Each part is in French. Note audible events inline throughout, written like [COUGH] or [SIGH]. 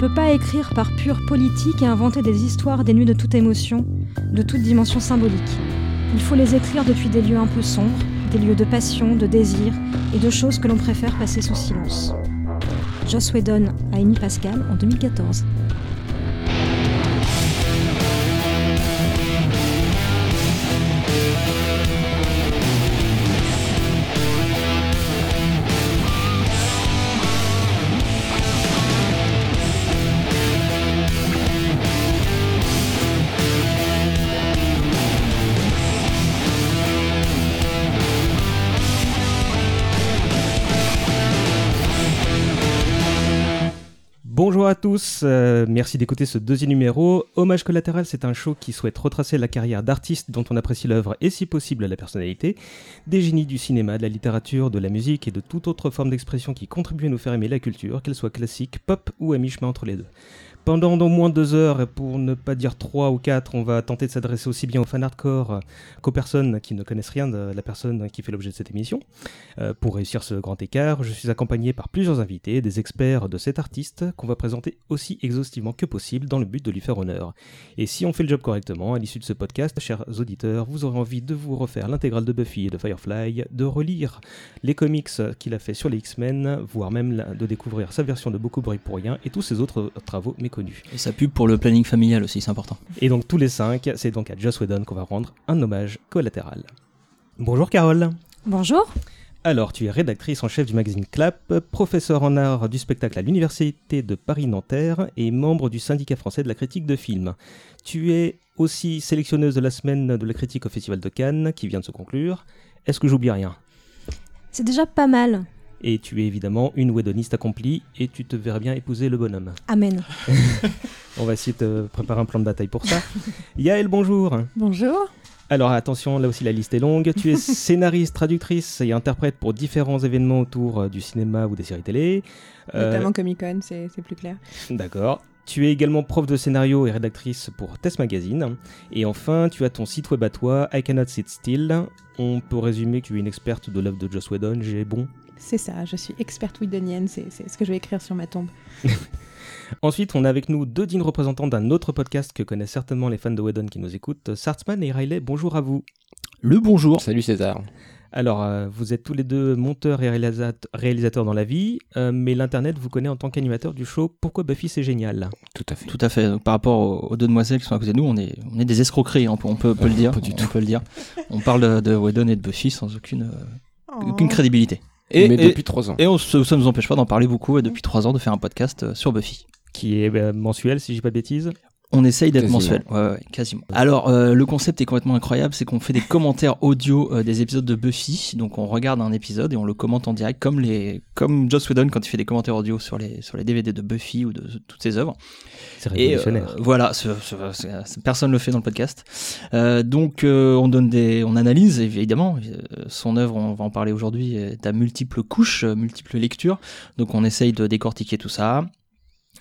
peut pas écrire par pure politique et inventer des histoires dénues de toute émotion, de toute dimension symbolique. Il faut les écrire depuis des lieux un peu sombres, des lieux de passion, de désir et de choses que l'on préfère passer sous silence. Joss Whedon à Amy Pascal en 2014. Euh, merci d'écouter ce deuxième numéro. Hommage collatéral, c'est un show qui souhaite retracer la carrière d'artistes dont on apprécie l'œuvre et si possible la personnalité, des génies du cinéma, de la littérature, de la musique et de toute autre forme d'expression qui contribue à nous faire aimer la culture, qu'elle soit classique, pop ou à mi-chemin entre les deux. Pendant au moins deux heures, et pour ne pas dire trois ou quatre, on va tenter de s'adresser aussi bien aux fans hardcore qu'aux personnes qui ne connaissent rien de la personne qui fait l'objet de cette émission. Euh, pour réussir ce grand écart, je suis accompagné par plusieurs invités, des experts de cet artiste, qu'on va présenter aussi exhaustivement que possible dans le but de lui faire honneur. Et si on fait le job correctement, à l'issue de ce podcast, chers auditeurs, vous aurez envie de vous refaire l'intégrale de Buffy et de Firefly, de relire les comics qu'il a fait sur les X-Men, voire même de découvrir sa version de Beaucoup bruit pour rien et tous ses autres travaux Et sa pub pour le planning familial aussi, c'est important. Et donc tous les cinq, c'est donc à Joss Whedon qu'on va rendre un hommage collatéral. Bonjour Carole. Bonjour. Alors, tu es rédactrice en chef du magazine Clap, professeur en art du spectacle à l'Université de Paris-Nanterre et membre du syndicat français de la critique de films. Tu es aussi sélectionneuse de la semaine de la critique au Festival de Cannes qui vient de se conclure. Est-ce que j'oublie rien? C'est déjà pas mal. Et tu es évidemment une Whedoniste accomplie et tu te verrais bien épouser le bonhomme. Amen. [LAUGHS] On va essayer de préparer un plan de bataille pour ça. [LAUGHS] Yael, bonjour. Bonjour. Alors attention, là aussi la liste est longue. Tu es [LAUGHS] scénariste, traductrice et interprète pour différents événements autour euh, du cinéma ou des séries télé. Euh, Notamment Comic Con, c'est plus clair. D'accord. Tu es également prof de scénario et rédactrice pour Test Magazine. Et enfin, tu as ton site web à toi, I Cannot Sit Still. On peut résumer que tu es une experte de l'œuvre de Joss Whedon, j'ai bon C'est ça, je suis experte Whedonienne, c'est ce que je vais écrire sur ma tombe. [LAUGHS] Ensuite, on a avec nous deux dignes représentants d'un autre podcast que connaissent certainement les fans de Whedon qui nous écoutent, Sartzman et Riley. Bonjour à vous. Le bonjour. Salut César. Alors, euh, vous êtes tous les deux monteurs et réalisateurs dans la vie, euh, mais l'Internet vous connaît en tant qu'animateur du show Pourquoi Buffy c'est génial? Tout à fait. Tout à fait. Donc, par rapport aux, deux demoiselles qui sont à côté de nous, on est, on est des escroqueries, on peut, on peut, le dire. du on tout. peut le dire. On parle de, de Whedon et de Buffy sans aucune, euh, Oh. aucune crédibilité. Et, Et, Mais et- depuis trois ans. et on, ça ne nous empêche pas d'en parler beaucoup et depuis trois ans de faire un podcast euh, sur Buffy. Qui est euh, mensuel, si j'ai pas de bêtises. On essaye d'être Quasiment. mensuel, ouais, ouais, quasiment. Alors, euh, le concept est complètement incroyable, c'est qu'on fait des [LAUGHS] commentaires audio euh, des épisodes de Buffy. Donc, on regarde un épisode et on le commente en direct, comme les, comme Joss Whedon quand il fait des commentaires audio sur les sur les DVD de Buffy ou de, toutes ses œuvres. C'est Et révolutionnaire. euh, voilà, ce- ce- ce- personne le fait dans le podcast. Euh, donc, euh, on donne des, on analyse évidemment Euh, son œuvre. On va en parler aujourd'hui. Est à multiples couches, euh, multiples lectures. Donc, on essaye de décortiquer tout ça.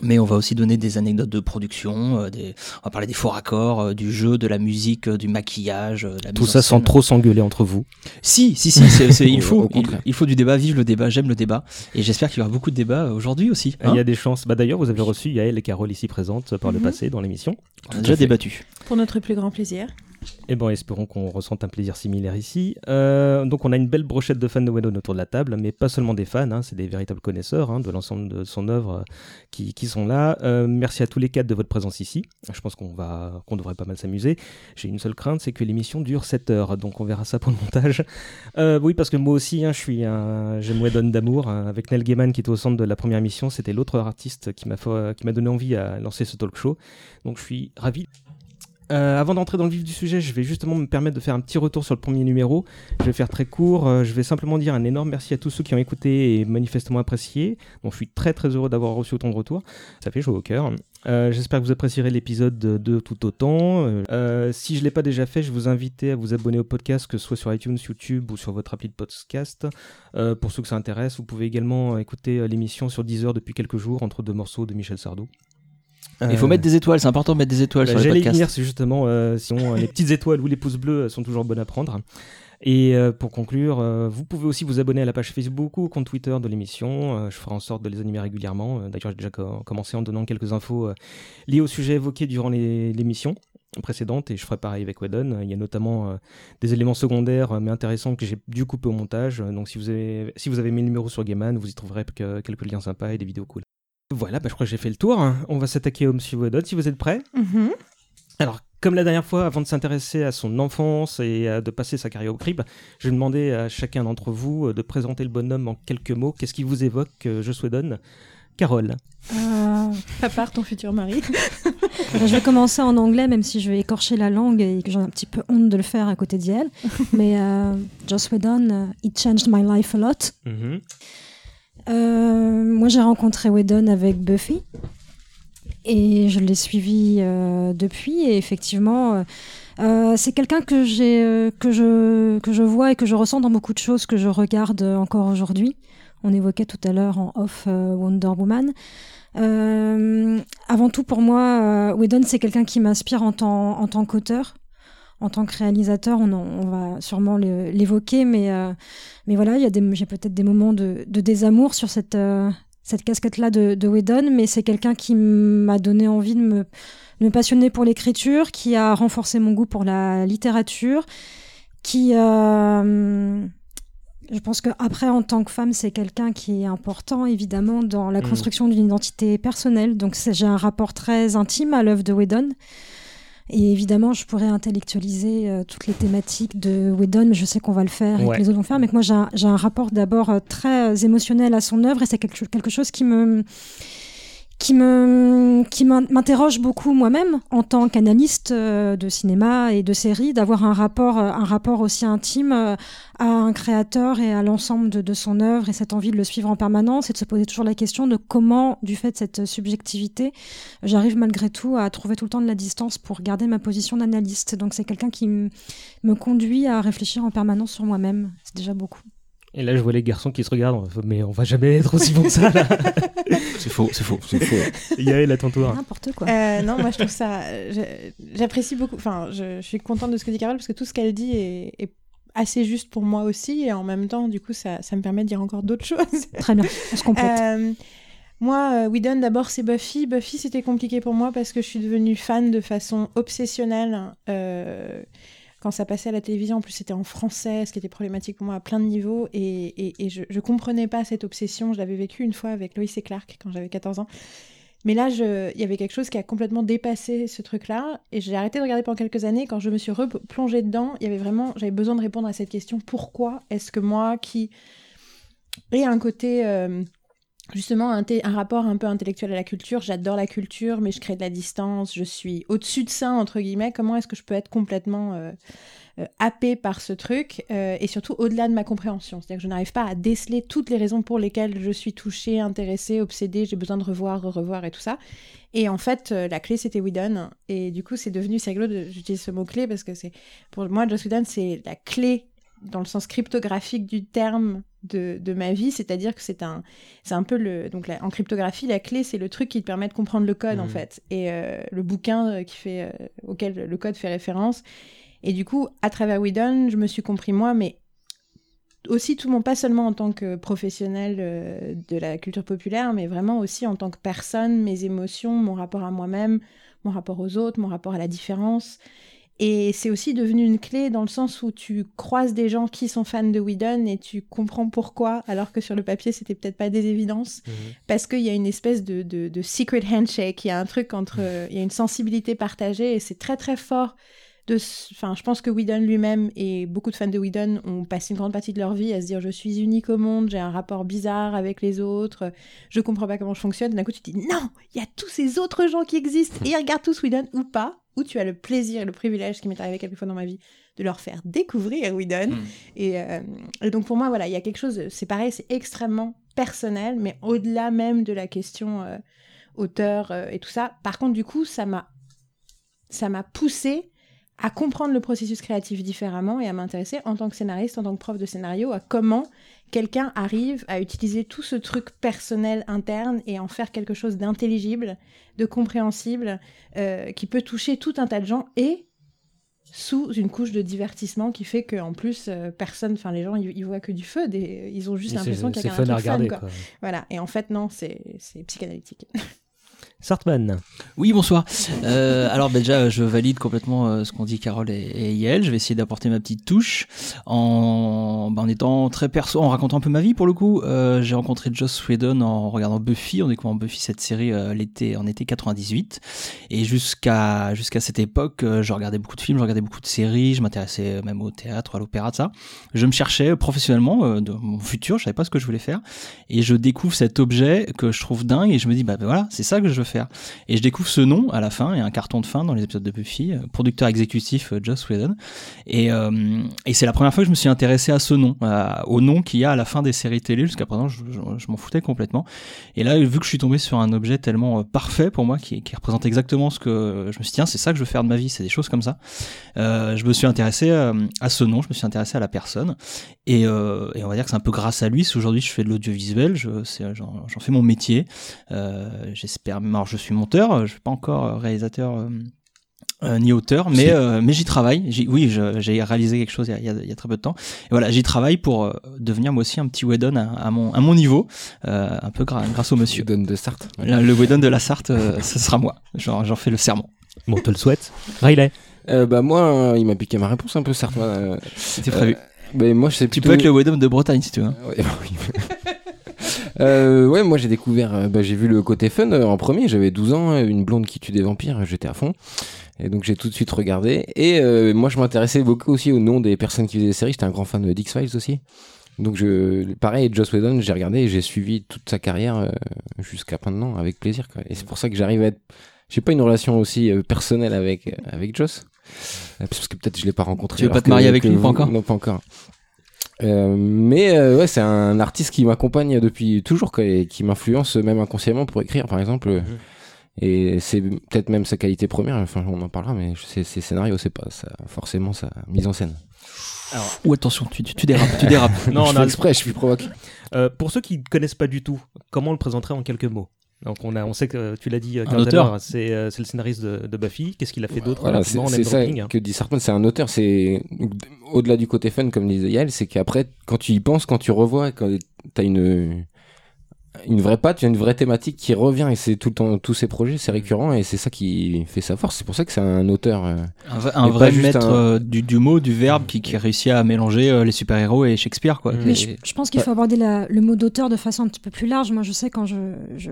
Mais on va aussi donner des anecdotes de production, euh, des... on va parler des faux raccords, euh, du jeu, de la musique, euh, du maquillage, euh, de la Tout ça sans trop s'engueuler entre vous. Si, si, si, c'est- c'est- [LAUGHS] il, Au- faut, au il, faut du débat, vive le débat, j'aime le débat. Et j'espère qu'il y aura beaucoup de débats aujourd'hui aussi. Il hein. y a des chances. Bah, D'ailleurs, vous avez reçu Yael et Carole ici présentes par le Mhm. passé dans l'émission. on a déjà débattu. Pour notre plus grand plaisir. Et bon, espérons qu'on ressente un plaisir similaire ici. Euh, donc, on a une belle brochette de fans de Whedon autour de la table, mais pas seulement des fans, hein, c'est des véritables connaisseurs hein, de l'ensemble de son œuvre euh, qui, sont là. Euh, merci à tous les quatre de votre présence ici. Je pense qu'on va, devrait pas mal s'amuser. J'ai une seule crainte, c'est que l'émission dure 7 heures, donc on verra ça pour le montage. Oui, parce que moi aussi, hein, je suis un, j'aime d'amour. avec Neil Gaiman qui était au centre de la première émission, c'était l'autre artiste qui m'a, qui donné envie à lancer ce talk show. Donc, je suis ravi euh, avant d'entrer dans le vif du sujet, je vais justement me permettre de faire un petit retour sur le premier numéro. Je vais faire très court. euh, je vais simplement dire un énorme merci à tous ceux qui ont écouté et manifestement apprécié. Donc, je suis très très heureux d'avoir reçu autant de retours. Ça fait chaud au cœur. Euh, J'espère que vous apprécierez l'épisode 2 tout autant. Si je ne l'ai pas déjà fait, je vous invite à vous abonner au podcast, que ce soit sur iTunes, YouTube ou sur votre appli de podcast. Pour ceux que ça intéresse, vous pouvez également écouter l'émission sur Deezer depuis quelques jours, entre deux morceaux de Michel Sardou. Il faut Euh, mettre des étoiles, c'est important de mettre des étoiles bah, sur les J'allais podcasts. venir, c'est justement, euh, sinon euh, les petites étoiles ou les pouces bleus sont toujours bonnes à prendre. Et pour conclure, vous pouvez aussi vous abonner à la page Facebook ou au compte Twitter de l'émission. Je ferai en sorte de les animer régulièrement. D'ailleurs, j'ai déjà commencé en donnant quelques infos liées au sujet évoqué durant l'émission précédente et je ferai pareil avec Wedon. Il y a notamment des éléments secondaires mais intéressants que j'ai dû couper au montage. Donc si vous avez, si vous avez mes numéros sur Gaiman, vous y trouverez quelques liens sympas et des vidéos cool. Voilà, bah, je crois que j'ai fait le tour. On va s'attaquer au Monsieur Wedon si vous êtes prêts. Mhm. Alors, comme la dernière fois, avant de s'intéresser à son enfance et de passer sa carrière au crib, je vais demander à chacun d'entre vous euh, de présenter le bonhomme en quelques mots. Qu'est-ce qui vous évoque, euh, je Wedon Carole. Euh... part ton futur mari. [LAUGHS] je vais commencer en anglais, même si je vais écorcher la langue et que j'ai un petit peu honte de le faire à côté d'elle. [LAUGHS] Mais euh, Joss Whedon, euh, it changed my life a lot. Mm-hmm. moi, j'ai rencontré Whedon avec Buffy. Et je l'ai suivi euh, depuis. Et effectivement, euh, euh, c'est quelqu'un que, que, je, que je vois et que je ressens dans beaucoup de choses que je regarde encore aujourd'hui. On évoquait tout à l'heure en off Wonder Woman. avant tout, pour moi, Whedon, c'est quelqu'un qui m'inspire en tant qu'auteur en tant que réalisateur, on, on va sûrement l'évoquer, mais, mais voilà, j'ai peut-être des moments de, de, désamour sur cette, cette casquette-là de, de Whedon, mais c'est quelqu'un qui m'a donné envie de me, me passionner pour l'écriture, qui a renforcé mon goût pour la littérature, qui... Euh, je pense qu'après, en tant que femme, c'est quelqu'un qui est important, évidemment, dans la mm. construction d'une identité personnelle. Donc, j'ai un rapport très intime à l'œuvre de Whedon. Et évidemment, je pourrais intellectualiser euh, toutes les thématiques de Whedon, mais je sais qu'on va le faire et que les autres vont le faire. Mais moi, j'ai un, un, rapport d'abord euh, très euh, émotionnel à son œuvre. Et c'est quelque, quelque chose qui me qui me qui m'interroge beaucoup moi-même en tant qu'analyste euh, de cinéma et de série d'avoir un rapport euh, un rapport aussi intime euh, à un créateur et à l'ensemble de, de, son œuvre et cette envie de le suivre en permanence et de se poser toujours la question de comment du fait de cette subjectivité j'arrive malgré tout à trouver tout le temps de la distance pour garder ma position d'analyste. Donc c'est quelqu'un qui me conduit à réfléchir en permanence sur moi-même. C'est déjà beaucoup et là, je vois les garçons qui se regardent, mais on va jamais être aussi bon que ça, là. [LAUGHS] c'est faux, c'est faux, c'est faux. Yael, à ton tour. N'importe quoi. Euh, non, moi, je trouve ça. J'apprécie beaucoup. Enfin, je, suis contente de ce que dit Carole, parce que tout ce qu'elle dit est, assez juste pour moi aussi, et en même temps, du coup, ça, ça me permet de dire encore d'autres [LAUGHS] choses. Très bien, on se complète. Euh, moi, euh, Whedon, d'abord, c'est Buffy. Buffy, c'était compliqué pour moi parce que je suis devenue fan de façon obsessionnelle. Euh, quand ça passait à la télévision, en plus c'était en français, ce qui était problématique pour moi à plein de niveaux, et, je, ne comprenais pas cette obsession. Je l'avais vécu une fois avec Lois et Clark quand j'avais 14 ans. Mais là, il y avait quelque chose qui a complètement dépassé ce truc-là, et j'ai arrêté de regarder pendant quelques années. Quand je me suis replongée dedans, il avait vraiment, j'avais besoin de répondre à cette question pourquoi est-ce que moi, qui ai un côté euh, justement un, rapport un peu intellectuel à la culture. J'adore la culture, mais je crée de la distance. Je suis au-dessus de ça, entre guillemets. Comment est-ce que je peux être complètement euh, euh, happée par ce truc euh, et surtout au-delà de ma compréhension? C'est-à-dire que je n'arrive pas à déceler toutes les raisons pour lesquelles je suis touchée, intéressée, obsédée, j'ai besoin de revoir, revoir et tout ça. Et en fait, la clé, c'était Whedon. Et du coup, c'est devenu, c'est rigolo, j'utilise ce mot-clé parce que c'est, pour moi, Joss Whedon, c'est la clé dans le sens cryptographique du terme de, de ma vie, c'est-à-dire que c'est un, c'est un peu le, donc en cryptographie, la clé c'est le truc qui te permet de comprendre le code en mmh. fait, et euh, le bouquin euh, qui fait, euh, auquel le code fait référence. Et du coup, à travers Whedon, je me suis compris moi, mais aussi tout mon pas seulement en tant que professionnel de la culture populaire, mais vraiment aussi en tant que personne, mes émotions, mon rapport à moi-même, mon rapport aux autres, mon rapport à la différence. Et c'est aussi devenu une clé dans le sens où tu croises des gens qui sont fans de Whedon et tu comprends pourquoi, alors que sur le papier, c'était peut-être pas des évidences. Mhm. Parce qu'il y a une espèce de, de, secret handshake, il y a un truc entre. il y a une sensibilité partagée et c'est très très fort. De, enfin, je pense que Whedon lui-même et beaucoup de fans de Whedon ont passé une grande partie de leur vie à se dire je suis unique au monde, j'ai un rapport bizarre avec les autres, je comprends pas comment je fonctionne. D'un coup, tu te dis non, il y a tous ces autres gens qui existent et ils regardent tous Whedon ou pas où tu as le plaisir et le privilège qui m'est arrivé quelquefois dans ma vie de leur faire découvrir Whedon. Hmm. Euh, et, donc pour moi, voilà, il y a quelque chose, c'est pareil, c'est extrêmement personnel, mais au-delà même de la question euh, auteur euh, et tout ça. Par contre, du coup, ça m'a, ça m'a poussé à comprendre le processus créatif différemment et à m'intéresser en tant que scénariste, en tant que prof de scénario, à comment quelqu'un arrive à utiliser tout ce truc personnel interne et en faire quelque chose d'intelligible, de compréhensible, euh, qui peut toucher tout un tas de gens et sous une couche de divertissement qui fait qu'en plus, euh, personne, enfin les gens, ils, ils voient que du feu, des, ils ont juste l'impression qu'il y a à truc regarder. fun, quoi. quoi. Voilà, et en fait, non, c'est c'est psychanalytique. [LAUGHS] Sartman. Oui, bonsoir. Euh, alors déjà, je valide complètement euh, ce qu'ont dit Carole et, et Yael. Je vais essayer d'apporter ma petite touche en, ben, en étant très perso, en racontant un peu ma vie pour le coup. Euh, J'ai rencontré Joss Whedon en regardant Buffy, en découvrant Buffy cette série l'été en été 98. Et jusqu'à jusqu'à cette époque, je regardais beaucoup de films, je regardais beaucoup de séries, je m'intéressais même au théâtre, à l'opéra, de ça. Je me cherchais professionnellement de mon futur, je savais pas ce que je voulais faire. Et je découvre cet objet que je trouve dingue et je me dis bah ben voilà, c'est ça que je veux faire. Et je découvre ce nom à la fin, et un carton de fin dans les épisodes de Buffy, euh, producteur exécutif euh, Joss Whedon. Et, euh, et c'est la première fois que je me suis intéressé à ce nom, au nom qu'il y a à la fin des séries télé. Jusqu'à présent, je, m'en foutais complètement. Et là, vu que je suis tombé sur un objet tellement parfait pour moi, qui, représente exactement ce que je me suis dit, tiens, c'est ça que je veux faire de ma vie, c'est des choses comme ça. Je me suis intéressé à ce nom, je me suis intéressé à la personne. Et, on va dire que c'est un peu grâce à lui si aujourd'hui je fais de l'audiovisuel, j'en fais mon métier. J'espère. Alors, je suis monteur, je suis pas encore réalisateur. euh, euh, ni auteur, mais euh, mais j'y travaille. J'y- Oui, je- j'ai réalisé quelque chose il y a, il y très peu de temps. Et voilà, j'y travaille pour euh, devenir moi aussi un petit Whedon à, à mon à mon niveau, euh, un peu gra- grâce au monsieur. donne de Sartre. Le, le Whedon de la Sarthe, euh, ce sera moi. J'en j'en fais le serment. Bon, on te le souhaite. Riley. Euh, bah moi, euh, il m'a piqué ma réponse un peu euh, C'était prévu. mais moi, je sais tu plutôt- peux être le Whedon de Bretagne si tu veux. hein. Ouais, [LAUGHS] bah oui. Euh, ouais, moi j'ai découvert, euh, bah, j'ai vu le côté fun euh, en premier, j'avais 12 ans, euh, une blonde qui tue des vampires, j'étais à fond. Et donc j'ai tout de suite regardé. Et euh, moi je m'intéressais beaucoup aussi au nom des personnes qui faisaient des séries, j'étais un grand fan de Dix-Files aussi. Donc je, pareil, Joss Whedon, j'ai regardé et j'ai suivi toute sa carrière jusqu'à maintenant avec plaisir. Quoi. Et c'est pour ça que j'arrive à être, j'ai pas une relation aussi personnelle avec avec Joss, parce que peut-être je l'ai pas rencontré. Tu veux pas te marier avec lui, pas encore? Non, pas encore. Euh, mais euh, ouais, c'est un artiste qui m'accompagne depuis toujours, et qui m'influence même inconsciemment pour écrire, par exemple. Mhm. Et c'est peut-être même sa qualité première. Enfin, on en parlera, mais c'est- ses scénarios, c'est pas ça, forcément sa mise en scène. Alors, ou attention, tu, tu, tu dérapes, tu dérapes. [LAUGHS] Non, je on fais exprès, je suis provoque. Euh, pour ceux qui ne connaissent pas du tout, comment on le présenterait en quelques mots? Donc on, a, on sait que tu l'as dit, euh, Un Carl auteur. Taylor, c'est euh, c'est le scénariste de, de Buffy. Qu'est-ce qu'il a fait d'autre Voilà, c'est ça que dit Sarpon, c'est un auteur. C'est au-delà du côté fun, comme disait Yael, c'est qu'après, quand tu y penses, quand tu revois, quand t'as une une vraie patte, une vraie thématique qui revient et c'est tout le temps tous ces projets, c'est récurrent et c'est ça qui fait sa force. C'est pour ça que c'est un auteur. euh, Un, vrai- un maître un- euh, du, du mot, du verbe qui, qui réussit à mélanger euh, les super-héros et Shakespeare. Quoi. Mm. Mais Et- je, je pense qu'il faut aborder la- le mot d'auteur de façon un petit peu plus large. Moi, je sais quand je, je-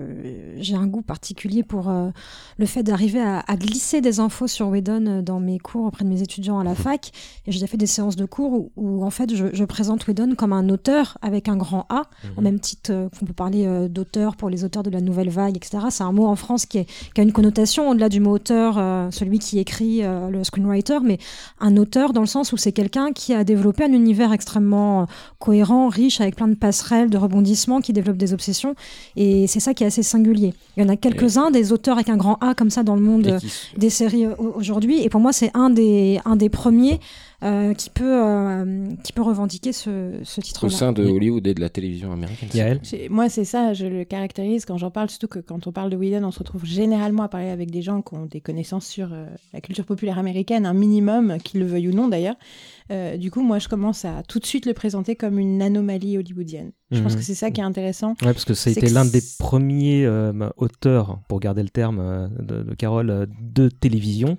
j'ai un goût particulier pour euh, le fait d'arriver à, à glisser des infos sur Whedon dans mes cours auprès de mes étudiants à la fac. Et j'ai déjà fait des séances de cours où, où, en fait, je, je présente Whedon comme un auteur avec un grand A, au même titre qu'on peut parler euh, d'auteur pour les auteurs de la nouvelle vague, etc. C'est un mot en France qui, est- qui a une connotation au-delà du mot auteur, euh, celui qui écrit euh, le screenwriter, mais un auteur dans le sens où c'est quelqu'un qui a développé un univers extrêmement euh, cohérent, riche, avec plein de passerelles, de rebondissements, qui développe des obsessions. Et c'est ça qui est assez singulier. Il y en a quelques-uns, des auteurs avec un grand A comme ça dans le monde qui des séries au- aujourd'hui. Et pour moi, c'est un des, un des premiers euh, qui, peut, euh, qui peut revendiquer ce, ce au titre-là. sein de Hollywood et de la télévision américaine. Yael Moi, c'est ça, je le caractérise quand j'en parle, surtout que quand on parle de Whedon, on se retrouve généralement à parler avec des gens qui ont des connaissances sur euh, la culture populaire américaine, un minimum, qu'ils le veuillent ou non d'ailleurs. Euh, du coup, moi, je commence à tout de suite le présenter comme une anomalie hollywoodienne. Je pense Mhm. que c'est ça qui est intéressant. Ouais, parce que ça a été l'un des premiers euh, auteurs, pour garder le terme de, de Carole, de télévision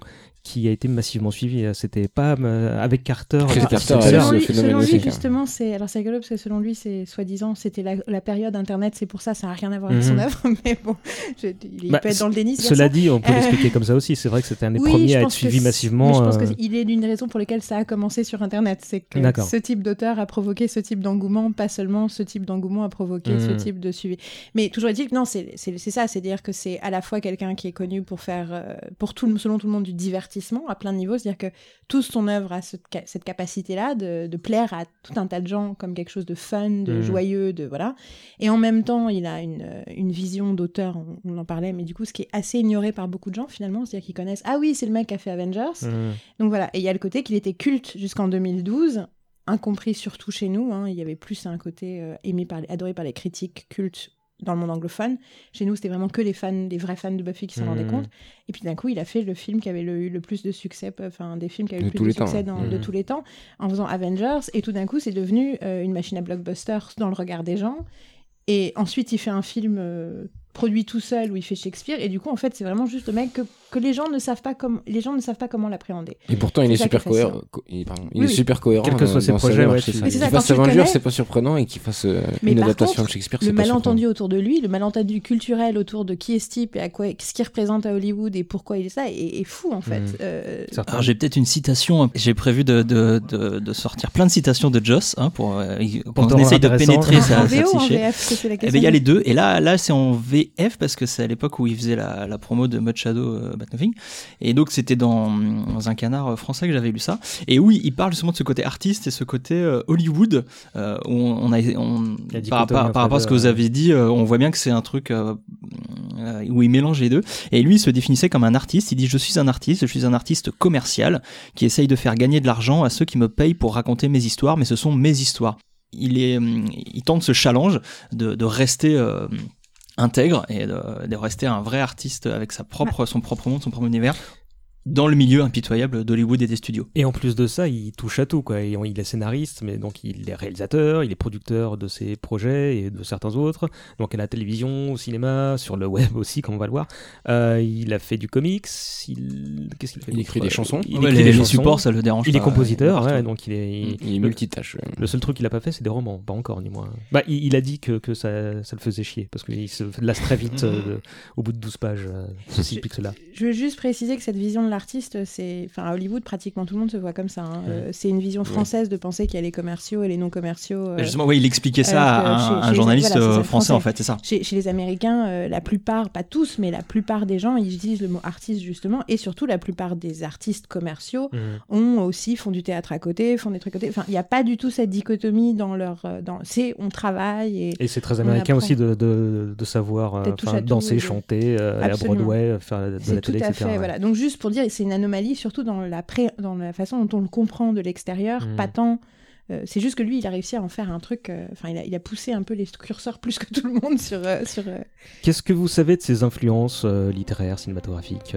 qui a été massivement suivi. Euh, C'était pas euh, avec Carter. Euh, Carter, selon lui, selon lui, justement, c'est alors c'est rigolo parce que selon lui, c'est soi-disant, c'était la, la période Internet, c'est pour ça, ça n'a rien à voir avec son Mhm. œuvre, [LAUGHS] mais bon, je- il Bah, peut être dans le déni. Cela ça. dit, on peut Euh, l'expliquer comme ça aussi. C'est vrai que c'était un des Oui, premiers à être suivi massivement. mais je pense euh, qu'il est l'une des raisons pour lesquelles ça a commencé sur Internet. C'est que ce type d'auteur a provoqué ce type d'engouement, pas seulement ce type d'engouement a provoqué ce Mhm. type de suivi. Mais toujours est-il que non, c'est ça, c'est-à-dire que c'est à la fois quelqu'un qui est connu pour faire, pour tout, selon tout le monde, du divertissement à plein de niveaux, c'est-à-dire que toute son œuvre a cette, ca- cette capacité-là de, de plaire à tout un tas de gens comme quelque chose de fun, de Mhm. joyeux, de voilà. Et en même temps, il a une, une vision d'auteur, on, on en parlait, mais du coup, ce qui est assez ignoré par beaucoup de gens finalement, c'est-à-dire qu'ils connaissent, ah oui, c'est le mec qui a fait Avengers. euh, Donc voilà, et il y a le côté qu'il était culte jusqu'en 2012, incompris surtout chez nous. hein. Il y avait plus un côté euh, aimé par les, adoré par les critiques, culte dans le monde anglophone. Chez nous, c'était vraiment que les fans, les vrais fans de Buffy qui s'en rendaient Mhm. compte. Et puis d'un coup, il a fait le film qui avait le- eu le plus de succès, enfin des films qui avaient le plus de temps, succès dans- de Mhm. tous les temps, en faisant Avengers. Et tout d'un coup, c'est devenu euh, une machine à blockbuster dans le regard des gens. Et ensuite, il fait un film euh, produit tout seul où il fait Shakespeare. Et du coup, en fait, c'est vraiment juste le mec que, que les gens ne savent pas comme les gens ne savent pas comment l'appréhender. Et pourtant, il est super cohérent. co- il- pardon, il Oui, est oui. super cohérent. Quels que soient ses projets, ouais, c'est ça. ça. Fasse Avengers, c'est pas surprenant, et qu'il fasse euh, une adaptation contre, de Shakespeare, le c'est pas malentendu surprenant. autour de lui, le malentendu culturel autour de qui est ce type et à quoi, ce qu'il représente à Hollywood et pourquoi il est ça, est, est fou en fait. Mhm. Euh, Alors j'ai peut-être une citation. J'ai prévu de, de, de, de sortir plein de citations de Joss hein, pour euh, qu'on essaye de pénétrer [LAUGHS] sa, psyché. Eh ben, il y a les deux. Et là, là c'est en VF parce que c'est à l'époque où il faisait la, la promo de Mud Shadow euh, Bat Nothing. Et donc, c'était dans, dans un canard français que j'avais lu ça. Et oui, il parle justement de ce côté artiste et ce côté euh, Hollywood. euh, où on, a, on, par, par- par rapport à ce que vous euh. avez dit, euh, on voit bien que c'est un truc euh, euh, où il mélange les deux. Et lui, il se définissait comme un artiste. Il dit Je suis un artiste, je suis un artiste commercial qui essaye de faire gagner de l'argent à ceux qui me payent pour raconter mes histoires, mais ce sont mes histoires. Il, est, hum, il tente ce challenge de, de rester euh, intègre et de, de rester un vrai artiste avec sa propre, son propre monde, son propre univers dans le milieu impitoyable d'Hollywood et des studios. Et en plus de ça, il touche à tout. Quoi. Et on- Il est scénariste, mais donc il est réalisateur, il est producteur de ses projets et de certains autres. Donc à la télévision, au cinéma, sur le web [LAUGHS] aussi, comme on va le voir. Euh, il a fait du comics. Il, Qu'est-ce qu'il fait Il écrit des chansons. Il Ouais, écrit les, des les chansons. supports, ça le dérange Il pas. est compositeur, Il est ouais, donc il est. il- Il est multitâche. ouais. Le seul truc qu'il a pas fait, c'est des romans, pas encore ni moins. Bah, il, il a dit que, que ça, ça le faisait chier parce qu'il se lasse très vite [LAUGHS] euh, au bout de 12 pages, euh, ceci que cela. Je veux juste préciser que cette vision de l'artiste, c'est, enfin, à Hollywood, pratiquement tout le monde se voit comme ça. hein. Euh, c'est une vision française de penser qu'il y a les commerciaux et les non commerciaux. euh, Justement, ouais, il expliquait ça à un, chez- un chez les- journaliste voilà, euh, français, en fait, c'est ça. Chez, chez les Américains, euh, la plupart, pas tous, mais la plupart des gens, ils utilisent le mot artiste justement, et surtout la plupart des artistes commerciaux ont aussi font du théâtre à côté, font des trucs à côté. Enfin, il n'y a pas du tout cette dichotomie dans leur, dans, c'est on travaille et Et c'est très américain aussi de, de, de savoir danser, oui. chanter, aller à. Broadway, faire de la tout télé, à etc. fait ouais. voilà. Donc juste pour dire, c'est une anomalie surtout dans la pré- dans la façon dont on le comprend de l'extérieur, Mhm. pas tant. euh, c'est juste que lui, il a réussi à en faire un truc. euh, Enfin, il, a, il a poussé un peu les curseurs plus que tout le monde sur euh, sur Qu'est-ce que vous savez de ses influences littéraires, cinématographiques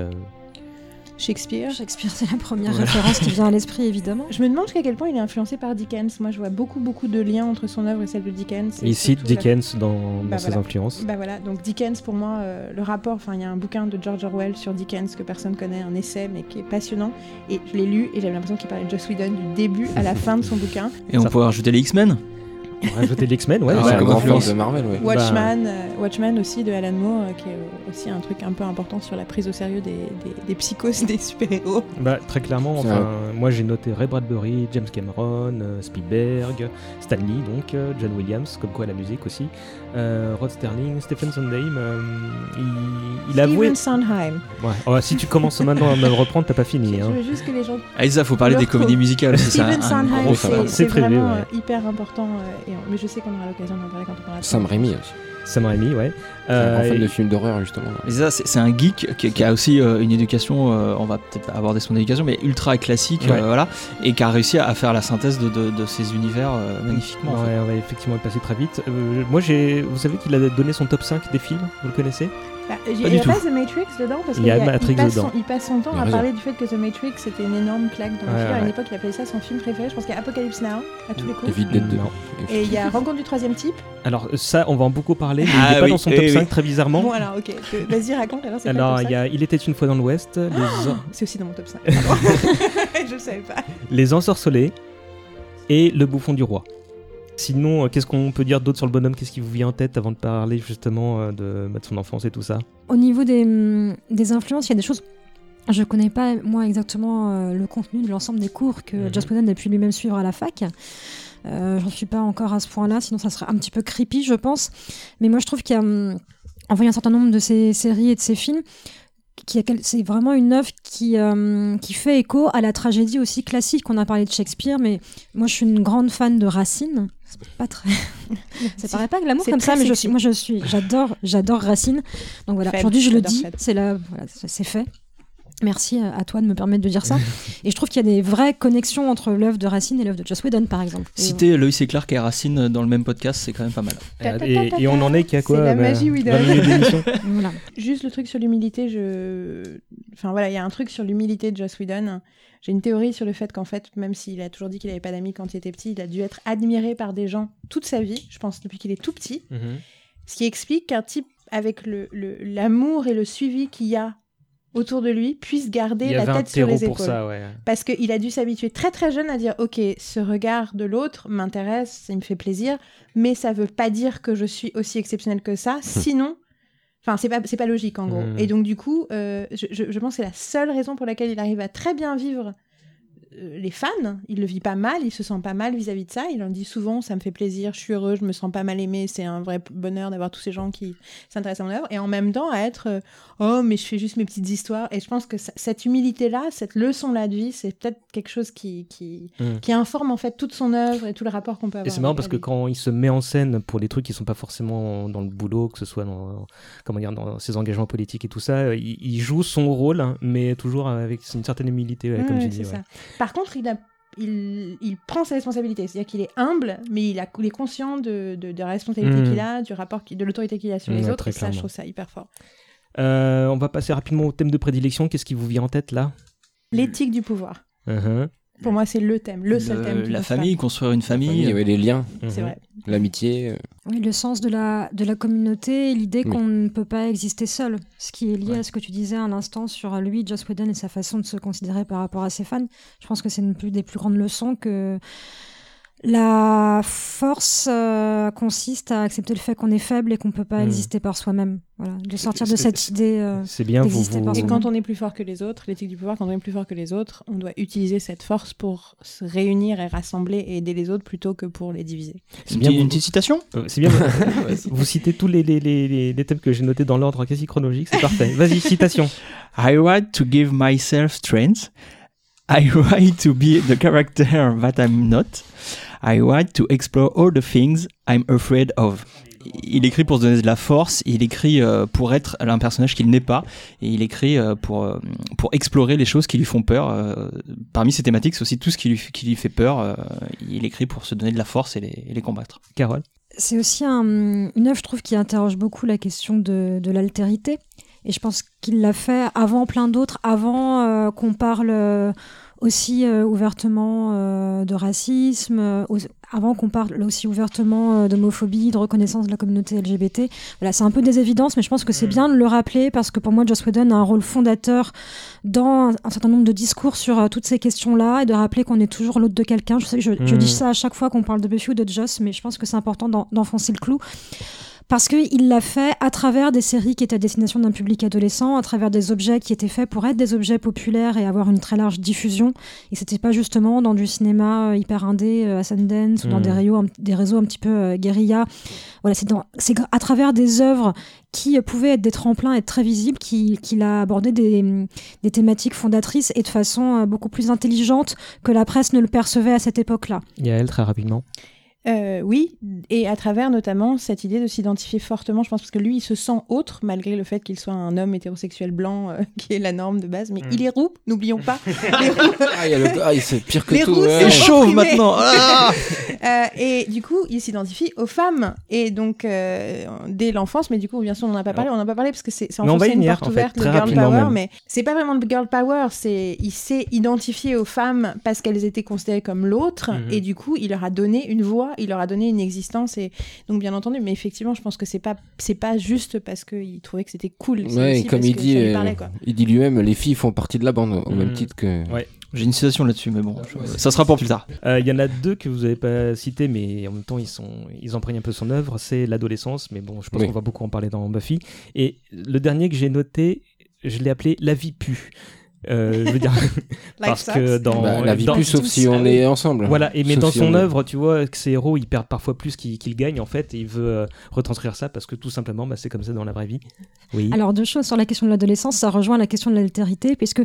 Shakespeare. Shakespeare, c'est la première Voilà. référence qui vient à l'esprit, évidemment. Je me demande jusqu'à quel point il est influencé par Dickens. Moi, je vois beaucoup, beaucoup de liens entre son œuvre et celle de Dickens. Il cite la- Dickens dans, dans Bah, ses influences. Bah voilà, donc Dickens, pour moi, euh, le rapport, enfin, il y a un bouquin de George Orwell sur Dickens que personne connaît, un essai, mais qui est passionnant. Et je l'ai lu et j'avais l'impression qu'il parlait de Joss Whedon du début à la [LAUGHS] fin de son bouquin. Et on Ça- pourrait rajouter les X-Men? Rajouter les X-Men, ouais. Ah C'est ouais, un grand de Marvel, ouais. Watchmen, euh, Watchmen aussi de Alan Moore, euh, qui est aussi un truc un peu important sur la prise au sérieux des, des, des psychoses des super-héros. Bah, très clairement, moi j'ai noté Ray Bradbury, James Cameron, euh, Spielberg, Stanley, donc euh, John Williams, comme quoi la musique aussi, euh, Rod Sterling, Stephen Sondheim. euh, il, il Sondheim. Ouais. Oh, si tu commences maintenant à me reprendre, t'as pas fini. Je Hein. veux juste que les gens Ah, Elsa, faut parler des comédies co- musicales. C'est ça, un Sondheim, c'est vraiment ouais. hyper important. euh, et, mais je sais qu'on aura l'occasion d'en parler quand on parlera de Sam. Raimi aussi. Sam Raimi, ouais. C'est un grand Euh, fan de films d'horreur, justement. Mais ça, c'est un geek qui, qui a aussi euh, une éducation, euh, on va peut-être aborder son éducation, mais ultra classique, Ouais. euh, voilà, et qui a réussi à faire la synthèse de, de, de ces univers euh, magnifiquement. en fait. Ouais, on va effectivement le passer très vite. Euh, moi, j'ai, vous savez qu'il a donné son top 5 des films, vous le connaissez? Il Pas n'y du a tout. pas The Matrix dedans parce Il qu'il y a a- Matrix il, passe dedans. son, il passe son temps Il à parler du fait que The Matrix c'était une énorme claque dans Ouais, figure. À une époque, il appelait ça son film préféré. Je pense qu'il y a Apocalypse Now à tous les coups. Evil Dead 2. Non. Et il y a Rencontre du troisième type. Alors, ça, on va en beaucoup parler, mais Ah il n'est pas oui, dans son oui, top oui. 5, très bizarrement. Bon, alors, ok. Vas-y, raconte alors. c'est quoi Alors, le il, y a, il était une fois dans l'Ouest, les, cinq C'est aussi dans mon top 5. [LAUGHS] Pardon. [LAUGHS] je ne savais pas. les ensorcelés et le bouffon du roi. Sinon, euh, qu'est-ce qu'on peut dire d'autre sur le bonhomme? Qu'est-ce qui vous vient en tête avant de parler justement euh, de, bah, de son enfance et tout ça? Au niveau des, des influences, il y a des choses. Je connais pas, moi, exactement euh, le contenu de l'ensemble des cours que Mhm. Joss Whedon a pu lui-même suivre à la fac. Euh, J'en suis pas encore à ce point-là, sinon ça serait un petit peu creepy, je pense. Mais moi, je trouve qu'il y a, hum, en voyant un certain nombre de ces séries et de ces films, c'est vraiment une œuvre qui, euh, qui fait écho à la tragédie aussi classique. On a parlé de Shakespeare, mais moi, je suis une grande fan de Racine. C'est pas très. [LAUGHS] ça paraît pas glamour comme ça, mais je sexy. suis, moi, je suis, j'adore, j'adore Racine. Donc voilà, aujourd'hui, je le dis, c'est là, voilà, c'est fait. Merci à à toi de me permettre de dire ça. [LAUGHS] et je trouve qu'il y a des vraies connexions entre l'œuvre de Racine et l'œuvre de Joss Whedon, par exemple. Citer Loïs et Clark et Racine dans le même podcast, c'est quand même pas mal. Et, et on en est qu'à quoi C'est la bah, magie Whedon. 20 minutes d'émission euh, [LAUGHS] voilà. Juste le truc sur l'humilité, je. Enfin voilà, il y a un truc sur l'humilité de Joss Whedon. J'ai une théorie sur le fait qu'en fait, même s'il a toujours dit qu'il n'avait pas d'amis quand il était petit, il a dû être admiré par des gens toute sa vie, je pense depuis qu'il est tout petit. Mhm. Ce qui explique qu'un type avec le- le- l'amour et le suivi qu'il y a autour de lui puisse garder la tête sur les pour épaules. ça, ouais. Parce qu'il a dû s'habituer très très jeune à dire ok, ce regard de l'autre m'intéresse, ça me fait plaisir, mais ça veut pas dire que je suis aussi exceptionnel que ça. [LAUGHS] Sinon, enfin c'est pas c'est pas logique en gros. Mhm. Et donc du coup, euh, je, je- je pense que c'est la seule raison pour laquelle il arrive à très bien vivre les fans. Il le vit pas mal, il se sent pas mal vis-à-vis de ça. Il en dit souvent ça me fait plaisir, je suis heureux, je me sens pas mal aimé. C'est un vrai bonheur d'avoir tous ces gens qui s'intéressent à mon œuvre. Et en même temps à être euh, oh mais je fais juste mes petites histoires. Et je pense que ça- cette humilité là, cette leçon là de vie, c'est peut-être quelque chose qui qui, Mm. qui informe en fait toute son œuvre et tout le rapport qu'on peut avoir. Et c'est marrant parce que quand il se met en scène pour des trucs qui sont pas forcément dans le boulot, que ce soit dans, comment dire, dans ses engagements politiques et tout ça, euh, il, il joue son rôle, hein, mais toujours avec une certaine humilité, ouais, comme tu dis. c'est ouais. ça. Par contre, il, a, il, il prend ses responsabilités. C'est-à-dire qu'il est humble, mais il, a, il est conscient de, de, de la responsabilité Mhm. qu'il a, du rapport, de l'autorité qu'il a sur Mhm, les ouais, autres. Et ça, je trouve ça hyper fort. Euh, on va passer rapidement au thème de prédilection. Qu'est-ce qui vous vient en tête là? L'éthique du pouvoir. Mhm. Pour moi, c'est le thème, le seul Le- thème. la famille, construire une famille. les liens. C'est Mhm. vrai. l'amitié. euh, Oui, le sens de la, de la communauté, l'idée Oui. qu'on ne peut pas exister seul. Ce qui est lié Ouais. à ce que tu disais à l'instant sur lui, Joss Whedon, et sa façon de se considérer par rapport à ses fans. Je pense que c'est une plus- des plus grandes leçons que la force euh, consiste à accepter le fait qu'on est faible et qu'on ne peut pas Mm. exister par soi-même. Voilà, de sortir de cette idée. euh, C'est bien, vous, d'exister vous- par Et soi-même. quand on est plus fort que les autres, l'éthique du pouvoir, quand on est plus fort que les autres, on doit utiliser cette force pour se réunir et rassembler et aider les autres plutôt que pour les diviser. c'est bien, une petite citation euh, c'est bien. [LAUGHS] [LAUGHS] vous- citez tous les, les, les, les- les thèmes que j'ai notés dans l'ordre quasi chronologique, c'est parfait. [LAUGHS] Vas-y, citation. I write to give myself strength. I write to be the character that I'm not. I write to explore all the things I'm afraid of. Il écrit pour se donner de la force, il écrit euh, pour être un personnage qu'il n'est pas, et il écrit euh, pour, euh, pour explorer les choses qui lui font peur. parmi ces thématiques, c'est aussi tout ce qui lui, qui lui fait peur. il écrit pour se donner de la force et les, les combattre. Carole? C'est aussi un- une œuvre, je trouve, qui interroge beaucoup la question de, de l'altérité. Et je pense qu'il l'a fait avant plein d'autres, avant qu'on parle aussi euh, ouvertement euh, de racisme, euh, avant qu'on parle aussi ouvertement d'homophobie, de reconnaissance de la communauté LGBT. Voilà, c'est un peu des évidences, mais je pense que c'est bien de le rappeler parce que pour moi, Joss Whedon a un rôle fondateur dans un, certain nombre de discours sur toutes ces questions-là et de rappeler qu'on est toujours l'autre de quelqu'un. Je sais que je, je dis ça à chaque fois qu'on parle de Buffy ou de Joss, mais je pense que c'est important d'en- d'enfoncer le clou. Parce qu'il l'a fait à travers des séries qui étaient à destination d'un public adolescent, à travers des objets qui étaient faits pour être des objets populaires et avoir une très large diffusion. Et c'était pas justement dans du cinéma euh, hyper indé euh, à Sundance ou dans Mhm. des, réseaux, un- des réseaux un petit peu euh, guérilla. Voilà, c'est à travers des œuvres qui pouvaient être des tremplins, être très visibles, qu'il qu'il a abordé des, des thématiques fondatrices et de façon beaucoup plus intelligente que la presse ne le percevait à cette époque-là. Yael, très rapidement. Euh, oui, et à travers notamment cette idée de s'identifier fortement, je pense, parce que lui, il se sent autre, malgré le fait qu'il soit un homme hétérosexuel blanc, euh, [LAUGHS] qui est la norme de base, mais Mm. il est roux, n'oublions pas. [LAUGHS] Les roux, Ah, le- ah, c'est pire que Les tout. rousses, ouais. chauve maintenant Ah [LAUGHS] Euh, et du coup, il s'identifie aux femmes. Et donc, euh, dès l'enfance, mais du coup, bien sûr, on n'en a pas parlé, on n'en a pas parlé parce que c'est enfoncer y une venir, porte en fait, ouverte, le girl power, même. mais c'est pas vraiment le girl power, c'est il s'est identifié aux femmes parce qu'elles étaient considérées comme l'autre, Mhm. et du coup, il leur a donné une voix, il leur a donné une existence, et donc, bien entendu, mais effectivement, je pense que c'est pas, c'est pas juste parce qu'il trouvait que c'était cool. Ouais, comme il dit, euh, parlait, il dit lui-même, les filles font partie de la bande au même titre que. Ouais. J'ai une citation là-dessus, mais bon, je- ça sera pour plus tard. Euh, Il y en a deux que vous n'avez pas cités, mais en même temps, ils, sont, ils empruntent un peu son œuvre. C'est l'adolescence, mais bon, je pense Oui. qu'on va beaucoup en parler dans Buffy. Et le dernier que j'ai noté, je l'ai appelé La vie pue. Euh, je veux dire, [LAUGHS] parce que dans. Bah, la vie dans- plus, sauf si on est ensemble. Voilà, et mais Sauf dans si son est- œuvre, tu vois, que ses héros, ils perdent parfois plus qu'ils qu'ils gagnent, en fait, et il veut euh, retranscrire ça parce que tout simplement, bah, c'est comme ça dans la vraie vie. Oui. Alors deux choses sur la question de l'adolescence, ça rejoint la question de l'altérité, puisque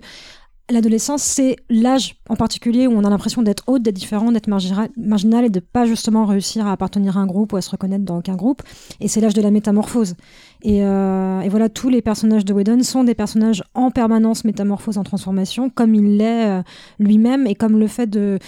l'adolescence, c'est l'âge en particulier où on a l'impression d'être autre, d'être différent, d'être marginal, marginal et de pas justement réussir à appartenir à un groupe ou à se reconnaître dans aucun groupe. Et c'est l'âge de la métamorphose. Et, euh, et, voilà, tous les personnages de Whedon sont des personnages en permanence métamorphose en transformation, comme il l'est euh, lui-même et comme le fait de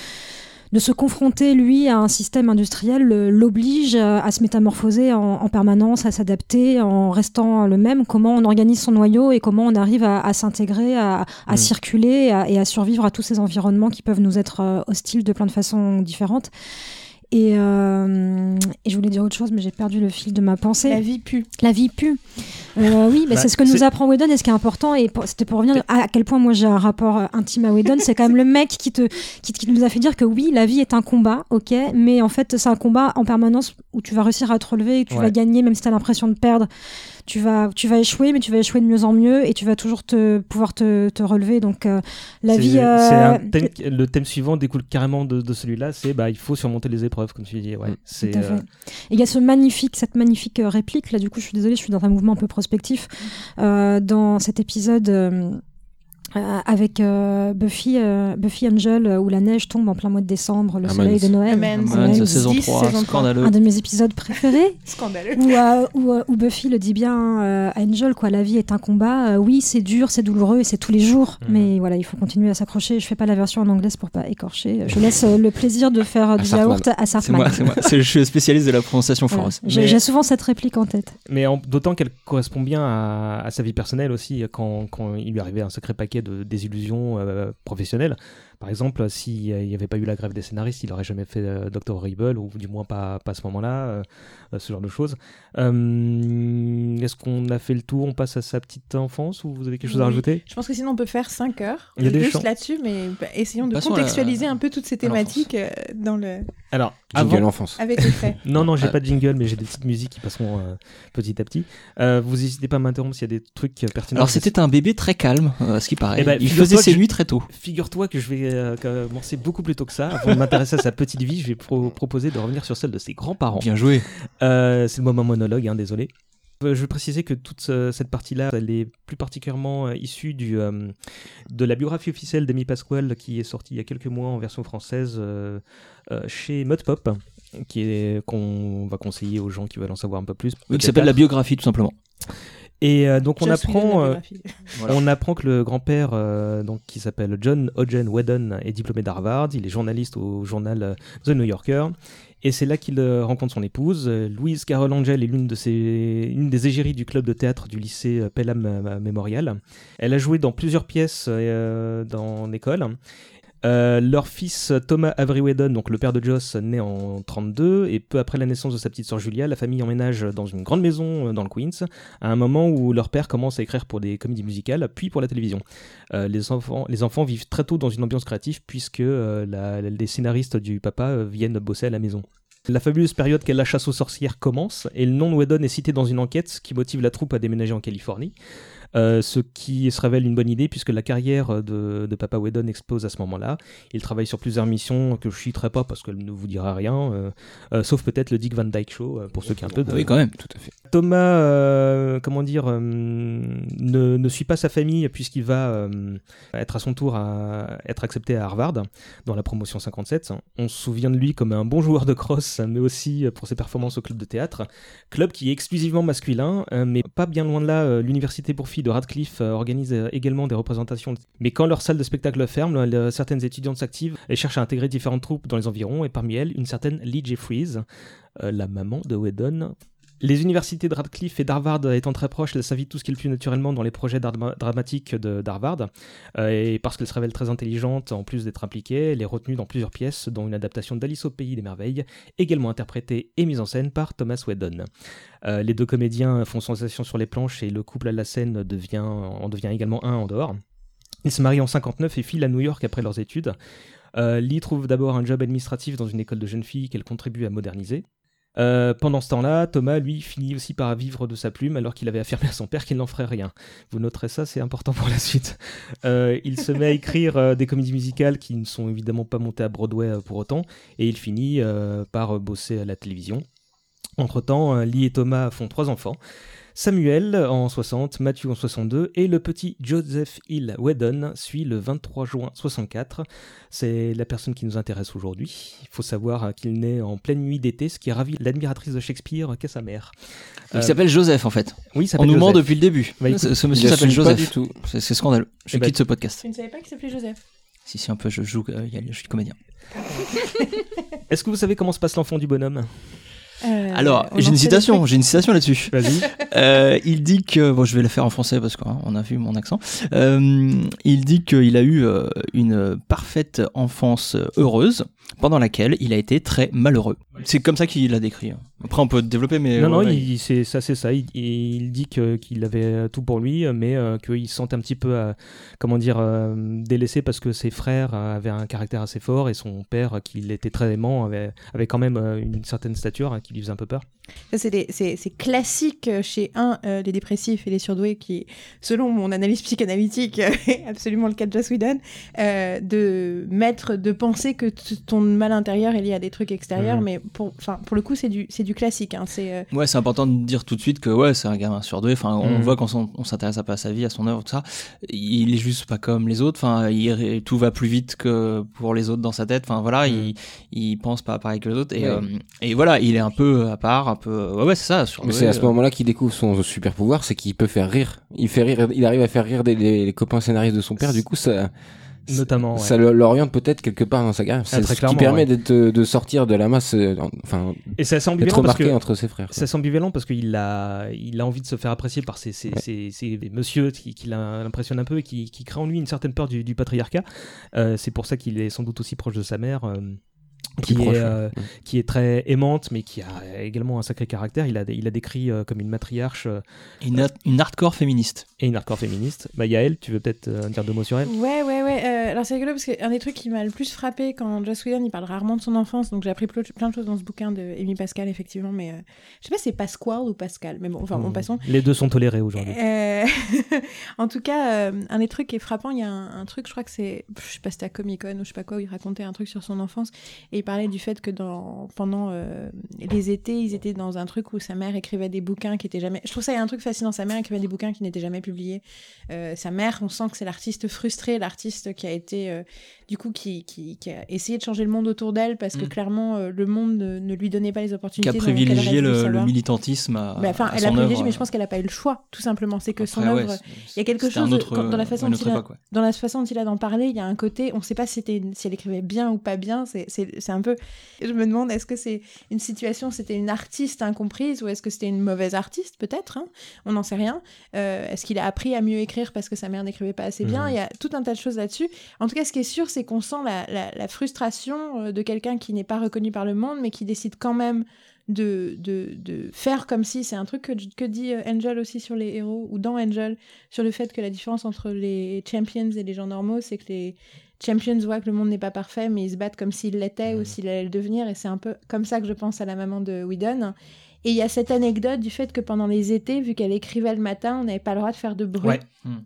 de se confronter, lui, à un système industriel l'oblige à se métamorphoser en, permanence, à s'adapter en restant le même. Comment on organise son noyau et comment on arrive à, s'intégrer, à, mm. circuler et à survivre à tous ces environnements qui peuvent nous être euh, hostiles de plein de façons différentes. Et, euh, et, je voulais dire autre chose, mais j'ai perdu le fil de ma pensée. La vie pue. La vie pue. Euh, oui, bah, c'est ce que nous apprend Whedon et ce qui est important. Et c'était pour revenir à, quel point moi j'ai un rapport intime à Whedon. c'est quand même le mec qui, te, qui, qui, nous a fait dire que oui, la vie est un combat, ok, mais en fait, c'est un combat en permanence où tu vas réussir à te relever et que tu vas gagner, même si tu as l'impression de perdre tu vas, tu vas échouer, mais tu vas échouer de mieux en mieux et tu vas toujours te, pouvoir te, te relever. Donc, euh, la vie. Euh, le thème suivant découle carrément de, de celui-là c'est bah, il faut surmonter les épreuves, comme tu dis. Ouais, c'est, euh, il y a ce magnifique, cette magnifique réplique. Là, du coup, je suis désolée, je suis dans un mouvement un peu prospectif. dans cet épisode euh, avec euh, Buffy, euh, Buffy Angel, où la neige tombe en plein mois de décembre, le soleil de Noël. Amen. saison 3, scandaleux. Un de mes épisodes préférés. [LAUGHS] scandaleux. Où, où, Buffy le dit bien à Angel, quoi, la vie est un combat. oui, c'est dur, c'est douloureux et c'est tous les jours. Mhm. Mais voilà, il faut continuer à s'accrocher. Je fais pas la version en anglais pour pas écorcher. Je laisse le plaisir de faire du yaourt à Sartman. C'est moi, je suis spécialiste de la prononciation voilà. J'ai souvent cette réplique en tête. Mais d'autant qu'elle correspond bien à, à, sa vie personnelle aussi, quand, quand il lui arrivait un secret paquet de désillusions euh, professionnelles. Par exemple, s'il n'y avait pas eu la grève des scénaristes, il n'aurait jamais fait euh, Doctor Horrible, ou du moins pas, pas à ce moment-là, euh, ce genre de choses. Est-ce qu'on a fait le tour On passe à sa petite enfance, ou vous avez quelque chose à rajouter? Je pense que sinon on peut faire 5 heures il y a juste là-dessus, mais bah, essayons de contextualiser un peu toutes ces thématiques dans le... Alors, jingle enfance. Avec les faits. [LAUGHS] non, non, j'ai pas de jingle, mais j'ai des petites musiques qui passeront petit à petit. vous n'hésitez pas à m'interrompre s'il y a des trucs pertinents. Alors, c'était un bébé très calme, ce qui paraît. Eh ben, il faisait ses nuits très tôt. Figure-toi que je vais euh, commencer beaucoup plus tôt que ça. Avant de m'intéresser à sa petite vie, je vais proposer de revenir sur celle de ses grands-parents. Bien joué. Euh, c'est le moment monologue, hein, désolé. Euh, je veux préciser que toute cette partie-là, elle est plus particulièrement issue du, de la biographie officielle d'Amy Pasquale qui est sortie il y a quelques mois en version française chez Modpop, qui est qu'on va conseiller aux gens qui veulent en savoir un peu plus. qui s'appelle la biographie tout simplement. Et euh, donc on apprend, euh, on apprend que le grand-père, euh, donc qui s'appelle John Hodgen Whedon, est diplômé d'Harvard. Il est journaliste au journal The New Yorker. Et c'est là qu'il rencontre son épouse. Louise Carol Angel est l'une de ses, une des égéries du club de théâtre du lycée Pelham Memorial. Elle a joué dans plusieurs pièces dans l'école. Euh, leur fils Thomas Avery Whedon, donc le père de Joss, naît en 32 et peu après la naissance de sa petite sœur Julia, la famille emménage dans une grande maison euh, dans le Queens, à un moment où leur père commence à écrire pour des comédies musicales, puis pour la télévision. Euh, les, enfants, les enfants vivent très tôt dans une ambiance créative puisque les scénaristes du papa viennent bosser à la maison. La fabuleuse période qu'est la chasse aux sorcières commence et le nom de Whedon est cité dans une enquête qui motive la troupe à déménager en Californie. Euh, ce qui se révèle une bonne idée puisque la carrière de, Papa Whedon explose à ce moment-là. Il travaille sur plusieurs missions que je ne citerai pas parce qu'elle ne vous dira rien, euh, euh, sauf peut-être le Dick Van Dyke Show pour ceux qui ont un peu de... Oui, quand même, tout à fait. Thomas, comment dire, ne, ne, suit pas sa famille puisqu'il va être à son tour à être accepté à Harvard dans la promotion 57. On se souvient de lui comme un bon joueur de cross, mais aussi pour ses performances au club de théâtre, club qui est exclusivement masculin, mais pas bien loin de là, l'université pour filles de Radcliffe euh, organisent euh, également des représentations. Mais quand leur salle de spectacle ferme, certaines étudiantes s'activent et cherchent à intégrer différentes troupes dans les environs, et parmi elles, une certaine Lee Jeffries, euh, la maman de Whedon, les universités de Radcliffe et d'Harvard étant très proches, elles s'invitent tout ce le plus naturellement dans les projets dramatiques d'Harvard. et parce qu'elle se révèle très intelligente, en plus d'être impliquée, elle est retenue dans plusieurs pièces, dont une adaptation d'Alice au Pays des Merveilles, également interprétée et mise en scène par Thomas Whedon. Euh, les deux comédiens font sensation sur les planches et le couple à la scène devient, en devient également un en dehors. Ils se marient en 59 et filent à New York après leurs études. Euh, Lee trouve d'abord un job administratif dans une école de jeunes filles qu'elle contribue à moderniser. Euh, pendant ce temps-là, Thomas, lui, finit aussi par vivre de sa plume alors qu'il avait affirmé à son père qu'il n'en ferait rien. Vous noterez ça, c'est important pour la suite. il se met à écrire des comédies musicales qui ne sont évidemment pas montées à Broadway pour autant, et il finit par bosser à la télévision. Entre-temps, Lee et Thomas font trois enfants. Samuel en 60, Matthew en 62 et le petit Joseph Hill Whedon suit le 23 juin 64. C'est la personne qui nous intéresse aujourd'hui. Il faut savoir qu'il naît en pleine nuit d'été, ce qui ravit l'admiratrice de Shakespeare qu'est sa mère. Il s'appelle Joseph en fait. Oui, il On nous ment depuis le début. Bah, ce, écoute, ce Il monsieur s'appelle pas Joseph. du tout. C'est c'est scandaleux. Je Eh ben, quitte ce podcast. Tu ne savais pas qu'il s'appelait Joseph? Si, si, un peu, je joue, euh, je suis comédien. [LAUGHS] Est-ce que vous savez comment se passe l'enfant du bonhomme? Euh, Alors, j'ai une citation, j'ai une citation là-dessus. [LAUGHS] Vas-y. Euh, il dit que, bon, je vais la faire en français parce qu'on a vu mon accent. Euh, il dit qu'il a eu euh, une parfaite enfance heureuse pendant laquelle il a été très malheureux. C'est comme ça qu'il l'a décrit. hein. Après, on peut développer, mais non, non, il, c'est ça, c'est ça. Il, il dit qu'il avait tout pour lui, mais euh, qu'il se sentait un petit peu, euh, comment dire, euh, délaissé parce que ses frères euh, avaient un caractère assez fort et son père, euh, qu'il était très aimant, avait, avait quand même euh, une certaine stature hein, qui lui faisait un peu peur. C'est classique chez un euh, les dépressifs et les surdoués qui, selon mon analyse psychanalytique, [LAUGHS] est absolument le cas de Joss Whedon, euh, de mettre, de penser que ton mal intérieur est lié à des trucs extérieurs, mais pour, le coup, c'est du, classique. Hein, c'est euh, Ouais, c'est important de dire tout de suite que ouais, c'est un gamin surdoué. Enfin, on Mhm. voit quand on, on s'intéresse un peu à sa vie, à son œuvre, tout ça. Il est juste pas comme les autres. Enfin, il, tout va plus vite que pour les autres dans sa tête. Enfin, voilà, il, il pense pas pareil que les autres. Et, Ouais. euh, et voilà, il est un peu à part, peu. Ouais, ouais, c'est ça. Mais c'est à ce euh. moment-là qu'il découvre son super pouvoir, c'est qu'il peut faire rire. Il fait rire, il arrive à faire rire des, les, les copains scénaristes de son père. Du coup, ça, Notamment, ça ouais. le- l'oriente peut-être quelque part dans sa carrière. C'est très ce qui permet ouais. de sortir de la masse, euh, enfin, Et c'est assez ambivalent parce que entre ses frères. C'est assez ambivalent parce qu'il a, il a envie de se faire apprécier par ces, Ouais. messieurs qui, qui l'impressionnent un peu et qui, qui créent en lui une certaine peur du, du patriarcat. Euh, c'est pour ça qu'il est sans doute aussi proche de sa mère. euh, qui, est, proche, euh, ouais. qui est très aimante, mais qui a également un sacré caractère. Il a, il a décrit euh, comme une matriarche euh, Une, une hardcore féministe. et une hardcore féministe. Bah, Yael, tu veux peut-être euh, dire deux mots sur elle? Ouais, ouais. Euh, alors c'est rigolo parce qu'un des trucs qui m'a le plus frappé quand Joss Whedon il parle rarement de son enfance, donc j'ai appris ple- plein de choses dans ce bouquin de Amy Pascal effectivement, mais euh, je sais pas si c'est Pasquale ou Pascal, mais bon, enfin bon, Hmm. passons. Les deux sont tolérés aujourd'hui. Euh, [LAUGHS] en tout cas, euh, un des trucs qui est frappant, il y a un, un truc, je crois que c'est, je sais pas si c'était à Comic Con ou je sais pas quoi, où il racontait un truc sur son enfance et il parlait du fait que dans, pendant les étés, ils étaient dans un truc où sa mère écrivait des bouquins qui étaient jamais. Je trouve ça il y a un truc fascinant. Sa mère écrivait des bouquins qui n'étaient jamais publiés. Sa mère, on sent que c'est l'artiste frustré, l'artiste qui a été, euh, du coup, qui, qui, qui a essayé de changer le monde autour d'elle parce que Mm. clairement euh, le monde ne, ne lui donnait pas les Qui opportunités. a dont elle privilégié le, militantisme à, Enfin, elle a privilégié, mais je pense qu'elle n'a pas eu le choix, tout simplement. C'est que son Après, œuvre, il y a quelque chose de- autre, quand- dans la façon dont il a- époque, ouais. dans la façon dont il a d'en parler, il y a un côté, on ne sait pas si, si elle écrivait bien ou pas bien. C'est- un peu. Je me demande, est-ce que c'est une situation, c'était une artiste incomprise ou est-ce que c'était une mauvaise artiste, peut-être hein On n'en sait rien. Euh, est-ce qu'il a appris à mieux écrire parce que sa mère n'écrivait pas assez bien? Mhm. Il y a tout un tas de choses là-dessus. En tout cas, ce qui est sûr, c'est qu'on sent la, la- la frustration euh, de quelqu'un qui n'est pas reconnu par le monde, mais qui décide quand même de, de, de faire comme si c'est un truc que, que dit euh, Angel aussi sur les héros ou dans Angel sur le fait que la différence entre les champions et les gens normaux c'est que les champions voient que le monde n'est pas parfait mais ils se battent comme s'ils l'étaient ou s'il allait le devenir et c'est un peu comme ça que je pense à la maman de Whedon et il y a cette anecdote du fait que pendant les étés vu qu'elle écrivait le matin on n'avait pas le droit de faire de bruit Ouais.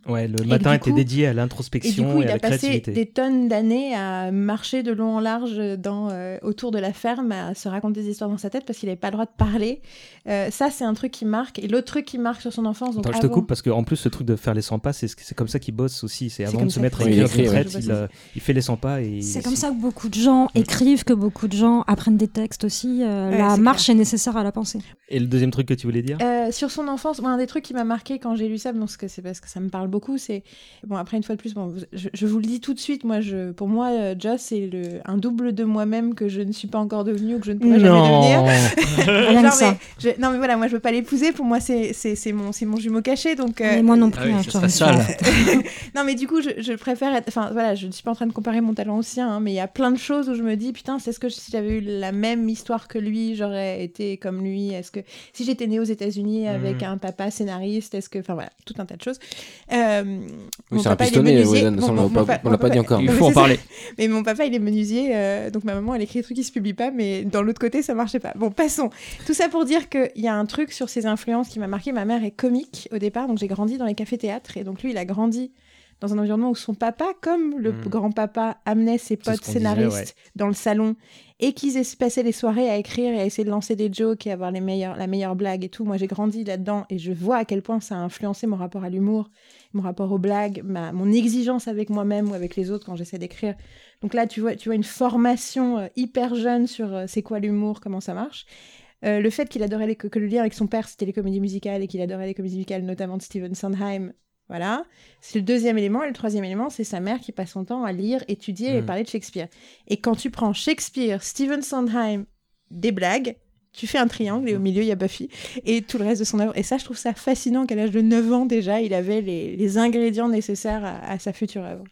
Ouais, le matin était coup- dédié à et du l'introspection coup, et, il à a la passé créativité. des tonnes d'années à marcher de long en large dans, euh, autour de la ferme, à se raconter des histoires dans sa tête parce qu'il n'avait pas le droit de parler. Euh, ça, c'est un truc qui marque. Et l'autre truc qui marque sur son enfance. Donc Attends, je te avant- coupe parce qu'en plus, ce truc de faire les 100 pas, c'est c'est comme ça qu'il bosse aussi. C'est avant de se mettre à écrire une traite, il, euh, il fait les 100 pas et. C'est comme ça que beaucoup de gens écrivent, que beaucoup de gens apprennent des textes aussi. euh, Ouais, la marche est nécessaire à la pensée. Et le deuxième truc que tu voulais dire? Euh, sur son enfance, bon, un des trucs qui m'a marqué quand j'ai lu ça, bon, parce que c'est parce que ça me parle beaucoup, c'est bon après une fois de plus, bon, je, je vous le dis tout de suite, moi, je, pour moi, euh, Joss c'est le un double de moi-même que je ne suis pas encore devenue ou que je ne pourrai jamais devenir. [LAUGHS] Genre, ça. je- non mais voilà, moi je veux pas l'épouser, pour moi c'est c'est c'est mon c'est mon jumeau caché, donc. euh, Mais moi non Ah plus, oui, hein, ça [LAUGHS] [LAUGHS] non, mais du coup, je, je préfère être. Enfin, voilà, je ne suis pas en train de comparer mon talent au sien, hein, mais il y a plein de choses où je me dis, putain, c'est ce que si j'avais eu la même histoire que lui, j'aurais été comme lui Est-ce que si j'étais née aux États-Unis avec Mhm. un papa scénariste, est-ce que. Enfin, voilà, tout un tas de choses. Euh, Oui, c'est un pistonné, ça, on l'a pas- pas dit encore. [LAUGHS] Il faut mais en ça. parler. Mais mon papa, il est menuisier, euh, donc ma maman, elle écrit des trucs qui se publient pas, mais dans l'autre côté, ça marchait pas. Bon, passons. Tout ça pour dire qu'il y a un truc sur ses influences qui m'a marqué. Ma mère est comique au départ, donc j'ai grandi dans les cafés-théâtres, et donc lui, il a grandi dans un environnement où son papa, comme le Mm. grand-papa, amenait ses potes disait, scénaristes ouais. dans le salon et qu'ils aient passé les soirées à écrire et à essayer de lancer des jokes et avoir les la meilleure blague et tout. Moi, j'ai grandi là-dedans et je vois à quel point ça a influencé mon rapport à l'humour, mon rapport aux blagues, ma, mon exigence avec moi-même ou avec les autres quand j'essaie d'écrire. Donc là, tu vois, tu vois une formation euh, hyper jeune sur euh, c'est quoi l'humour, comment ça marche. Euh, le fait qu'il adorait les, que le lien avec son père c'était les comédies musicales et qu'il adorait les comédies musicales notamment de Stephen Sondheim voilà. C'est le deuxième élément. Et le troisième élément c'est sa mère qui passe son temps à lire étudier et Mm. parler de Shakespeare. Et quand tu prends Shakespeare Stephen Sondheim des blagues tu fais un triangle et au milieu il y a Buffy et tout le reste de son œuvre. Et ça je trouve ça fascinant qu'à l'âge de 9 ans déjà il avait les, les ingrédients nécessaires à, à sa future œuvre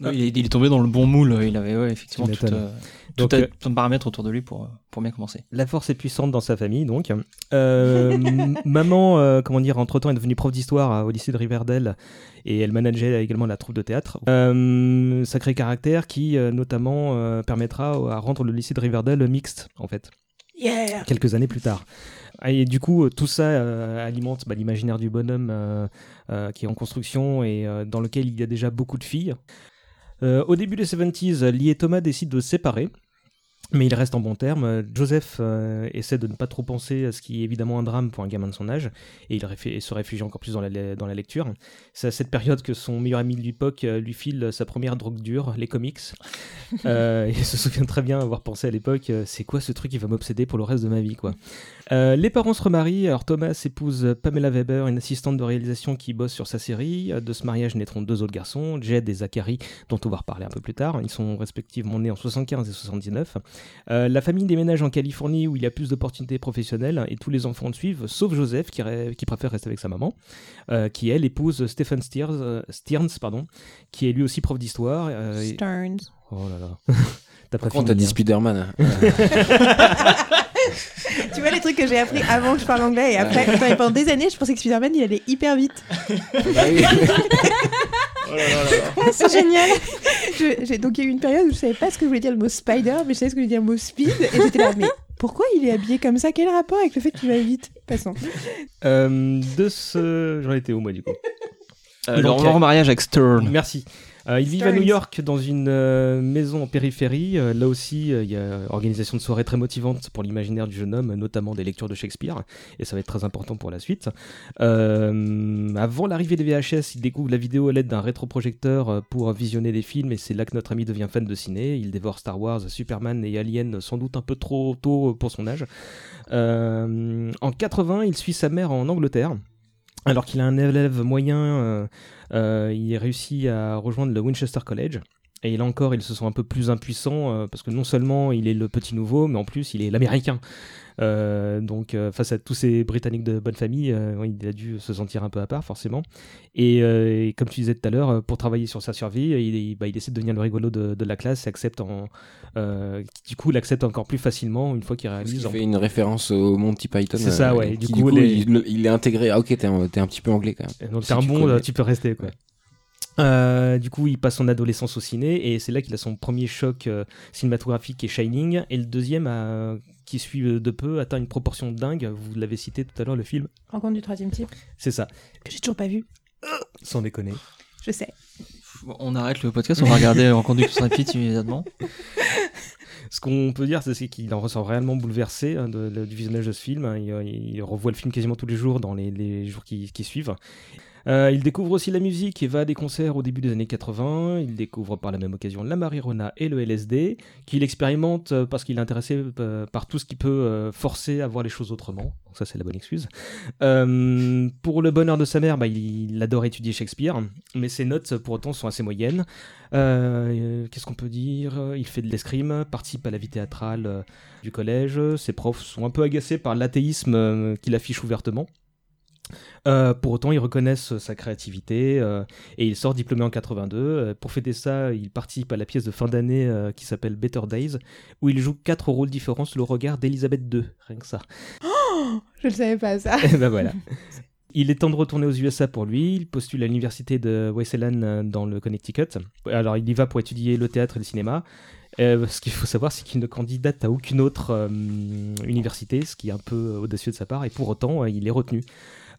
Il, est, il est tombé dans le bon moule. Il avait ouais, effectivement tout, euh, Donc, tout, un- euh, tout un paramètre autour de lui pour, euh, pour bien commencer. La force est puissante dans sa famille, donc. Euh, [LAUGHS] maman, euh, comment dire, entre-temps est devenue prof d'histoire au lycée de Riverdale et elle manageait également la troupe de théâtre. Euh, sacré caractère qui, euh, notamment, euh, permettra à rendre le lycée de Riverdale mixte, en fait, yeah quelques années plus tard. Et du coup, euh, tout ça euh, alimente bah, l'imaginaire du bonhomme euh, euh, qui est en construction et euh, dans lequel il y a déjà beaucoup de filles. Euh, au début des 70s, Lee et Thomas décident de se séparer. Mais ils restent en bons termes. Joseph euh, essaie de ne pas trop penser à ce qui est évidemment un drame pour un gamin de son âge, et il se réfugie encore plus dans la, dans la lecture. C'est à cette période que son meilleur ami de l'époque euh, lui file sa première drogue dure, les comics. [LAUGHS] Euh, il se souvient très bien avoir pensé à l'époque, euh, c'est quoi ce truc qui va m'obséder pour le reste de ma vie, quoi. Euh, les parents se remarient, alors Thomas épouse Pamela Weber, une assistante de réalisation qui bosse sur sa série. De ce mariage naîtront deux autres garçons, Jed et Zachary, dont on va reparler un peu plus tard. Ils sont respectivement nés en 75 et 79. Euh, la famille déménage en Californie où il y a plus d'opportunités professionnelles et tous les enfants le suivent, sauf Joseph qui, ré- qui préfère rester avec sa maman, euh, qui elle épouse Stephen Steers, euh, Stearns, pardon, qui est lui aussi prof d'histoire. euh, et- Stearns Oh là là. [LAUGHS] T'as pas Par contre, t'as dit. Spider-Man. hein. [LAUGHS] Tu vois les trucs que j'ai appris avant que je parle anglais et après. Et pendant des années, je pensais que Spider-Man il allait hyper vite. [LAUGHS] Ah, [LAUGHS] c'est génial. Je- donc il y a eu une période où je savais pas ce que voulait dire le mot spider, mais je savais ce que voulait dire le mot speed et j'étais là. Mais pourquoi il est habillé comme ça? Quel rapport avec le fait qu'il va vite? Passons. Euh, de ce. J'en étais où moi du coup? Euh, Donc, leur mariage avec Stern. Merci. Euh, ils vivent à. New York dans une euh, maison en périphérie. Euh, là aussi, euh, il y a organisation de soirées très motivante pour l'imaginaire du jeune homme, notamment des lectures de Shakespeare, et ça va être très important pour la suite. Avant l'arrivée des VHS, il découvre la vidéo à l'aide d'un rétroprojecteur pour visionner des films, et c'est là que notre ami devient fan de ciné. Il dévore Star Wars, Superman et Alien, sans doute un peu trop tôt pour son âge. En 80, il suit sa mère en Angleterre. Alors qu'il a un élève moyen, euh, il réussit à rejoindre le Winchester College. Et là encore, il se sent un peu plus impuissant euh, parce que non seulement il est le petit nouveau, mais en plus il est l'américain. Euh, donc euh, face à tous ces Britanniques de bonne famille, euh, il a dû se sentir un peu à part forcément. Et, et comme tu disais tout à l'heure, pour travailler sur sa survie, il, il- bah, il essaie de devenir le rigolo de, de la classe et accepte en, du coup, il accepte encore plus facilement une fois qu'il réalise. qu'il en- fait une référence au Monty Python. C'est ça, ouais. qui, Du coup, les- il, il est intégré. Ah, ok, t'es un, petit peu anglais quand même. Donc Si t'es un bon, connais. tu peux rester quoi. Euh, du coup, il passe son adolescence au ciné et c'est là qu'il a son premier choc euh, cinématographique et Shining. Et le deuxième, euh, qui suit de peu, atteint une proportion dingue. Vous l'avez cité tout à l'heure, le film. Rencontre du troisième type C'est ça, que j'ai toujours pas vu. sans déconner. Je sais. On arrête le podcast, on va regarder en conduite rapide immédiatement. Ce qu'on peut dire, c'est- c'est qu'il en ressort réellement bouleversé hein, de- de- du visionnage de ce film. hein. Il, il revoit le film quasiment tous les jours dans les, les jours qui, qui suivent. Euh, il découvre aussi la musique et va à des concerts au début des années 80. Il découvre par la même occasion la marijuana et le LSD, qu'il expérimente euh, parce qu'il est intéressé euh, par tout ce qui peut forcer à voir les choses autrement. Ça, c'est la bonne excuse. Pour le bonheur de sa mère, bah, il, adore étudier Shakespeare, mais ses notes pour autant sont assez moyennes. Qu'est-ce qu'on peut dire? Il fait de l'escrime, participe à la vie théâtrale du collège. Ses profs sont un peu agacés par l'athéisme qu'il affiche ouvertement. Euh, pour autant, ils reconnaissent sa créativité euh, et il sort diplômé en 82. Euh, pour fêter ça, il participe à la pièce de fin d'année qui s'appelle Better Days, où il joue quatre rôles différents sous le regard d'Elisabeth II. Rien que ça. [GASPS] Je le savais pas ça. Et [LAUGHS] ben voilà. Il est temps de retourner aux USA pour lui. Il postule à l'université de Wesleyan dans le Connecticut. Alors il y va pour étudier le théâtre et le cinéma. Euh, ce qu'il faut savoir, c'est qu'il ne candidate à aucune autre euh, université, ce qui est un peu audacieux de sa part, et pour autant, euh, il est retenu.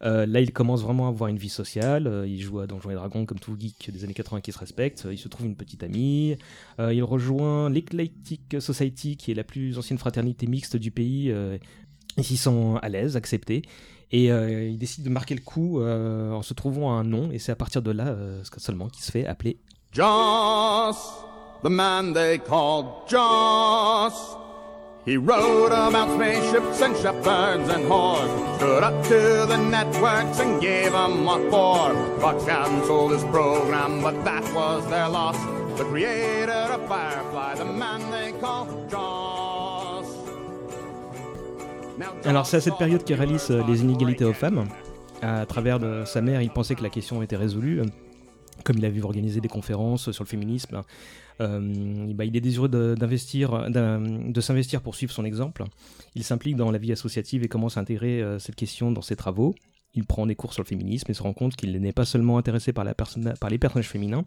Euh, là, il commence vraiment à avoir une vie sociale. Euh, il joue à Donjons et Dragons comme tout geek des années 80 qui se respecte. Euh, il se trouve une petite amie. Il rejoint l'Eclectic Society, qui est la plus ancienne fraternité mixte du pays. Ils s'y sont à l'aise, acceptés. Et il décide de marquer le coup en se trouvant un nom. Et c'est à partir de là seulement qu'il se fait appeler Joss, the man they called Joss. He wrote about spaceships and shepherds and whores, stood up to the networks and gave 'em what for. Fox cancelled his program, but that was their loss. The creator of Firefly, the man they call Joss. Alors c'est à cette période qu'il réalise euh, les inégalités break. hommes-femmes. À travers de sa mère, il pensait que la question était résolue. Comme il a vu organiser des conférences sur le féminisme, bah, il est désireux d'investir, de s'investir pour suivre son exemple. Il s'implique dans la vie associative et commence à intégrer euh, cette question dans ses travaux. Il prend des cours sur le féminisme et se rend compte qu'il n'est pas seulement intéressé par, les personnages féminins,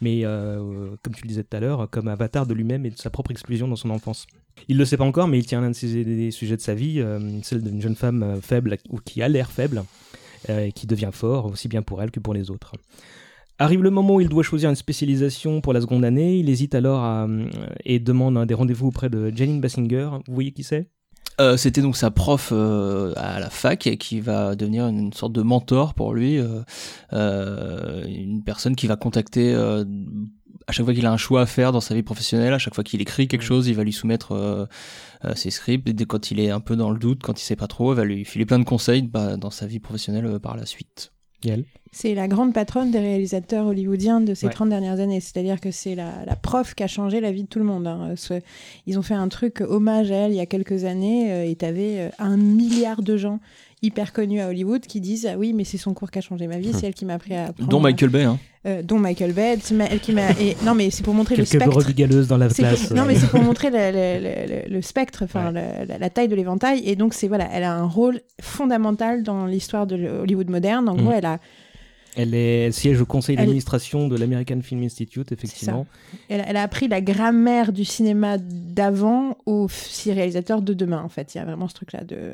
mais euh, comme tu le disais tout à l'heure, comme avatar de lui-même et de sa propre exclusion dans son enfance. Il ne le sait pas encore, mais il tient à l'un de des sujets de sa vie, euh, celle d'une jeune femme euh, faible ou qui a l'air faible, euh, et qui devient fort, aussi bien pour elle que pour les autres. Arrive le moment où il doit choisir une spécialisation pour la seconde année. Il hésite alors à, euh, et demande des rendez-vous auprès de Janine Bassinger. Vous voyez qui c'est? Euh, C'était donc sa prof euh, à la fac et qui va devenir une sorte de mentor pour lui, euh, une personne qui va contacter à chaque fois qu'il a un choix à faire dans sa vie professionnelle, à chaque fois qu'il écrit quelque chose, il va lui soumettre euh, euh, ses scripts. Et dès quand il est un peu dans le doute, quand il sait pas trop, il va lui filer plein de conseils bah, dans sa vie professionnelle euh, par la suite. C'est la grande patronne des réalisateurs hollywoodiens de ces Ouais. 30 dernières années. C'est-à-dire que c'est la, la prof qui a changé la vie de tout le monde. hein. Ce- Ils ont fait un truc hommage à elle il y a quelques années euh, et t'avais euh, un milliard de gens hyper connus à Hollywood qui disent ah oui mais c'est son cours qui a changé ma vie, c'est elle qui m'a appris à apprendre. Dont Michael Bay. Hein. Euh, dont Michael Bay, elle qui m'a et non mais c'est pour montrer le spectre. galeuses dans la C'est classe. pour- Non, mais c'est pour [LAUGHS] montrer le, le- le- le- le spectre, enfin la, la taille de l'éventail. Et donc, c'est voilà, elle a un rôle fondamental dans l'histoire de Hollywood moderne. En Mhm. gros, elle a, Elle, est, elle siège au conseil Elle- d'administration de l'American Film Institute, effectivement. elle, elle a appris la grammaire du cinéma d'avant aux six réalisateurs de demain. En fait, il y a vraiment ce truc-là de.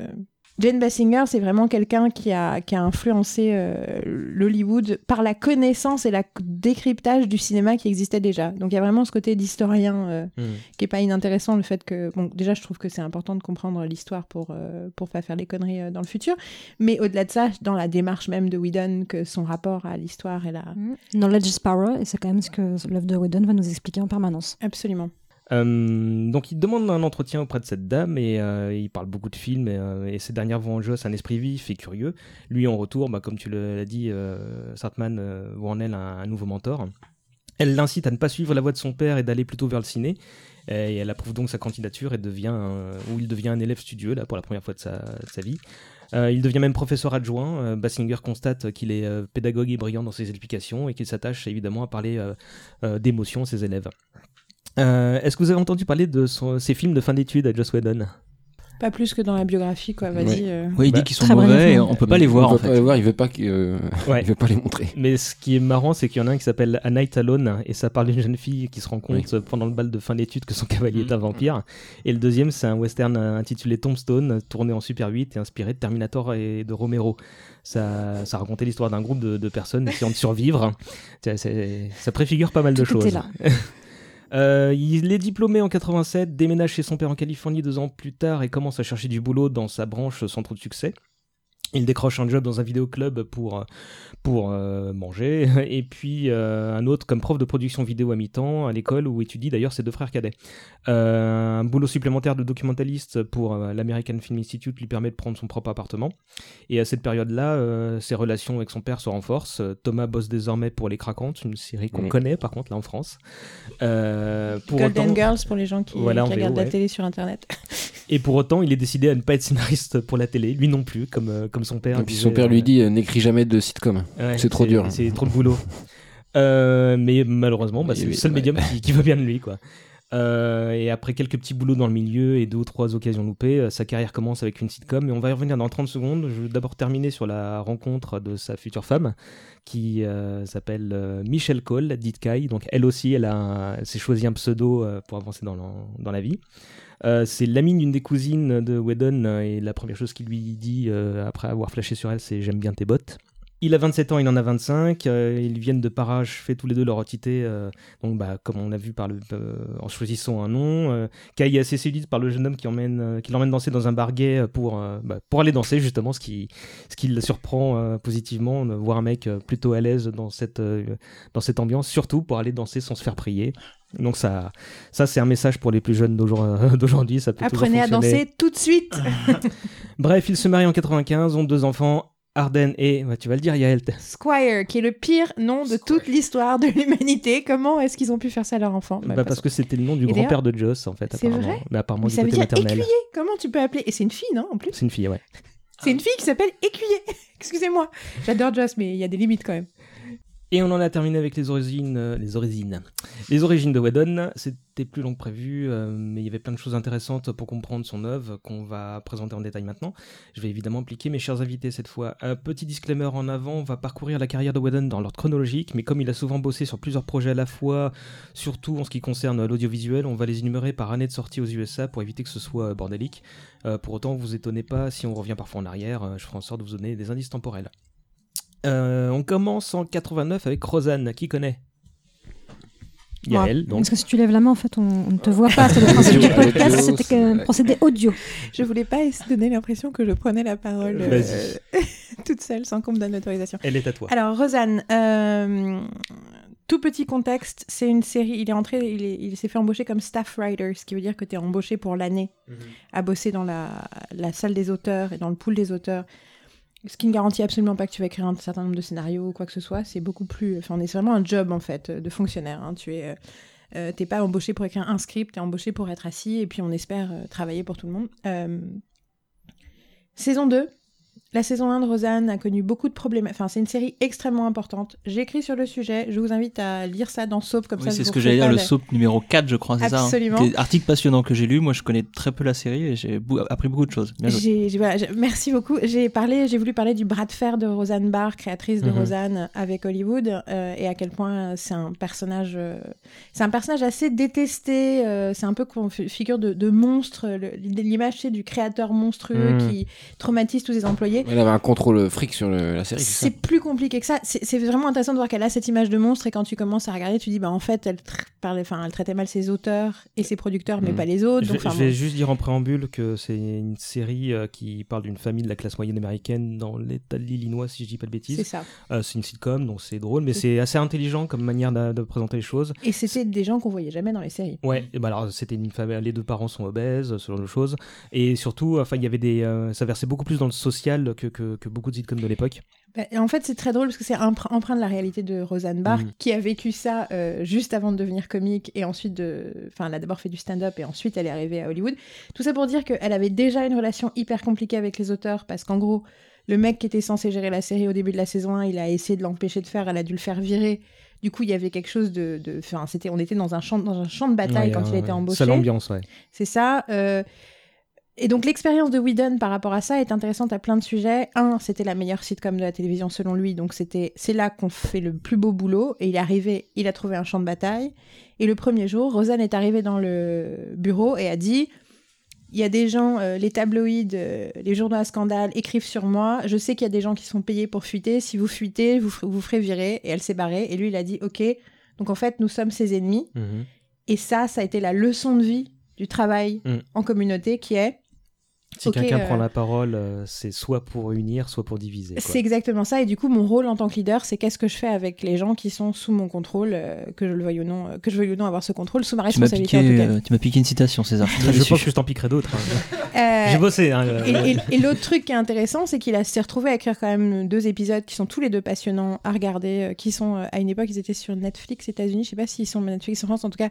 Jane Basinger, c'est vraiment quelqu'un qui a, qui a influencé euh, l'Hollywood par la connaissance et la décryptage du cinéma qui existait déjà. Donc il y a vraiment ce côté d'historien euh, Hmm. qui est pas inintéressant le fait que bon déjà je trouve que c'est important de comprendre l'histoire pour euh, pour pas faire des conneries euh, dans le futur mais au-delà de ça dans la démarche même de Whedon que son rapport à l'histoire et la Knowledge is power, et c'est quand même ce que l'œuvre de Whedon va nous expliquer en permanence. absolument Euh, donc il demande un entretien auprès de cette dame et euh, il parle beaucoup de films et, euh, ces dernières vont en jeu un esprit vif et curieux. Lui en retour, bah, comme tu l'as dit, euh, Sartman voit en elle un, nouveau mentor. Elle l'incite à ne pas suivre la voie de son père et d'aller plutôt vers le ciné. Et elle approuve donc sa candidature et devient où il devient un élève studieux là pour la première fois de sa, vie. Il devient même professeur adjoint. Euh, Basinger constate qu'il est pédagogue et brillant dans ses explications et qu'il s'attache évidemment à parler d'émotions à ses élèves. Euh, Est-ce que vous avez entendu parler de son- ces films de fin d'études à Joss Whedon? Pas plus que dans la biographie quoi vas-y euh. Oui, il Bah, dit qu'ils sont très mauvais et on peut pas les voir Il en veut pas fait. les voir, il veut pas, que, euh, Ouais. [LAUGHS] il veut pas les montrer. Mais ce qui est marrant, c'est qu'il y en a un qui s'appelle A Night Alone, et ça parle d'une jeune fille qui se rend compte pendant le bal de fin d'études que son cavalier est un vampire. Et le deuxième, c'est un western euh, intitulé Tombstone, tourné en Super 8 et inspiré de Terminator et de Romero. Ça, ça racontait l'histoire d'un groupe de, de personnes essayant de survivre. [LAUGHS] Ça préfigure pas mal de Tout choses. là. [LAUGHS] Euh, il est diplômé en 87, déménage chez son père en Californie deux ans plus tard et commence à chercher du boulot dans sa branche sans trop de succès. Il décroche un job dans un vidéoclub pour, pour euh, manger, [LAUGHS] et puis euh, un autre comme prof de production vidéo à mi-temps à l'école où étudient d'ailleurs ses deux frères cadets. Euh, un boulot supplémentaire de documentaliste pour euh, l'American Film Institute lui permet de prendre son propre appartement. Et à cette période-là, euh, ses relations avec son père se renforcent. Euh, Thomas bosse désormais pour Les Craquantes, une série qu'on connaît par contre là en France. Euh, pour Golden autant- Girls pour les gens qui, Voilà, qui en regardent VO, la ouais. télé sur internet Et pour autant, il est décidé à ne pas être scénariste pour la télé, lui non plus, comme, euh, comme son père. Et puis son père euh, lui dit euh, n'écris jamais de sitcom. ouais, c'est trop dur. C'est trop de boulot. Euh, mais malheureusement, bah, c'est le seul ouais. médium qui, qui veut bien de lui. Quoi. Euh, et après quelques petits boulots dans le milieu et deux ou trois occasions loupées, euh, sa carrière commence avec une sitcom. Et on va y revenir dans 30 secondes. Je vais d'abord terminer sur la rencontre de sa future femme, qui euh, s'appelle euh, Michelle Cole, dite Kai. Donc elle aussi, elle, a un- s'est choisi un pseudo euh, pour avancer dans, la- dans la vie. Euh, c'est l'amie d'une des cousines de Whedon euh, et la première chose qu'il lui dit euh, après avoir flashé sur elle, c'est j'aime bien tes bottes. Il a 27 ans, il en a 25. euh, ils viennent de fait tous les deux leur entité. donc, bah, comme on l'a vu par le, en choisissant un nom, Kai est assez séduite par le jeune homme qui, emmène, qui l'emmène danser dans un bar pour, bah, pour aller danser, justement, ce qui, ce qui le surprend positivement, voir un mec plutôt à l'aise dans cette, dans cette ambiance, surtout pour aller danser sans se faire prier. Donc, ça, ça c'est un message pour les plus jeunes [LAUGHS] d'aujourd'hui. ça peut Apprenez à danser tout de suite. [LAUGHS] Bref, ils se marient en 95, ont deux enfants, Arden et, ouais, tu vas le dire, Yael. [LAUGHS] Squire, qui est le pire nom de toute l'histoire de l'humanité. Comment est-ce qu'ils ont pu faire ça à leur enfant? Bah, parce que c'était le nom du grand-père de Joss, en fait, C'est apparemment. vrai? Mais apparemment Mais du ça veut côté dire maternel. écuyer. Comment tu peux appeler? Et c'est une fille, non En plus? C'est une fille, ouais. C'est une fille qui s'appelle Écuyer. Excusez-moi. J'adore Joss, mais il y a des limites quand même. Et on en a terminé avec les origines, euh, les origines, les origines de Whedon. C'était plus long que prévu, euh, mais il y avait plein de choses intéressantes pour comprendre son œuvre qu'on va présenter en détail maintenant. Je vais évidemment impliquer mes chers invités cette fois. Un petit disclaimer en avant, on va parcourir la carrière de Whedon dans l'ordre chronologique, mais comme il a souvent bossé sur plusieurs projets à la fois, surtout en ce qui concerne l'audiovisuel, on va les énumérer par année de sortie aux USA pour éviter que ce soit euh, bordélique. Pour autant, vous étonnez pas si on revient parfois en arrière, je ferai en sorte de vous donner des indices temporels. Euh, on commence en 89 avec Rosanne, qui connaît Yael, donc. Parce que si tu lèves la main, en fait, on, ne te voit pas. C'est le [LAUGHS] principe du Audio, podcast, audio, c'était un procédé audio. Je voulais pas donner l'impression que je prenais la parole euh, [LAUGHS] toute seule sans qu'on me donne l'autorisation. Elle est à toi. Alors, Rosanne, euh, tout petit contexte, c'est une série. Il est entré, il, est- il s'est fait embaucher comme staff writer, ce qui veut dire que tu es embauché pour l'année à bosser dans la, la salle des auteurs et dans le pool des auteurs. Ce qui ne garantit absolument pas que tu vas écrire un certain nombre de scénarios ou quoi que ce soit. C'est beaucoup plus. Enfin, on est vraiment un job en fait de fonctionnaire. hein. Tu es. euh, euh, t'es pas embauché pour écrire un script, t'es embauché pour être assis et puis on espère euh, travailler pour tout le monde. Saison 2. La saison 1 de Rosanne a connu beaucoup de problèmes. Enfin, c'est une série extrêmement importante. J'ai écrit sur le sujet. Je vous invite à lire ça dans Soap comme Oui, ça. c'est ce que j'allais dire, le soap numéro 4, je crois, c'est ça. hein. Absolument. Est Article passionnant que j'ai lu. Moi, je connais très peu la série et j'ai appris beaucoup de choses. Bien voilà, merci beaucoup. J'ai parlé, j'ai voulu parler du bras de fer de Roseanne Barr, créatrice de Mhm. Roseanne avec Hollywood, euh, et à quel point c'est un personnage, euh, c'est un personnage assez détesté. euh, c'est un peu comme fi- figure de, de monstre, l'image c'est du créateur monstrueux Mhm. qui traumatise tous ses employés. Elle avait un contrôle fric sur le- la série, c'est C'est plus compliqué que ça. C'est c'est vraiment intéressant de voir qu'elle a cette image de monstre et quand tu commences à regarder, tu dis bah en fait elle, tra- parlait, enfin, elle traitait mal ses auteurs et ses producteurs, mais Mhm. pas les autres. Je Donc, je vais bon. juste dire en préambule que c'est une série euh, qui parle d'une famille de la classe moyenne américaine dans l'état de l'Illinois, si je dis pas de c'est bêtises. ça. Euh, c'est une sitcom, donc c'est drôle, mais c'est assez intelligent comme manière de, de présenter les choses. Et c'était des gens qu'on voyait jamais dans les séries. Ouais, et bah alors c'était une famille, les deux parents sont obèses, ce genre de choses, et surtout, enfin il y avait des, euh, ça versait beaucoup plus dans le social que, que, que beaucoup de sitcoms de l'époque. Bah, en fait, c'est très drôle parce que c'est empr- empreint de la réalité de Roseanne Barr, Mhm. qui a vécu ça euh, juste avant de devenir comique et ensuite de. Enfin, elle a d'abord fait du stand-up et ensuite elle est arrivée à Hollywood. Tout ça pour dire qu'elle avait déjà une relation hyper compliquée avec les auteurs parce qu'en gros, le mec qui était censé gérer la série au début de la saison 1, il a essayé de l'empêcher de faire, elle a dû le faire virer. Du coup, il y avait quelque chose de. de- Enfin, c'était, on était dans un champ, dans un champ de bataille Ouais, quand il a été embauché. C'est l'ambiance, ouais. C'est ça. euh, Et donc l'expérience de Whedon par rapport à ça est intéressante à plein de sujets. Un, c'était la meilleure sitcom de la télévision selon lui, donc c'était c'est là qu'on fait le plus beau boulot. Et il est arrivé, il a trouvé un champ de bataille. Et le premier jour, Rosanne est arrivée dans le bureau et a dit il y a des gens, euh, les tabloïds, euh, les journaux à scandale écrivent sur moi. Je sais qu'il y a des gens qui sont payés pour fuiter. Si vous fuitez, vous, ferez- vous ferez virer. Et elle s'est barrée. Et lui, il a dit ok. Donc en fait, nous sommes ses ennemis. Mhm. Et ça, ça a été la leçon de vie du travail Mm. en communauté qui est Si quelqu'un euh, prend la parole, euh, c'est soit pour unir, soit pour diviser. C'est exactement ça. Et du coup, mon rôle en tant que leader, c'est qu'est-ce que je fais avec les gens qui sont sous mon contrôle, euh, que je le veuille ou non, euh, que je veuille ou non avoir ce contrôle, sous ma Tu m'as responsabilité piqué, en tout cas. euh, tu m'as piqué une citation, César. Je déçu. pense que je t'en piquerai d'autres. hein. Euh, [LAUGHS] J'ai bossé. hein, et, euh, et- et l'autre truc qui est intéressant, c'est qu'il a s'est retrouvé à écrire quand même deux épisodes qui sont tous les deux passionnants à regarder, euh, qui sont euh, à une époque ils étaient sur Netflix États-Unis, je sais pas s'ils sont Netflix en France, en tout cas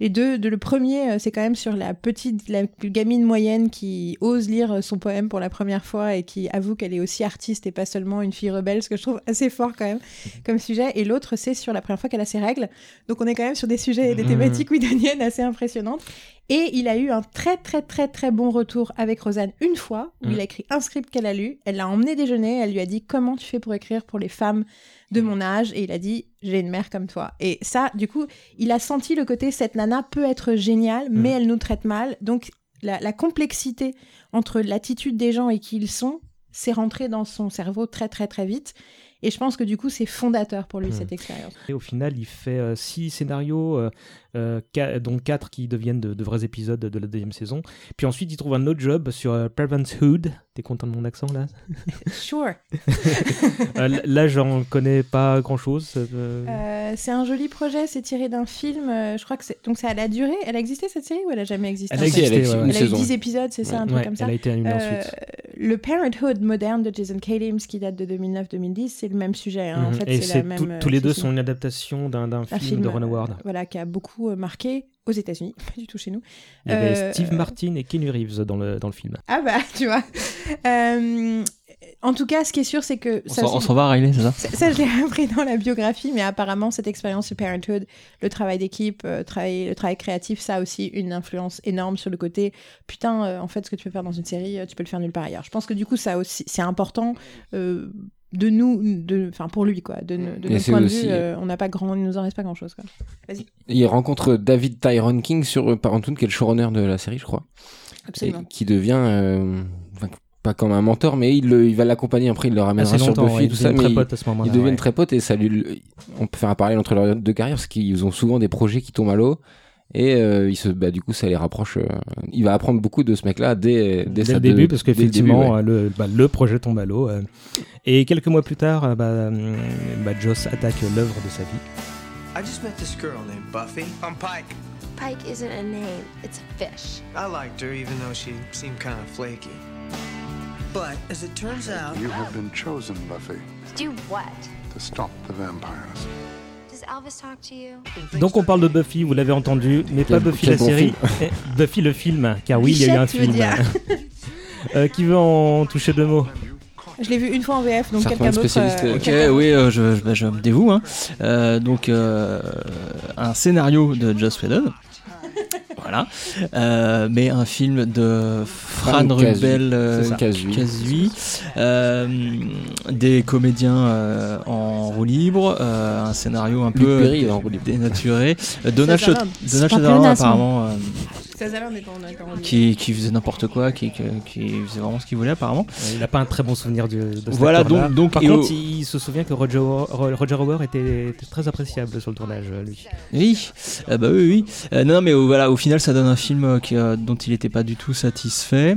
les deux. De, le premier, euh, c'est quand même sur la petite, la gamine moyenne qui ose ose lire son poème pour la première fois et qui avoue qu'elle est aussi artiste et pas seulement une fille rebelle, ce que je trouve assez fort quand même comme sujet. Et l'autre, c'est sur la première fois qu'elle a ses règles. Donc on est quand même sur des sujets et des Mhm. thématiques widoniennes assez impressionnantes. Et il a eu un très très très très bon retour avec Rosanne une fois, où Mhm. il a écrit un script qu'elle a lu. Elle l'a emmené déjeuner, elle lui a dit comment tu fais pour écrire pour les femmes de mon âge? Et il a dit j'ai une mère comme toi et ça du coup il a senti le côté cette nana peut être géniale mais elle nous traite mal donc la, la complexité entre l'attitude des gens et qui ils sont c'est rentré dans son cerveau très très très vite et je pense que du coup c'est fondateur pour lui Mhm. cette expérience Et au final, il fait euh, six scénarios, euh, euh, dont quatre qui deviennent de, de vrais épisodes de la deuxième saison. Puis ensuite, il trouve un autre job sur euh, Parenthood. T'es content de mon accent là? [LAUGHS] Sure Euh, Là, j'en connais pas grand chose. Euh, c'est un joli projet c'est tiré d'un film euh, je crois que c'est donc ça a duré elle a existé cette série ou elle a jamais existé? Elle a existé, elle a ouais, une elle a eu saison. 10 épisodes c'est ça un truc comme ça elle a été annulée Euh, ensuite. le Parenthood moderne de Jason Katims qui date de 2009-2010, c'est le même sujet. hein. En Mhm. fait, Et la même. tous les deux film. sont une adaptation d'un un film, de Ron Howard. voilà, qui a beaucoup euh, marqué aux États-Unis, [LAUGHS] pas du tout chez nous. Il y avait euh, Steve Martin et Keanu Reeves dans le, dans le film. Ah bah, [LAUGHS] tu vois. Euh, en tout cas, ce qui est sûr, c'est que On ça, s'en- on s'en va, Riley, c'est ça ça, ça, je l'ai [LAUGHS] appris dans la biographie, mais apparemment, cette expérience sur Parenthood, le travail d'équipe, euh, travail- le travail créatif, ça a aussi une influence énorme sur le côté putain, euh, en fait, ce que tu peux faire dans une série, tu peux le faire nulle part ailleurs. Je pense que du coup, ça aussi, c'est important. euh, de nous, de, enfin pour lui quoi, de, de Et notre point de vue, euh, on n'a pas grand, il nous en reste pas grand chose quoi. Il rencontre David Tyrone King sur euh, Parenthood, qui est le showrunner de la série, je crois. Et Absolument. qui devient, euh, enfin, pas comme un mentor, mais il, le- il va l'accompagner après, il le ramènera Assez sur Buffy, ouais, ils tout ça. deviennent Mais très ils, potes à ce moment-là. ils deviennent ouais. très potes et ça lui, on peut faire un parallèle entre leurs deux carrières, parce qu'ils ont souvent des projets qui tombent à l'eau. Et euh, il se, bah, du coup, ça les rapproche. euh, il va apprendre beaucoup de ce mec-là dès, dès, Dès sa le début, parce le début, qu'effectivement, ouais. euh, le, bah, le projet tombe à l'eau. euh. et quelques mois plus tard, euh, bah, hum, bah, Joss attaque l'œuvre de sa vie. I just met this girl named Buffy. I'm Pike. Pike isn't a name, it's a fish. I liked her even though she seemed kind of flaky. But as it turns out, You have been chosen, Buffy, Do what? to stop the vampires. Donc on parle de Buffy, vous l'avez entendu, mais pas Buffy la bon série, mais [LAUGHS] Buffy le film, car oui, il y a eu un film. [LAUGHS] Euh, qui veut en toucher deux mots? Je l'ai vu une fois en VF, donc quelqu'un d'autre. euh, Ok, oui, euh, je, je- bah, je me dévoue. hein. Euh, donc, euh, un scénario de Joss Whedon. Voilà. Euh, mais un film de Fran Fran Casey. Rubel euh. Euh, des comédiens euh, en roue libre. euh, un scénario un Luc peu Perry est en roue libre. dénaturé. Donald, Sut- Sutherland. Donald apparemment. En- qui, qui faisait n'importe quoi, qui, faisait vraiment ce qu'il voulait apparemment. Il n'a pas un très bon souvenir de, de cet Voilà, donc- donc, Par et contre, au- il se souvient que Roger, Ro- Roger Hauer était, était très appréciable sur le tournage, lui. Oui, euh, bah oui, oui. Euh, non, mais euh, voilà, au final, ça donne un film euh, qui, euh, dont il n'était pas du tout satisfait.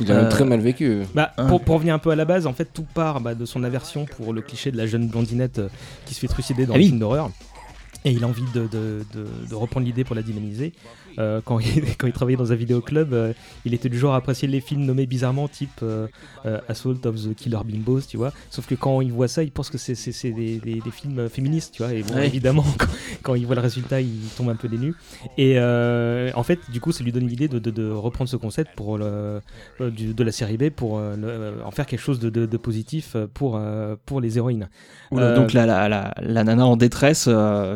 Il a même Euh, très mal vécu. Bah, Hein. pour, pour revenir un peu à la base, en fait, tout part bah, de son aversion pour le cliché de la jeune blondinette euh, qui se fait trucider dans Ah le film d'horreur. Et il a envie de, de- de- de reprendre l'idée pour la dynamiser. Euh, quand, il, [LAUGHS] quand il travaillait dans un vidéoclub, euh, il était du genre à apprécier les films nommés bizarrement, type euh, euh, Assault of the Killer Bimbos, tu vois. Sauf que quand il voit ça, il pense que c'est des, des- des films féministes, tu vois. Et bon, Ouais. évidemment, [LAUGHS] quand, quand il voit le résultat, il tombe un peu nues. Et en fait, du coup, ça lui donne l'idée de, de- de reprendre ce concept pour le, du- de la série B pour le- en faire quelque chose de, positif pour, pour les héroïnes. Donc la, la, la, la nana en détresse,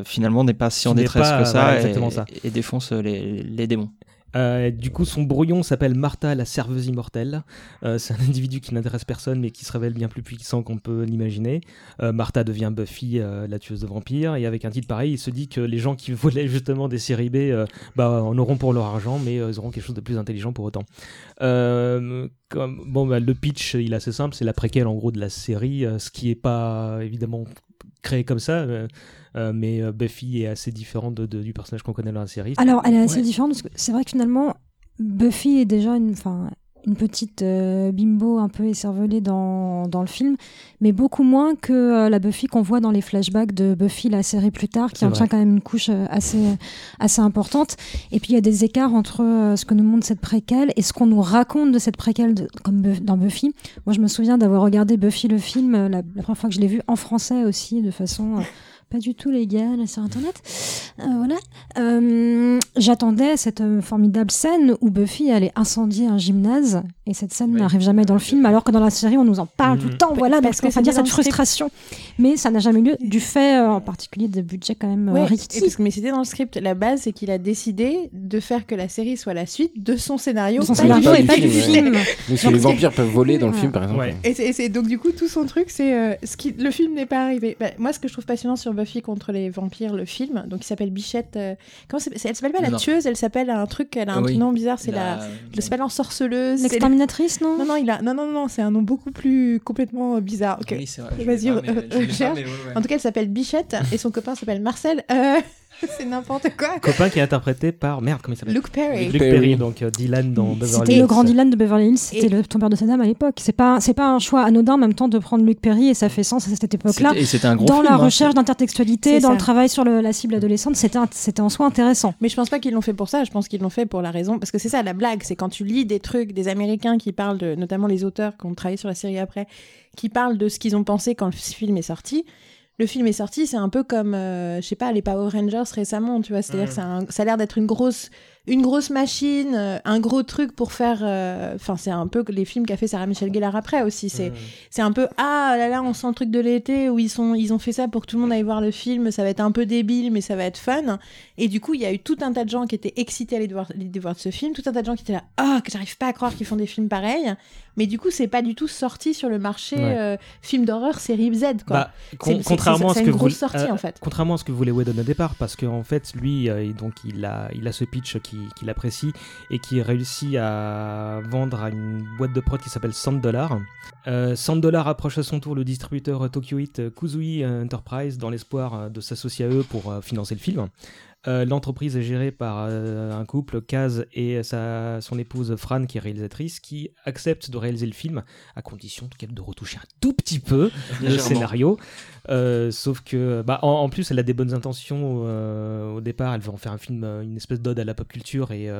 finalement, n'est pas si en détresse pas- que ça, voilà, et, ça. et défonce les, les démons. Euh, du coup, son brouillon s'appelle Martha, la serveuse immortelle. Euh, c'est un [LAUGHS] individu qui n'intéresse personne, mais qui se révèle bien plus puissant qu'on peut l'imaginer. Euh, Martha devient Buffy, la tueuse de vampires, et avec un titre pareil, il se dit que les gens qui [LAUGHS] voulaient justement des séries B bah, en auront pour leur argent, mais ils auront quelque chose de plus intelligent pour autant. Bon, bah, le pitch, il est assez simple, c'est la préquelle en gros de la série, ce qui est pas évidemment créé comme ça. Euh, mais euh, Buffy est assez différente de- de- du personnage qu'on connaît dans la série. Alors, elle est assez Ouais. différente parce que c'est vrai que finalement, Buffy est déjà une, petite euh, bimbo un peu écervelée dans, dans le film, mais beaucoup moins que euh, la Buffy qu'on voit dans les flashbacks de Buffy, la série plus tard, qui en tient quand même une couche assez, assez importante. Et puis il y a des écarts entre euh, ce que nous montre cette préquelle et ce qu'on nous raconte de cette préquelle de- comme dans Buffy. Moi, je me souviens d'avoir regardé Buffy le film la, la première fois que je l'ai vu en français aussi, de façon. Pas du tout légal sur Internet. Euh, voilà. Euh, J'attendais cette euh, formidable scène où Buffy allait incendier un gymnase et cette scène n'arrive jamais dans le film, alors que dans la série on nous en parle tout le temps. Voilà, donc Parce que on va dire cette frustration. Mais ça n'a jamais eu lieu du fait, euh, en particulier, de budget quand même Ouais, et parce que- mais c'était dans le script. La base, c'est qu'il a décidé de faire que la série soit la suite de son scénario. De son pas scénario du et pas du film. Mais sur les vampires peuvent voler dans le Ouais. film, par exemple. Ouais. Et donc du coup tout son truc, c'est euh, ce qui le film n'est pas arrivé. Bah, moi, ce que je trouve passionnant sur Buffy contre les vampires, le film, donc il s'appelle Bichette. euh, comment c'est- c'est- elle s'appelle pas la Non. tueuse, elle s'appelle un truc, elle a un Oui. nom bizarre, c'est la, La- elle s'appelle l'ensorceleuse. L'exterminatrice, non? Non non, il a non non non, c'est un nom beaucoup plus complètement euh, bizarre. Ok. Oui, c'est vrai. je Vas-y, euh. En tout cas, elle s'appelle Bichette et son copain s'appelle Marcel. Euh, c'est n'importe quoi. Copain qui est interprété par merde, comment il s'appelle Luke Perry. Luke Perry. Perry, donc euh, Dylan dans Beverly C'était Hills. le grand Dylan de Beverly Hills, c'était Et- le tombeur de Saddam à l'époque. C'est pas, c'est pas un choix anodin en même temps de prendre Luke Perry et ça fait sens à cette époque-là. C'était- Et c'était un gros Dans film, la hein. recherche d'intertextualité, dans ça. le travail sur le- la cible adolescente, c'était, c'était en soi intéressant. Mais je pense pas qu'ils l'ont fait pour ça, je pense qu'ils l'ont fait pour la raison. Parce que c'est ça la blague, c'est quand tu lis des trucs, des Américains qui parlent de, notamment les auteurs qui ont travaillé sur la série après, qui parlent de ce qu'ils ont pensé quand le film est sorti. Le film est sorti, c'est un peu comme, euh, je sais pas, les Power Rangers récemment, tu vois. C'est-à-dire que c'est un- ça a l'air d'être une grosse, une grosse machine, euh, un gros truc pour faire. euh, Enfin, c'est un peu les films qu'a fait Sarah Michelle Gellar après aussi. C'est c'est un peu ah là là on sent le truc de l'été où ils sont ils ont fait ça pour que tout le monde aille voir le film ça va être un peu débile mais ça va être fun et du coup il y a eu tout un tas de gens qui étaient excités à aller voir, aller voir ce film tout un tas de gens qui étaient là ah que j'arrive pas à croire qu'ils font des films pareils mais du coup c'est pas du tout sorti sur le marché Ouais. euh, film d'horreur série Z quoi Bah, con- contrairement c'est- à ce que sortie, en fait. Contrairement à ce que voulait Whedon au départ, parce qu'en fait, lui, euh, donc il a, il a ce pitch qui- qu'il apprécie et qui réussit à vendre à une boîte de prod qui s'appelle 100 dollars. 100 dollars approche à son tour le distributeur euh, Tokyo Hit euh, Kuzui Enterprise dans l'espoir euh, de s'associer à eux pour euh, financer le film. Euh, L'entreprise est gérée par euh, un couple, Kaz et sa, son épouse Fran, qui est réalisatrice, qui accepte de réaliser le film à condition qu'elle de retoucher un tout petit peu le scénario. Euh, sauf que, bah, en, en plus, elle a des bonnes intentions au départ. Elle veut en faire un film, une espèce d'ode à la pop culture. Et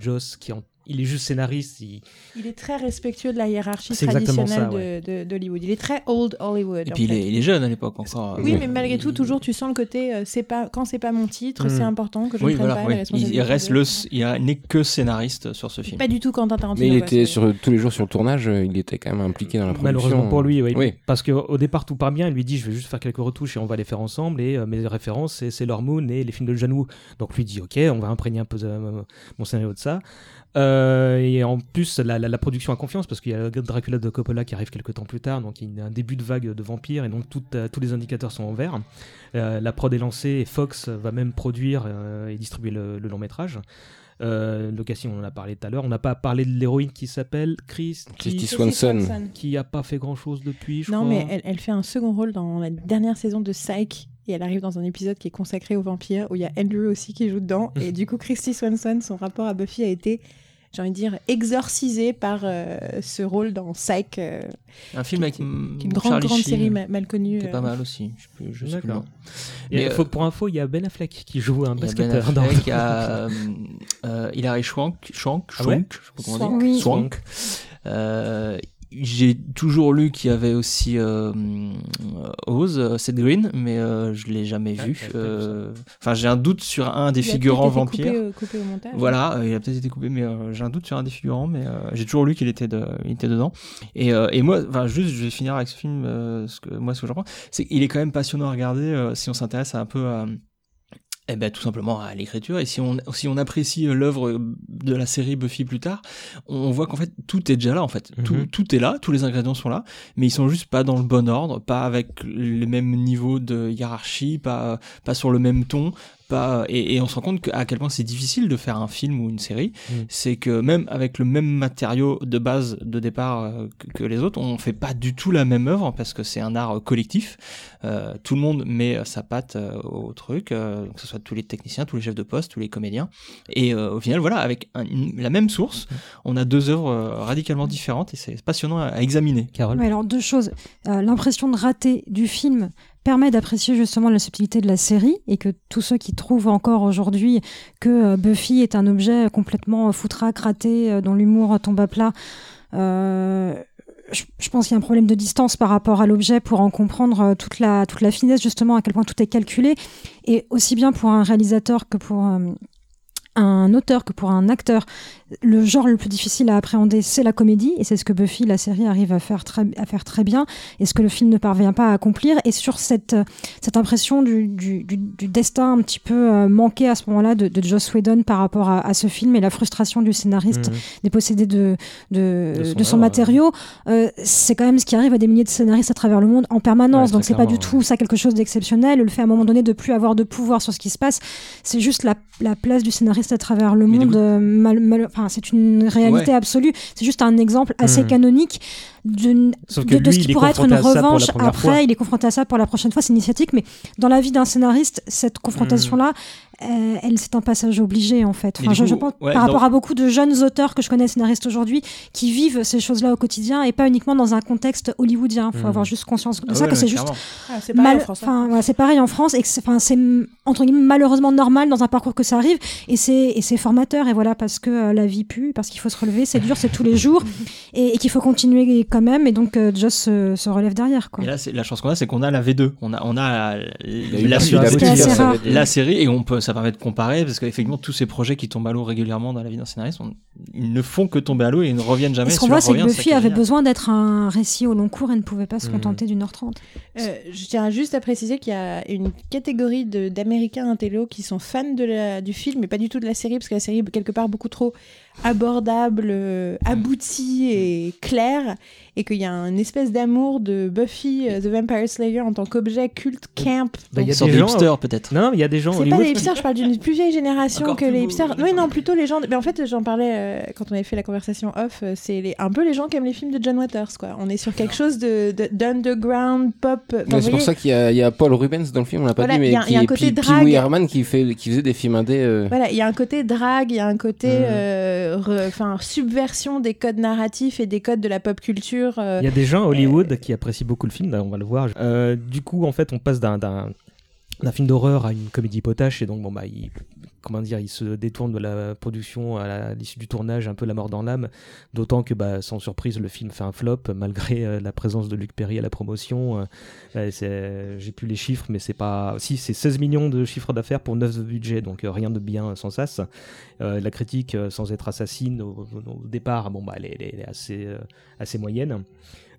Joss, qui en- il est juste scénariste, il, il est très respectueux de la hiérarchie traditionnelle ça, de- de- d'Hollywood il est très old Hollywood Et puis il est, il est jeune à l'époque encore. oui, mais malgré tout, toujours, tu sens le côté, euh, c'est pas quand c'est pas mon titre, c'est Mm. important que je Oui, ne prenne voilà, pas oui. la Il, reste le, il n'est que scénariste sur ce film. Pas du tout Quentin Tarantino. Mais il quoi, était sur, tous les jours sur le tournage, euh, il était quand même impliqué dans la production. malheureusement pour lui, oui. Oui. Parce qu'au départ, tout part bien. Il lui dit Je vais juste faire quelques retouches et on va les faire ensemble. Et euh, mes références, c'est Sailor Moon et les films de John Woo. Donc lui dit Ok, on va imprégner un peu euh, mon scénario de ça. Euh, et en plus, la, la- la production a confiance parce qu'il y a Dracula de Coppola qui arrive quelques temps plus tard, donc il y a un début de vague de vampires et donc tout, euh, tous les indicateurs sont en vert. Euh, la prod est lancée et Fox va même produire euh, et distribuer le, le long métrage. Euh, le casting, on en a parlé tout à l'heure. On n'a pas parlé de l'héroïne qui s'appelle Christy, Christy Swanson. qui a pas fait grand chose depuis, je Non, crois. mais elle, elle fait un second rôle dans la dernière saison de Psych. Et elle arrive dans un épisode qui est consacré aux vampires, où il y a Andrew aussi qui joue dedans. et [LAUGHS] du coup, Christy Swanson, son rapport à Buffy a été, j'ai envie de dire, exorcisé par euh, ce rôle dans Psych, euh, Un film avec qui est mm, une grande, Charlie grande Sheen, série ma- mal connue. qui est pas euh. mal aussi. Je, sais plus- je sais plus le D'accord. nom. Et Mais, faut- pour info, il y a Ben Affleck qui joue un Il y a Ben basketteur dans Affleck, il y a euh, euh, Hilary Swank, Swank, Ah ouais Swank, je sais pas comment on Swank. dit. Oui. Swank. Euh, j'ai toujours lu qu'il y avait aussi euh, Oz, euh, Seth Green, mais euh, je l'ai jamais Ah, vu. Euh, Enfin, j'ai un doute sur un des Il a figurants peut-être été vampires. Coupé, au- coupé au montage. Voilà, euh, il a peut-être été coupé, mais euh, j'ai un doute sur un des figurants, mais euh, j'ai toujours lu qu'il était, de, il était dedans. Et, euh, et moi, enfin, juste, je vais finir avec ce film, euh, ce que, moi, ce que j'en pense, c'est qu'il est quand même passionnant à regarder euh, si on s'intéresse un peu à. Eh ben, tout simplement à l'écriture. Et si on, si on apprécie euh, l'œuvre de la série Buffy plus tard, on voit qu'en fait, tout est déjà là, en fait. Mhm. tout, tout est là, tous les ingrédients sont là, mais ils sont juste pas dans le bon ordre, pas avec les mêmes niveaux de hiérarchie, pas, pas sur le même ton, pas, et, et on se rend compte à quel point c'est difficile de faire un film ou une série. Mhm. C'est que même avec le même matériau de base de départ euh, que, que les autres, on fait pas du tout la même œuvre parce que c'est un art euh, collectif. Euh, tout le monde met sa patte euh, au truc, euh, que ce soit tous les techniciens, tous les chefs de poste, tous les comédiens. Et euh, au final, voilà, avec un- une- la même source, on a deux œuvres euh, radicalement différentes et c'est passionnant à, à examiner. Carole Ouais, alors deux choses. Euh, L'impression de rater du film permet d'apprécier justement la subtilité de la série et que tous ceux qui trouvent encore aujourd'hui que euh, Buffy est un objet complètement foutraque, raté, euh, dont l'humour tombe à plat, euh, je, pense qu'il y a un problème de distance par rapport à l'objet pour en comprendre euh, toute la, toute la finesse, justement, à quel point tout est calculé. Et aussi bien pour un réalisateur que pour euh, un auteur que pour un acteur, le genre le plus difficile à appréhender, c'est la comédie, et c'est ce que Buffy, la série, arrive à faire très, à faire très bien, et ce que le film ne parvient pas à accomplir. Et sur cette, cette impression du, du, du, du destin un petit peu euh, manqué à ce moment-là de, de Joss Whedon par rapport à, à, ce film, et la frustration du scénariste Mhm. dépossédé de, de, De son de son œuvre, matériau, euh, c'est quand même ce qui arrive à des milliers de scénaristes à travers le monde en permanence. Ouais, Donc c'est pas du tout ça quelque chose d'exceptionnel. Le fait à un moment donné de plus avoir de pouvoir sur ce qui se passe, c'est juste la, la place du scénariste à travers le Mais monde. coup- euh, mal- mal- enfin, c'est une réalité Ouais. absolue. C'est juste un exemple assez Mhm. canonique de, de ce qui pourrait être une revanche après. fois. Il est confronté à ça pour la prochaine fois. C'est initiatique, mais dans la vie d'un scénariste, cette confrontation-là, euh, elle, c'est un passage obligé en fait. Enfin, je, coup, je pense ouais, par rapport à beaucoup de jeunes auteurs que je connais scénaristes aujourd'hui qui vivent ces choses-là au quotidien et pas uniquement dans un contexte hollywoodien. Il faut Mhm. avoir juste conscience de Ah ça ouais, que c'est juste. Ah, c'est pareil mal, en France. hein. pareil en France et que c'est, entre guillemets malheureusement normal dans un parcours que ça arrive et c'est formateur et voilà parce que euh, la vie pue, parce qu'il faut se relever, c'est dur, c'est tous les jours [LAUGHS] et, et qu'il faut continuer quand même et donc euh, Joss se, se relève derrière quoi. Et là, la chance qu'on a, c'est qu'on a la V2. On a, on la la la la série, et on peut, ça permet de comparer parce qu'effectivement, tous ces projets qui tombent à l'eau régulièrement dans la vie d'un scénariste, on- ils ne font que tomber à l'eau et ils ne reviennent jamais. Et ce qu'on voit, c'est que Buffy avait besoin d'être un récit au long cours et ne pouvait pas se Mhm. contenter d'une heure trente. Euh, je tiens juste à préciser qu'il y a une catégorie d'Américains intello qui sont fans de la, du film, mais pas du tout de la série, parce que la série est quelque part beaucoup trop abordable, euh, aboutie et claire, et qu'il y a une espèce d'amour de Buffy euh, The Vampire Slayer en tant qu'objet culte camp. Bah, il y a sorte des gens, d'hipster, peut-être. Non, il y a des gens C'est pas des hipsters, je parle d'une plus vieille génération Encore que les hipsters. Oui, non, plutôt les gens. Mais en fait, j'en parlais euh, quand on avait fait la conversation off. euh, c'est les- un peu les gens qui aiment les films de John Waters, quoi. On est sur quelque chose de de- d'underground pop. C'est pour ça qu'il y, a- il y a Paul Rubens dans le film, on l'a pas Voilà, dit, mais il y a- qui y a un est côté Herman qui, fait, qui faisait des films indés. euh, Voilà, il y a un côté drague, il y a un côté Mhm. Enfin subversion des codes narratifs et des codes de la pop culture. euh, Il y a des gens à Hollywood qui apprécient beaucoup le film, là, on va le voir. Euh, du coup, en fait, on passe d'un film d'horreur à une comédie potache, et donc, bon, bah, il, comment dire, il se détourne de la production à, l'issue du tournage, un peu la mort dans l'âme, d'autant que, bah, sans surprise, le film fait un flop, [LAUGHS] malgré euh, la présence de Luc Perry à la promotion. euh, euh, c'est, j'ai plus les chiffres, mais c'est pas. Si, c'est 16 millions de chiffres d'affaires pour 9 de budget, donc euh, rien de bien sans sas. Euh, la critique, euh, sans être assassine au, départ, bon, bah, elle, est, euh, assez moyenne.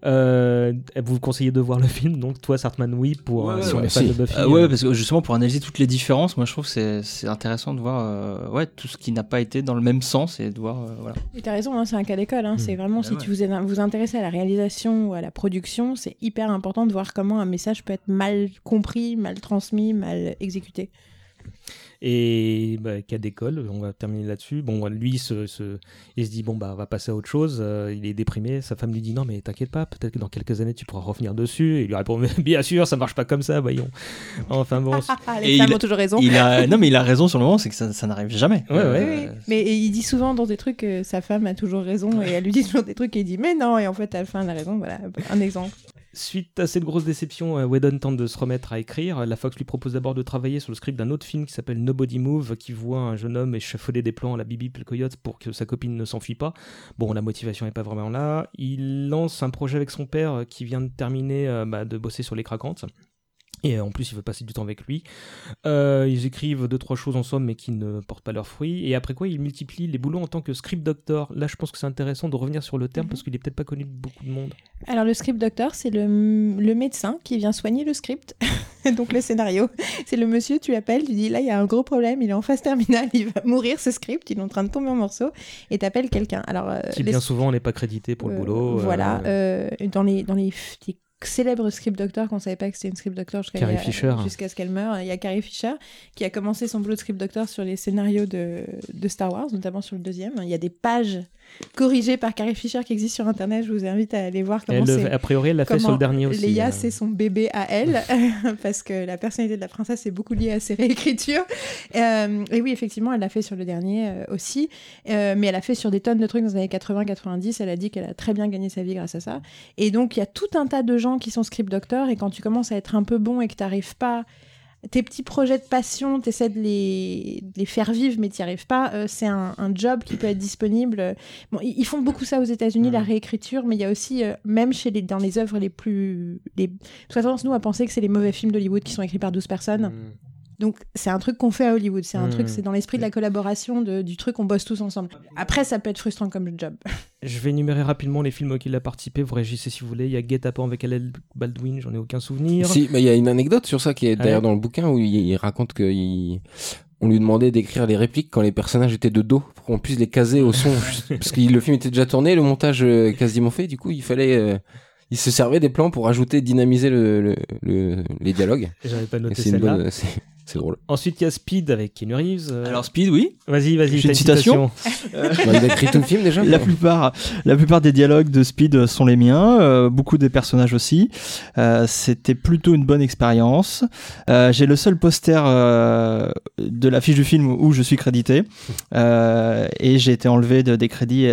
Euh, vous conseillez de voir le film, donc toi, Sartman, oui, pour Ouais, ouais, si on ouais, est fan si. de Buffy. Euh, ouais, parce que justement pour analyser toutes les différences, moi je trouve que c'est intéressant de voir euh, ouais, tout ce qui n'a pas été dans le même sens et de voir euh, voilà. Et t'as raison, hein, c'est un cas d'école. hein. Mm. C'est vraiment, Ah si ouais. tu vous, vous intéressez à la réalisation ou à la production, c'est hyper important de voir comment un message peut être mal compris, mal transmis, mal exécuté. Et bah, cas d'école, on va terminer là-dessus. Bon, lui, se, se- il se dit bon bah, on va passer à autre chose. Euh, il est déprimé. Sa femme lui dit non mais t'inquiète pas, peut-être que dans quelques années tu pourras revenir dessus. Et il lui répond mais [LAUGHS] bien sûr, ça marche pas comme ça, voyons. Enfin bon. [LAUGHS] Ah, Et les femmes il- ont toujours raison. Il a non mais il a raison sur le moment, c'est que ça, ça n'arrive jamais. Ouais, ouais. Euh, Oui, mais il dit souvent dans des trucs que sa femme a toujours raison et elle lui dit toujours des trucs et il dit mais non et en fait à la fin elle a raison voilà un exemple Suite à cette grosse déception, euh, Whedon tente de se remettre à écrire. La Fox lui propose d'abord de travailler sur le script d'un autre film qui s'appelle Nobody Move, qui voit un jeune homme échafauder des plans à la Bibi le Coyote pour que sa copine ne s'enfuit pas. Bon, la motivation n'est pas vraiment là. Il lance un projet avec son père euh, qui vient de terminer euh, bah, de bosser sur les craquantes. Et en plus, il veut passer du temps avec lui. Euh, ils écrivent deux, trois choses ensemble, mais qui ne portent pas leurs fruits. Et après quoi, ils multiplient les boulots en tant que script doctor. Là, je pense que c'est intéressant de revenir sur le terme Mhm. parce qu'il est peut-être pas connu de beaucoup de monde. alors le script doctor c'est le, le médecin qui vient soigner le script [LAUGHS] donc le scénario c'est le monsieur tu appelles tu dis là il y a un gros problème il est en phase terminale [LAUGHS] il va mourir ce script il est en train de tomber en morceaux et t'appelles quelqu'un alors euh, Qui les- bien souvent n'est pas crédité pour le Euh, boulot. Voilà, dans les, dans les célèbres script doctors, qu'on savait pas que c'était une script doctor jusqu'à ce qu'elle meure, il y a Carrie Fisher qui a commencé son boulot de script doctor sur les scénarios de, de Star Wars, notamment sur le deuxième. Il y a des pages corrigées par Carrie Fisher qui existent sur Internet, je vous invite à aller voir comment Elle, c'est. a priori, elle l'a fait sur le dernier aussi. Leia, euh. c'est son bébé à elle, [LAUGHS] parce que la personnalité de la princesse est beaucoup liée à ses [LAUGHS] réécritures. Euh, et oui, effectivement, elle l'a fait sur le dernier euh, aussi, mais elle a fait sur des tonnes de trucs dans les années 80-90. Elle a dit qu'elle a très bien gagné sa vie grâce à ça. Et donc, il y a tout un tas de gens qui sont script doctors, et quand tu commences à être un peu bon et que tu n'arrives pas tes petits projets de passion, tu essaies de les, de les faire vivre, mais tu n'y arrives pas. euh, c'est un, un job qui peut être disponible. Bon, ils, font beaucoup ça aux États-Unis, la réécriture, mais il y a aussi, euh, même chez les, dans les œuvres les plus. Les... Parce qu'on a tendance, nous, à penser que c'est les mauvais films d'Hollywood qui sont écrits par 12 personnes. Donc, c'est un truc qu'on fait à Hollywood. C'est un truc, c'est dans l'esprit de la collaboration, de- du truc, on bosse tous ensemble. Après, ça peut être frustrant comme job. [LAUGHS] Je vais énumérer rapidement les films auxquels il a participé. Vous réagissez si vous voulez. Il y a Get Up avec Alec Baldwin, j'en ai aucun souvenir. Si, mais il y a une anecdote sur ça qui est d'ailleurs dans le bouquin où il, il raconte que il- on lui demandait d'écrire les répliques quand les personnages étaient de dos pour qu'on puisse les caser au son. [LAUGHS] parce que le film était déjà tourné, le montage euh, quasiment fait. Du coup, il fallait, euh, il se servait des plans pour ajouter, dynamiser le, le- le- les dialogues. [LAUGHS] J'avais pas noté celle-là. bonne- c'est c'est drôle. Ensuite, il y a Speed avec Keanu Reeves. euh, Alors Speed, oui. vas-y, vas-y. J'ai une citation. Bah, il a écrit tout le film déjà. [LAUGHS] La quoi. plupart, la plupart des dialogues de Speed sont les miens, euh, beaucoup des personnages aussi. Euh, C'était plutôt une bonne expérience. Euh, J'ai le seul poster euh, de l'affiche du film où je suis crédité Euh, et j'ai été enlevé de, des crédits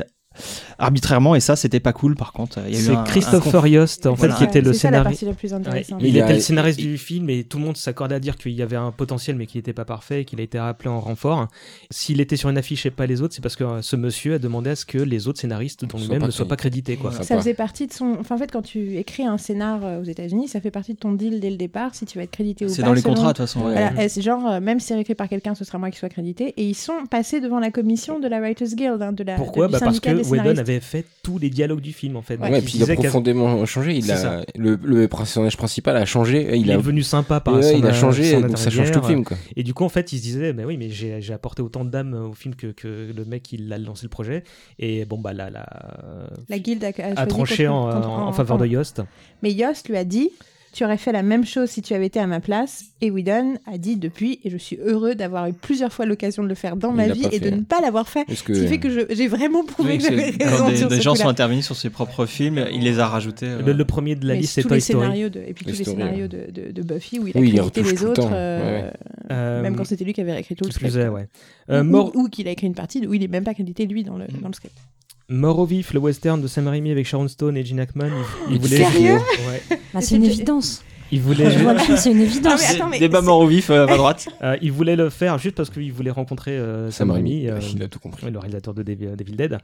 arbitrairement et ça c'était pas cool par contre. Il y a eu C'est un- un Christopher Yost, en Voilà. fait, qui était le c'est ça la scénariste. partie la plus Ouais, intéressante. il Il était a- le scénariste du film et tout le monde s'accordait à dire qu'il y avait un potentiel mais qu'il n'était pas parfait et qu'il a été rappelé en renfort. S'il était sur une affiche et pas les autres, c'est parce que euh, ce monsieur a demandé à ce que les autres scénaristes, dont lui-même, ne soient pas crédités. Quoi. Ça faisait partie de son. Enfin, en fait, quand tu écris un scénar euh, aux États-Unis, ça fait partie de ton deal dès le départ, si tu vas être crédité ou pas. C'est dans les selon- contrats de toute façon. ouais. Voilà, genre, euh, même si c'est écrit par quelqu'un, ce sera moi qui soit crédité. Et ils sont passés devant la commission de la Writers Guild, hein, de la. Pourquoi du bah Parce syndicat que des Whedon scénaristes. Avait fait tous les dialogues du film en fait. Ouais, Donc, il puis il a profondément changé. Il a, le, le personnage principal a changé. Il, il, est devenu sympa par ouais, son, il a changé, son donc ça change tout le film. Quoi. Et du coup, en fait, il se disait, bah oui, mais j'ai j'ai apporté autant d'âme au film que, que le mec, il a lancé le projet. Et bon, bah là, là La guilde a, a a choisi tranché en faveur de Yost. Mais Yost lui a dit Tu aurais fait la même chose si tu avais été à ma place. Et Whedon a dit depuis, et je suis heureux d'avoir eu plusieurs fois l'occasion de le faire dans Il ma vie et de ne pas l'avoir fait. Parce Ce qui fait que j'ai vraiment prouvé Oui, que j'avais raison quand des, sur des ce gens sont intervenus sur ses propres films, il les a rajoutés. euh, Le, le premier de la liste, c'est tous Toy les Story. scénarios de, et puis tous les scénarios ouais. de, de, de Buffy où il a Oui, il les le autres, euh, ouais, ouais. Euh, même quand c'était lui qui avait réécrit tout le plus script. quoi. ouais. Euh, Ou- mort, ou, qu'il a écrit une partie où il est même pas crédité lui dans le, Mm. dans le script. Mort au vif, le western de Sam Raimi avec Sharon Stone et Gene Hackman. Il, il [GASPS] voulait, Sérieux Ouais. Bah, c'est une évidence. il voulait, Quand je vois le film, c'est une Ah, évidence. mais attends, mais Débat mort au vif euh, à [LAUGHS] droite. euh, il voulait le faire juste parce qu'il voulait rencontrer euh, Sam, Sam Raimi. Euh, il a tout compris. Ouais, le réalisateur de Devil, Devil Dead.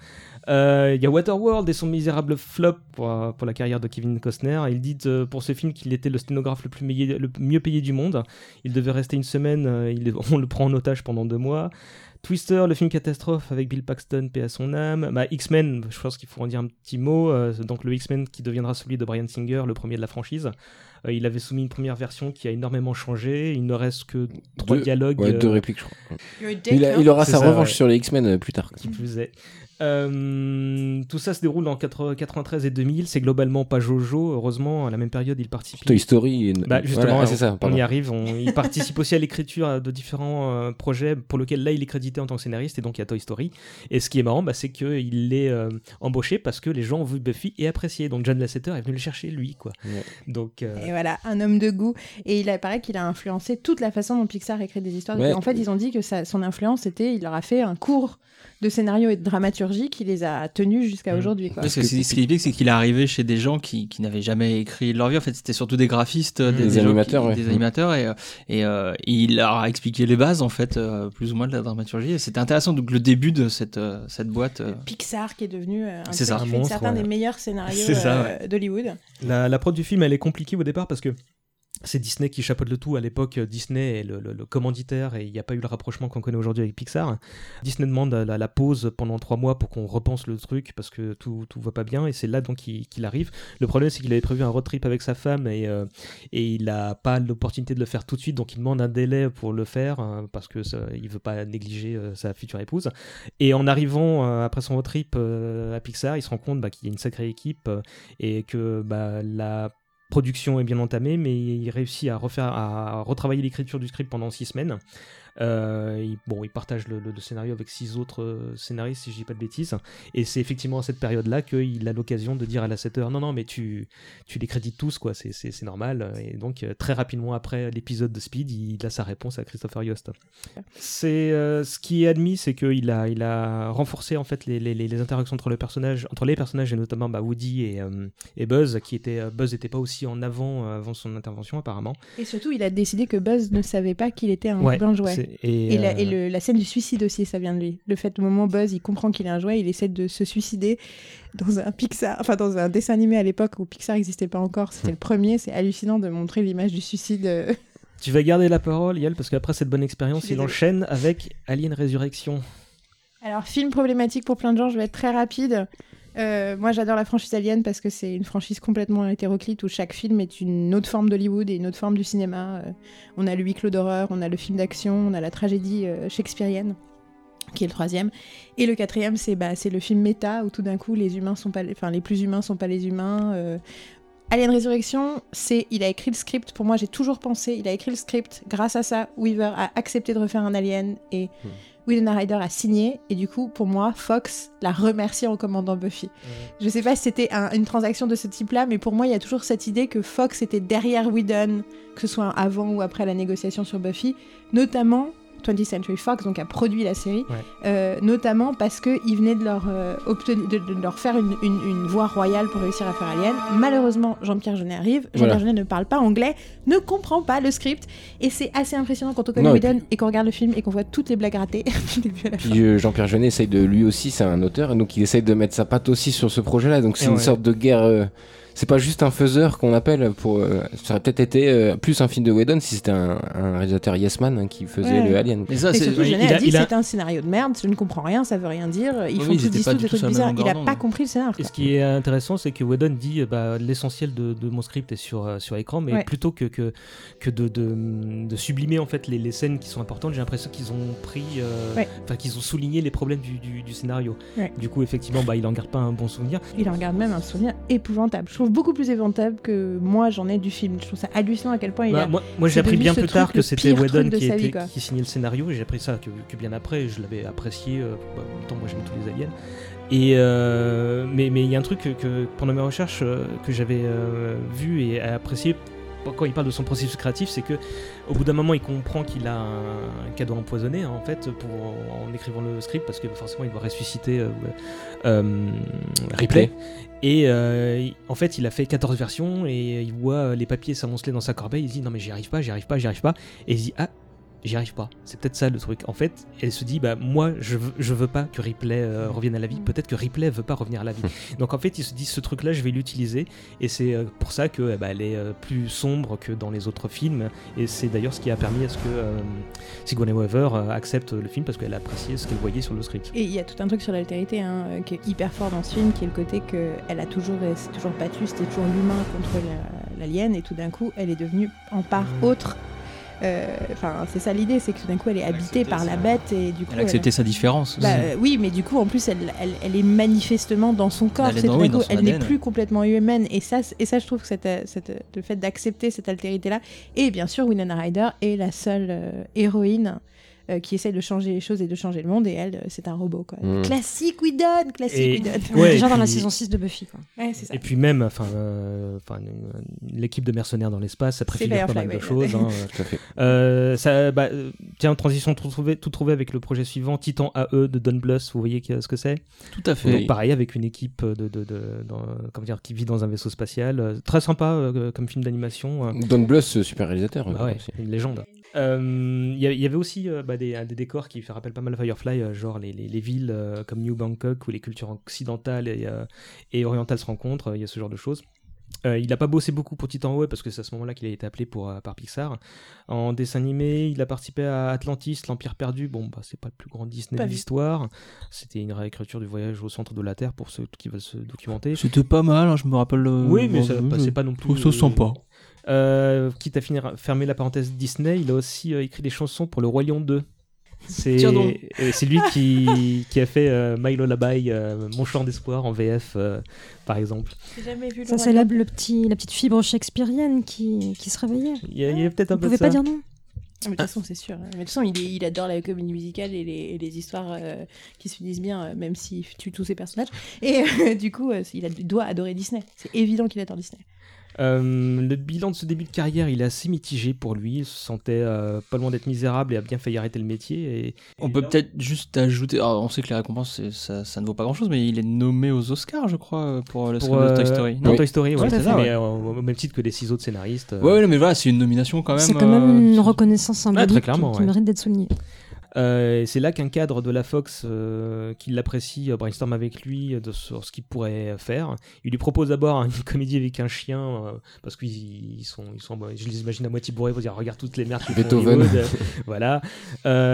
Euh, Il y a Waterworld et son misérable flop pour, pour la carrière de Kevin Costner. Il dit euh, pour ce film qu'il était le sténographe le, plus meillé- le mieux payé du monde. Il devait rester une semaine, euh, il, [LAUGHS] on le prend en otage pendant deux mois. Twister, le film catastrophe avec Bill Paxton, paix à son âme. Bah, X-Men, je pense qu'il faut en dire un petit mot. Euh, donc le X-Men qui deviendra celui de Brian Singer, le premier de la franchise. Euh, il avait soumis une première version qui a énormément changé. Il ne reste que trois Deux- dialogues. Ouais, deux euh, répliques, je crois. Il, a- il aura sa ça, revanche ouais. sur les X-Men euh, plus tard. qui plus est. Euh, tout ça se déroule en 80 93 et 2000. C'est globalement pas Jojo. Heureusement, à la même période, il participe. Toy Story. et- Bah, justement, Voilà, ah, c'est ça. on y arrive. on- il [LAUGHS] participe aussi à l'écriture de différents euh, projets pour lesquels là il est crédité en tant que scénariste et donc il y a Toy Story. Et ce qui est marrant, bah, c'est qu'il est euh, embauché parce que les gens ont vu Buffy et apprécié. Donc John Lasseter est venu le chercher lui, quoi. Ouais. Donc euh, Et voilà, un homme de goût. Et il paraît qu'il a influencé toute la façon dont Pixar écrit des histoires. Ouais. En fait, ils ont dit que ça, son influence c'était, il leur a fait un cours de scénario et de dramaturgie qui les a tenus jusqu'à Mm. aujourd'hui. Quoi. Parce que c'est- ce qui est bien, c'est qu'il est arrivé chez des gens qui, qui n'avaient jamais écrit de leur vie. En fait, c'était surtout des graphistes, des, Des qui- animateurs, ouais. des animateurs, et, euh, et, euh, et il leur a expliqué les bases, en fait, euh, plus ou moins de la dramaturgie. Et c'était intéressant. Donc le début de cette euh, cette boîte. euh, Pixar qui est devenu euh, un C'est truc ça. qui Un fait monstre, certains ouais. des meilleurs scénarios C'est ça, euh, d'Hollywood. La, la prod du film, elle est compliquée au départ parce que c'est Disney qui chapeaute le tout. À l'époque, Disney est le, commanditaire et il n'y a pas eu le rapprochement qu'on connaît aujourd'hui avec Pixar. Disney demande la, la pause pendant trois mois pour qu'on repense le truc parce que tout, tout va pas bien et c'est là donc qu'il arrive. Le problème, c'est qu'il avait prévu un road trip avec sa femme et, euh, et il n'a pas l'opportunité de le faire tout de suite donc il demande un délai pour le faire hein, parce que ça, il veut pas négliger euh, sa future épouse. Et en arrivant euh, après son road trip à Pixar, il se rend compte bah, qu'il y a une sacrée équipe et que bah, la production est bien entamée, mais il réussit à refaire, à retravailler l'écriture du script pendant six semaines. Euh, il, bon, il partage le, le- le scénario avec six autres euh, scénaristes, si je dis pas de bêtises. Et c'est effectivement à cette période-là qu'il a l'occasion de dire à la 7 heures non, non, mais tu, tu les crédites tous, quoi, c'est- normal. Et donc, euh, très rapidement après l'épisode de Speed, il a sa réponse à Christopher Yost. C'est euh, ce qui est admis, c'est qu'il a, il a renforcé en fait les, les, les interactions entre le personnage, entre les personnages et notamment bah, Woody et, euh, et Buzz, qui était Buzz n'était pas aussi en avant avant son intervention apparemment. Et surtout, il a décidé que Buzz ne savait pas qu'il était un Ouais, jouet. Et, Et, la, euh, et le- la scène du suicide aussi, ça vient de lui. Le fait, au moment où Buzz, il comprend qu'il est un jouet, il essaie de se suicider dans un Pixar, enfin dans un dessin animé à l'époque où Pixar n'existait pas encore. C'était le premier. C'est hallucinant de montrer l'image du suicide. euh. [LAUGHS] Tu vas garder la parole, Yael, parce qu'après cette bonne expérience, il enchaîne avec Alien Résurrection. Alors, film problématique pour plein de gens, je vais être très rapide. Euh, moi, j'adore la franchise Alien parce que c'est une franchise complètement hétéroclite où chaque film est une autre forme d'Hollywood et une autre forme du cinéma. Euh, on a le huis clos d'horreur, on a le film d'action, on a la tragédie euh, shakespearienne, qui est le troisième. Et le quatrième, c'est bah, c'est le film méta où tout d'un coup, les humains sont pas, enfin, les plus humains sont pas les humains. Alien Résurrection, c'est, il a écrit le script. Pour moi, j'ai toujours pensé, il a écrit le script. Grâce à ça, Weaver a accepté de refaire un Alien et Winona Ryder a signé. Et du coup, pour moi, Fox l'a remercié en commandant Buffy. Je sais pas si c'était un- une transaction de ce type-là, mais pour moi, il y a toujours cette idée que Fox était derrière Whedon, que ce soit avant ou après la négociation sur Buffy, notamment 20th Century Fox, donc a produit la série, Ouais. euh, notamment parce qu'il venait de leur, euh, obtenir- de, de leur faire une, une- une voie royale pour réussir à faire Alien. Malheureusement, Jean-Pierre Jeunet arrive. Jean-Pierre Voilà. Jeunet ne parle pas anglais, ne comprend pas le script, et c'est assez impressionnant quand on connaît Whedon et qu'on regarde le film et qu'on voit toutes les blagues ratées [LAUGHS] du début à la fin. Puis euh, Jean-Pierre Jeunet essaye de lui aussi, c'est un auteur, et donc il essaye de mettre sa patte aussi sur ce projet-là. Donc c'est une ouais. sorte de guerre. C'est pas juste un faiseur qu'on appelle pour. euh, ça aurait peut-être été euh, plus un film de Whedon si c'était un, un réalisateur Yes Man hein, qui faisait Ouais. le Alien. Mais ça, c'est. surtout, il- a dit il a- un scénario de merde, je ne comprends rien, ça veut rien dire. Ils Oui, font ils des trucs bizarres. Il a pas compris le scénario. Et ce qui est intéressant, c'est que Whedon dit euh, bah, l'essentiel de, de mon script est sur, euh, sur écran, mais Ouais. plutôt que, que, que de, de, de sublimer en fait les, les scènes qui sont importantes, j'ai l'impression qu'ils ont pris, euh, Ouais. enfin qu'ils ont souligné les problèmes du, du, du scénario. Ouais. Du coup, effectivement, bah, il en garde pas un bon souvenir. Il en regarde même un souvenir épouvantable. Je trouve beaucoup plus épouvantable que moi j'en ai du film. Je trouve ça hallucinant à quel point il Bah, a. moi, moi, j'ai appris bien plus tard que c'était Whedon qui, était- vie, qui signait le scénario, et j'ai appris ça que, que bien après, je l'avais apprécié, euh, bah, en même temps moi j'aime tous les aliens. Et euh, mais mais il y a un truc que, que, pendant mes recherches euh, que j'avais euh, vu et apprécié quand il parle de son processus créatif, c'est que au bout d'un moment, il comprend qu'il a un cadeau empoisonné hein, en fait pour en, en écrivant le script parce que forcément il doit ressusciter euh, euh, Ripley. Et euh, en fait, il a fait 14 versions et il voit les papiers s'amonceler dans sa corbeille. Il se dit non mais j'y arrive pas, j'y arrive pas, j'y arrive pas. Et il se dit ah j'y arrive pas. C'est peut-être ça le truc. En fait, elle se dit bah moi je veux, je veux pas que Ripley euh, revienne à la vie. Peut-être que Ripley veut pas revenir à la vie. Donc en fait, il se dit ce truc-là je vais l'utiliser et c'est euh, pour ça que eh ben, elle est euh, plus sombre que dans les autres films. Et c'est d'ailleurs ce qui a permis à ce que euh, Sigourney Weaver accepte le film parce qu'elle appréciait ce qu'elle voyait sur le script. Et il y a tout un truc sur l'altérité hein, qui est hyper fort dans ce film, qui est le côté qu'elle a toujours, s'est toujours battue, c'était toujours l'humain contre la- l'alien, et tout d'un coup, elle est devenue en part autre. Euh, Enfin, c'est ça l'idée, c'est que tout d'un coup, elle est habitée par ça. la bête, et du coup. Elle a accepté sa différence. Bah, aussi. euh, oui, mais du coup, en plus, elle, elle, elle est manifestement dans son corps. Elle est dans- oui, coup, n'est plus complètement humaine. Et ça, et ça je trouve que cette, euh, cette, euh, le fait d'accepter cette altérité-là. Et bien sûr, Winona Ryder est la seule euh, héroïne euh, qui essaie de changer les choses et de changer le monde. Et elle, euh, c'est un robot. Quoi. Mm. Classique Whedon, classique Et- Whedon. Ouais, déjà dans la saison 6 de Buffy. Quoi. Ouais, c'est ça. Et puis même, enfin, euh, enfin, euh, l'équipe de mercenaires dans l'espace, ça préfigure pas mal de choses. hein. [LAUGHS] Tout à fait. Euh, ça, bah, tiens, transition tout trouvé, tout trouvé avec le projet suivant, Titan AE de Don Bluth. Vous voyez ce que c'est? Tout à fait. Donc pareil avec une équipe de, de, de- dans- comment dire, qui vit dans un vaisseau spatial. Très sympa euh, comme film d'animation. euh. Don Bluth, super réalisateur. Bah une légende. Euh, Il y, il y avait aussi euh, bah, des, des décors qui rappellent pas mal Firefly, euh, genre les, les- les villes euh, comme New Bangkok où les cultures occidentales et, euh, et orientales se rencontrent. euh, Il y a ce genre de choses. Euh, il n'a pas bossé beaucoup pour Titan OE parce que c'est à ce moment-là qu'il a été appelé pour, euh, par Pixar. En dessin animé, il a participé à Atlantis, l'Empire perdu. Bon, bah, c'est pas le plus grand Disney Pas de l'histoire. C'était une réécriture du voyage au centre de la Terre pour ceux qui veulent se documenter. C'était pas mal, hein, je me rappelle. euh, Oui, mais bon, passait pas non plus. ça sympa. Euh, quitte à finir, fermer la parenthèse Disney, il a aussi euh, écrit des chansons pour le Roi Lion 2. C'est Tiens donc. et c'est lui qui, [LAUGHS] qui a fait euh, My Lullaby, euh, Mon chant d'espoir en VF, euh, par exemple. J'ai jamais vu le Ça, c'est la, le petit, la petite fibre shakespearienne qui, qui se réveillait. Il y a, peut-être un Vous peu de pouvez pas ça. dire non Ah, mais de toute façon, c'est sûr. Mais de toute façon, il, adore la comédie musicale et les, et les histoires euh, qui se finissent bien, euh, même s'il tue tous ses personnages. Et euh, [LAUGHS] du coup, euh, il, a- il doit adorer Disney. C'est évident qu'il adore Disney. Euh, le bilan de ce début de carrière, il est assez mitigé pour lui. Il se sentait euh, pas loin d'être misérable et a bien failli arrêter le métier. Et, On peut peut-être juste ajouter. alors, on sait que les récompenses, c'est- ça, ça ne vaut pas grand chose, mais il est nommé aux Oscars, je crois, pour le pour de euh, Toy Story. Non Toy Story, ouais, c'est ça, ouais. mais euh, au même titre que les six autres scénaristes. euh. Ouais, ouais, mais voilà, c'est une nomination quand même. C'est quand même euh, une reconnaissance symbolique très clairement, qui, qui ouais. mérite d'être soulignée. Euh, c'est là qu'un cadre de la Fox euh, qui l'apprécie euh, brainstorm avec lui euh, de, sur ce qu'il pourrait faire. Il lui propose d'abord [LAUGHS] une comédie avec un chien euh, parce qu'ils ils sont, ils sont, je les imagine à moitié bourrés, vont dire regarde toutes les merdes Beethoven. [LAUGHS] Euh, voilà.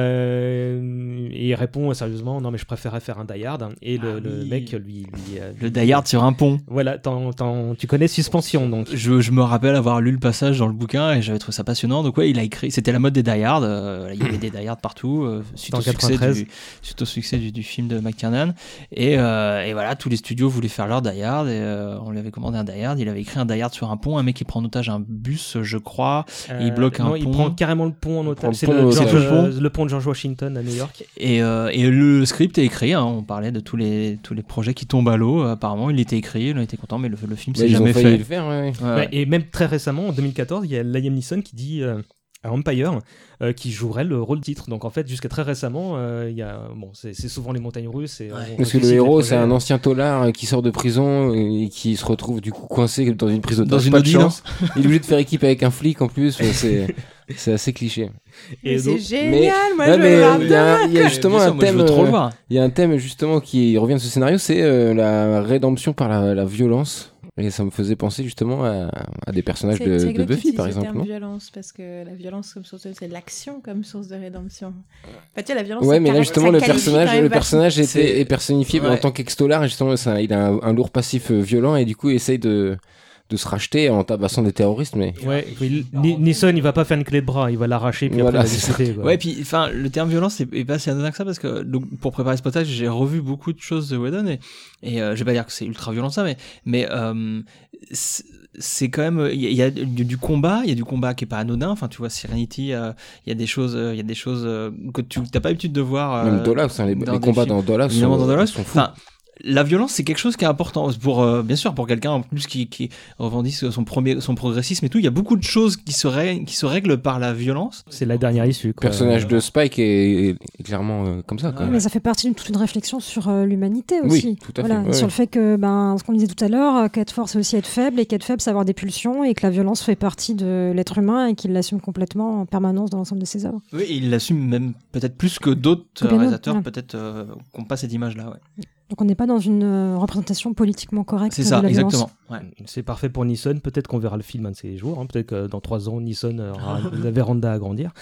Euh, et il répond sérieusement non mais je préférerais faire un Die Hard. Et le, Ah le oui. mec lui, lui, Le Die Hard sur un pont. Voilà, t'en- t'en- tu connais Suspension donc. Je, je me rappelle avoir lu le passage dans le bouquin et j'avais trouvé ça passionnant. Donc, ouais, il a écrit. C'était la mode des Die Hard. euh, il y avait des Die Hard partout. Euh, suite, au succès 93. du, suite au succès du, du film de McTiernan. Et, euh, et voilà, tous les studios voulaient faire leur Die Hard. Et euh, on lui avait commandé un Die Hard. Il avait écrit un Die Hard sur un pont. Un mec qui prend en otage un bus, je crois. et il bloque un pont. il prend carrément le pont en otage. le C'est pont le, pont de George Washington à New York. Et, euh, et le script est écrit, hein, on parlait de tous les, tous les projets qui tombent à l'eau, apparemment il était écrit, on était content, mais le, le film s'est jamais fait. le faire, ouais, ouais. Ouais, Ouais, et même très récemment, en 2014, il y a Liam Neeson qui dit euh, à Empire euh, qui jouerait le rôle titre. Donc en fait, jusqu'à très récemment, euh, il y a bon, c'est c'est souvent les montagnes russes. Et, on- on Parce que le héros, c'est un ancien tolard euh, qui sort de prison et qui se retrouve du coup coincé dans une prise Dans une Pas de chance. Il est obligé de faire équipe avec un flic en plus. ouais, C'est [LAUGHS] c'est assez cliché. Et c'est génial, moi Ouais, je euh, il y a, y justement un thème. euh. Il y a un thème justement qui revient de ce scénario, c'est euh, la rédemption par la, la violence. Et ça me faisait penser justement à, à des personnages C'est- de, c'est Buffy, par le exemple. non violence parce que la violence comme source de c'est l'action comme source de rédemption. Enfin, tu sais, la violence. Ouais, mais là justement le personnage, le personnage C'est- était, est personnifié Ouais. en tant qu'extolar. et Justement, ça, il a un, un lourd passif euh, violent et du coup il essaye de, de se racheter en tabassant des terroristes. Mais Ouais, oui, Ni- Neeson, il va pas faire une clé de bras, il va l'arracher puis Voilà, après discuter, quoi. Ouais, puis enfin, le terme violence est, est pas si anodin que ça parce que donc, pour préparer ce potage, j'ai revu beaucoup de choses de Whedon et, et euh, je vais pas dire que c'est ultra violent ça, mais mais euh, c'est- quand même il y, a- il y a du, combat, il y a du combat qui est pas anodin. Enfin, tu vois, Serenity, euh, il y a des choses, euh, il y a des choses euh, que tu t'as pas l'habitude de voir. même euh, Dollhouse, hein, les, dans les combats films. dans Évidemment, sont, sont fous. La violence, c'est quelque chose qui est important pour, euh, bien sûr, pour quelqu'un en plus qui, qui revendique son premier, son progressisme et tout. Il y a beaucoup de choses qui se, règlent, qui se règlent par la violence. C'est la dernière issue. Le quoi. personnage de Spike est, est clairement euh, comme ça. Quoi. Mais ça fait partie de toute une réflexion sur euh, l'humanité Oui, aussi. tout à Voilà, fait, et ouais. Sur le fait que, ben, ce qu'on disait tout à l'heure, qu'être fort, c'est aussi être faible, et qu'être faible, c'est avoir des pulsions, et que la violence fait partie de l'être humain, et qu'il l'assume complètement en permanence dans l'ensemble de ses œuvres. Oui, et il l'assume même peut-être plus que d'autres réalisateurs, ouais. peut-être euh, qui n'ont pas cette image-là. Ouais. Donc on n'est pas dans une euh, représentation politiquement correcte C'est de ça, la violence. exactement. Ouais. C'est parfait pour Nissan. Peut-être qu'on verra le film un de ces jours. hein. Peut-être que dans trois ans, Nissan aura [LAUGHS] la véranda à grandir.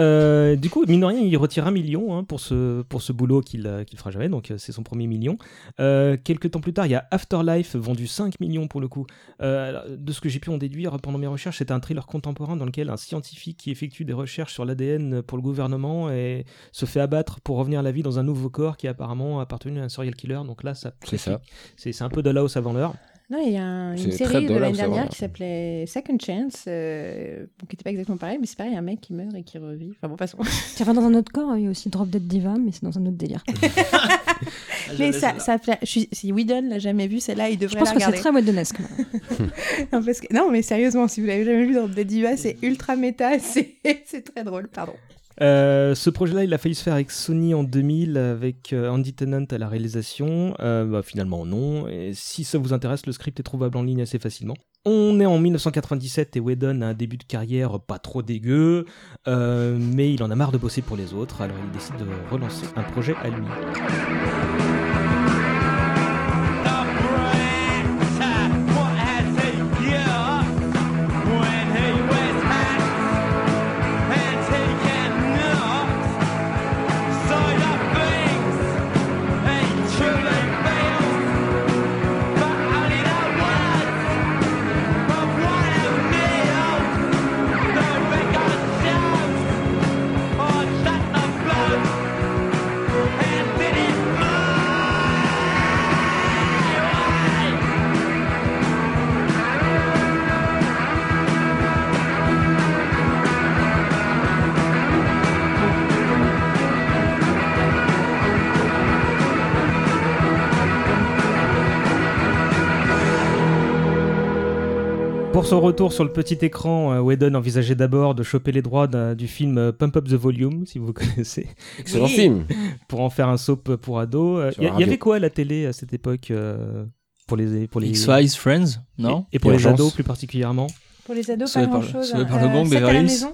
Euh, du coup, mine de rien, il retire un million hein, pour, ce, pour ce boulot qu'il euh, qu'il fera jamais. Donc, euh, c'est son premier million. Euh, quelques temps plus tard, il y a Afterlife, vendu 5 millions pour le coup. Euh, de ce que j'ai pu en déduire pendant mes recherches, c'est un thriller contemporain dans lequel un scientifique qui effectue des recherches sur l'ADN pour le gouvernement et se fait abattre pour revenir à la vie dans un nouveau corps qui a apparemment appartenu à un serial killer. Donc là, ça C'est ça. c'est un peu de là où ça vend l'heure. Non, il y a un- une série de l'année ça, dernière qui s'appelait Second Chance, euh, bon, qui n'était pas exactement pareil, mais c'est pareil, un mec qui meurt et qui revit. Enfin bon, façon. [LAUGHS] Qui revient dans un autre corps, il y a aussi Drop Dead Diva, mais c'est dans un autre délire. [LAUGHS] mais ça, ça plaît- je suis- si Whedon l'a jamais vu, celle-là, il Je devrait pense la que c'est très Wheddonesque. [LAUGHS] non, parce que- non, mais sérieusement, si vous l'avez jamais vu dans Dead Diva, c'est ultra méta, c'est très drôle, pardon. Euh, ce projet-là, il a failli se faire avec Sony en 2000, avec euh, Andy Tennant à la réalisation. Euh, bah, finalement, non. Si ça vous intéresse, le script est trouvable en ligne assez facilement. On est en 1997 et Whedon a un début de carrière pas trop dégueu, mais il en a marre de bosser pour les autres, alors il décide de relancer un projet à lui. Son retour sur le petit écran, euh, Whedon envisageait d'abord de choper les droits du film euh, Pump Up the Volume, si vous [LAUGHS] connaissez, Excellent Oui. film. [LAUGHS] pour en faire un soap pour ados. Euh, Il y, il y avait quoi à la télé à cette époque euh, pour les pour les X-Files, Friends, non et, et pour les Urgence. ados plus particulièrement Pour les ados, Sauvé pas par le- grand chose. Sauvé par le gang, 7 à Beverly la Hills.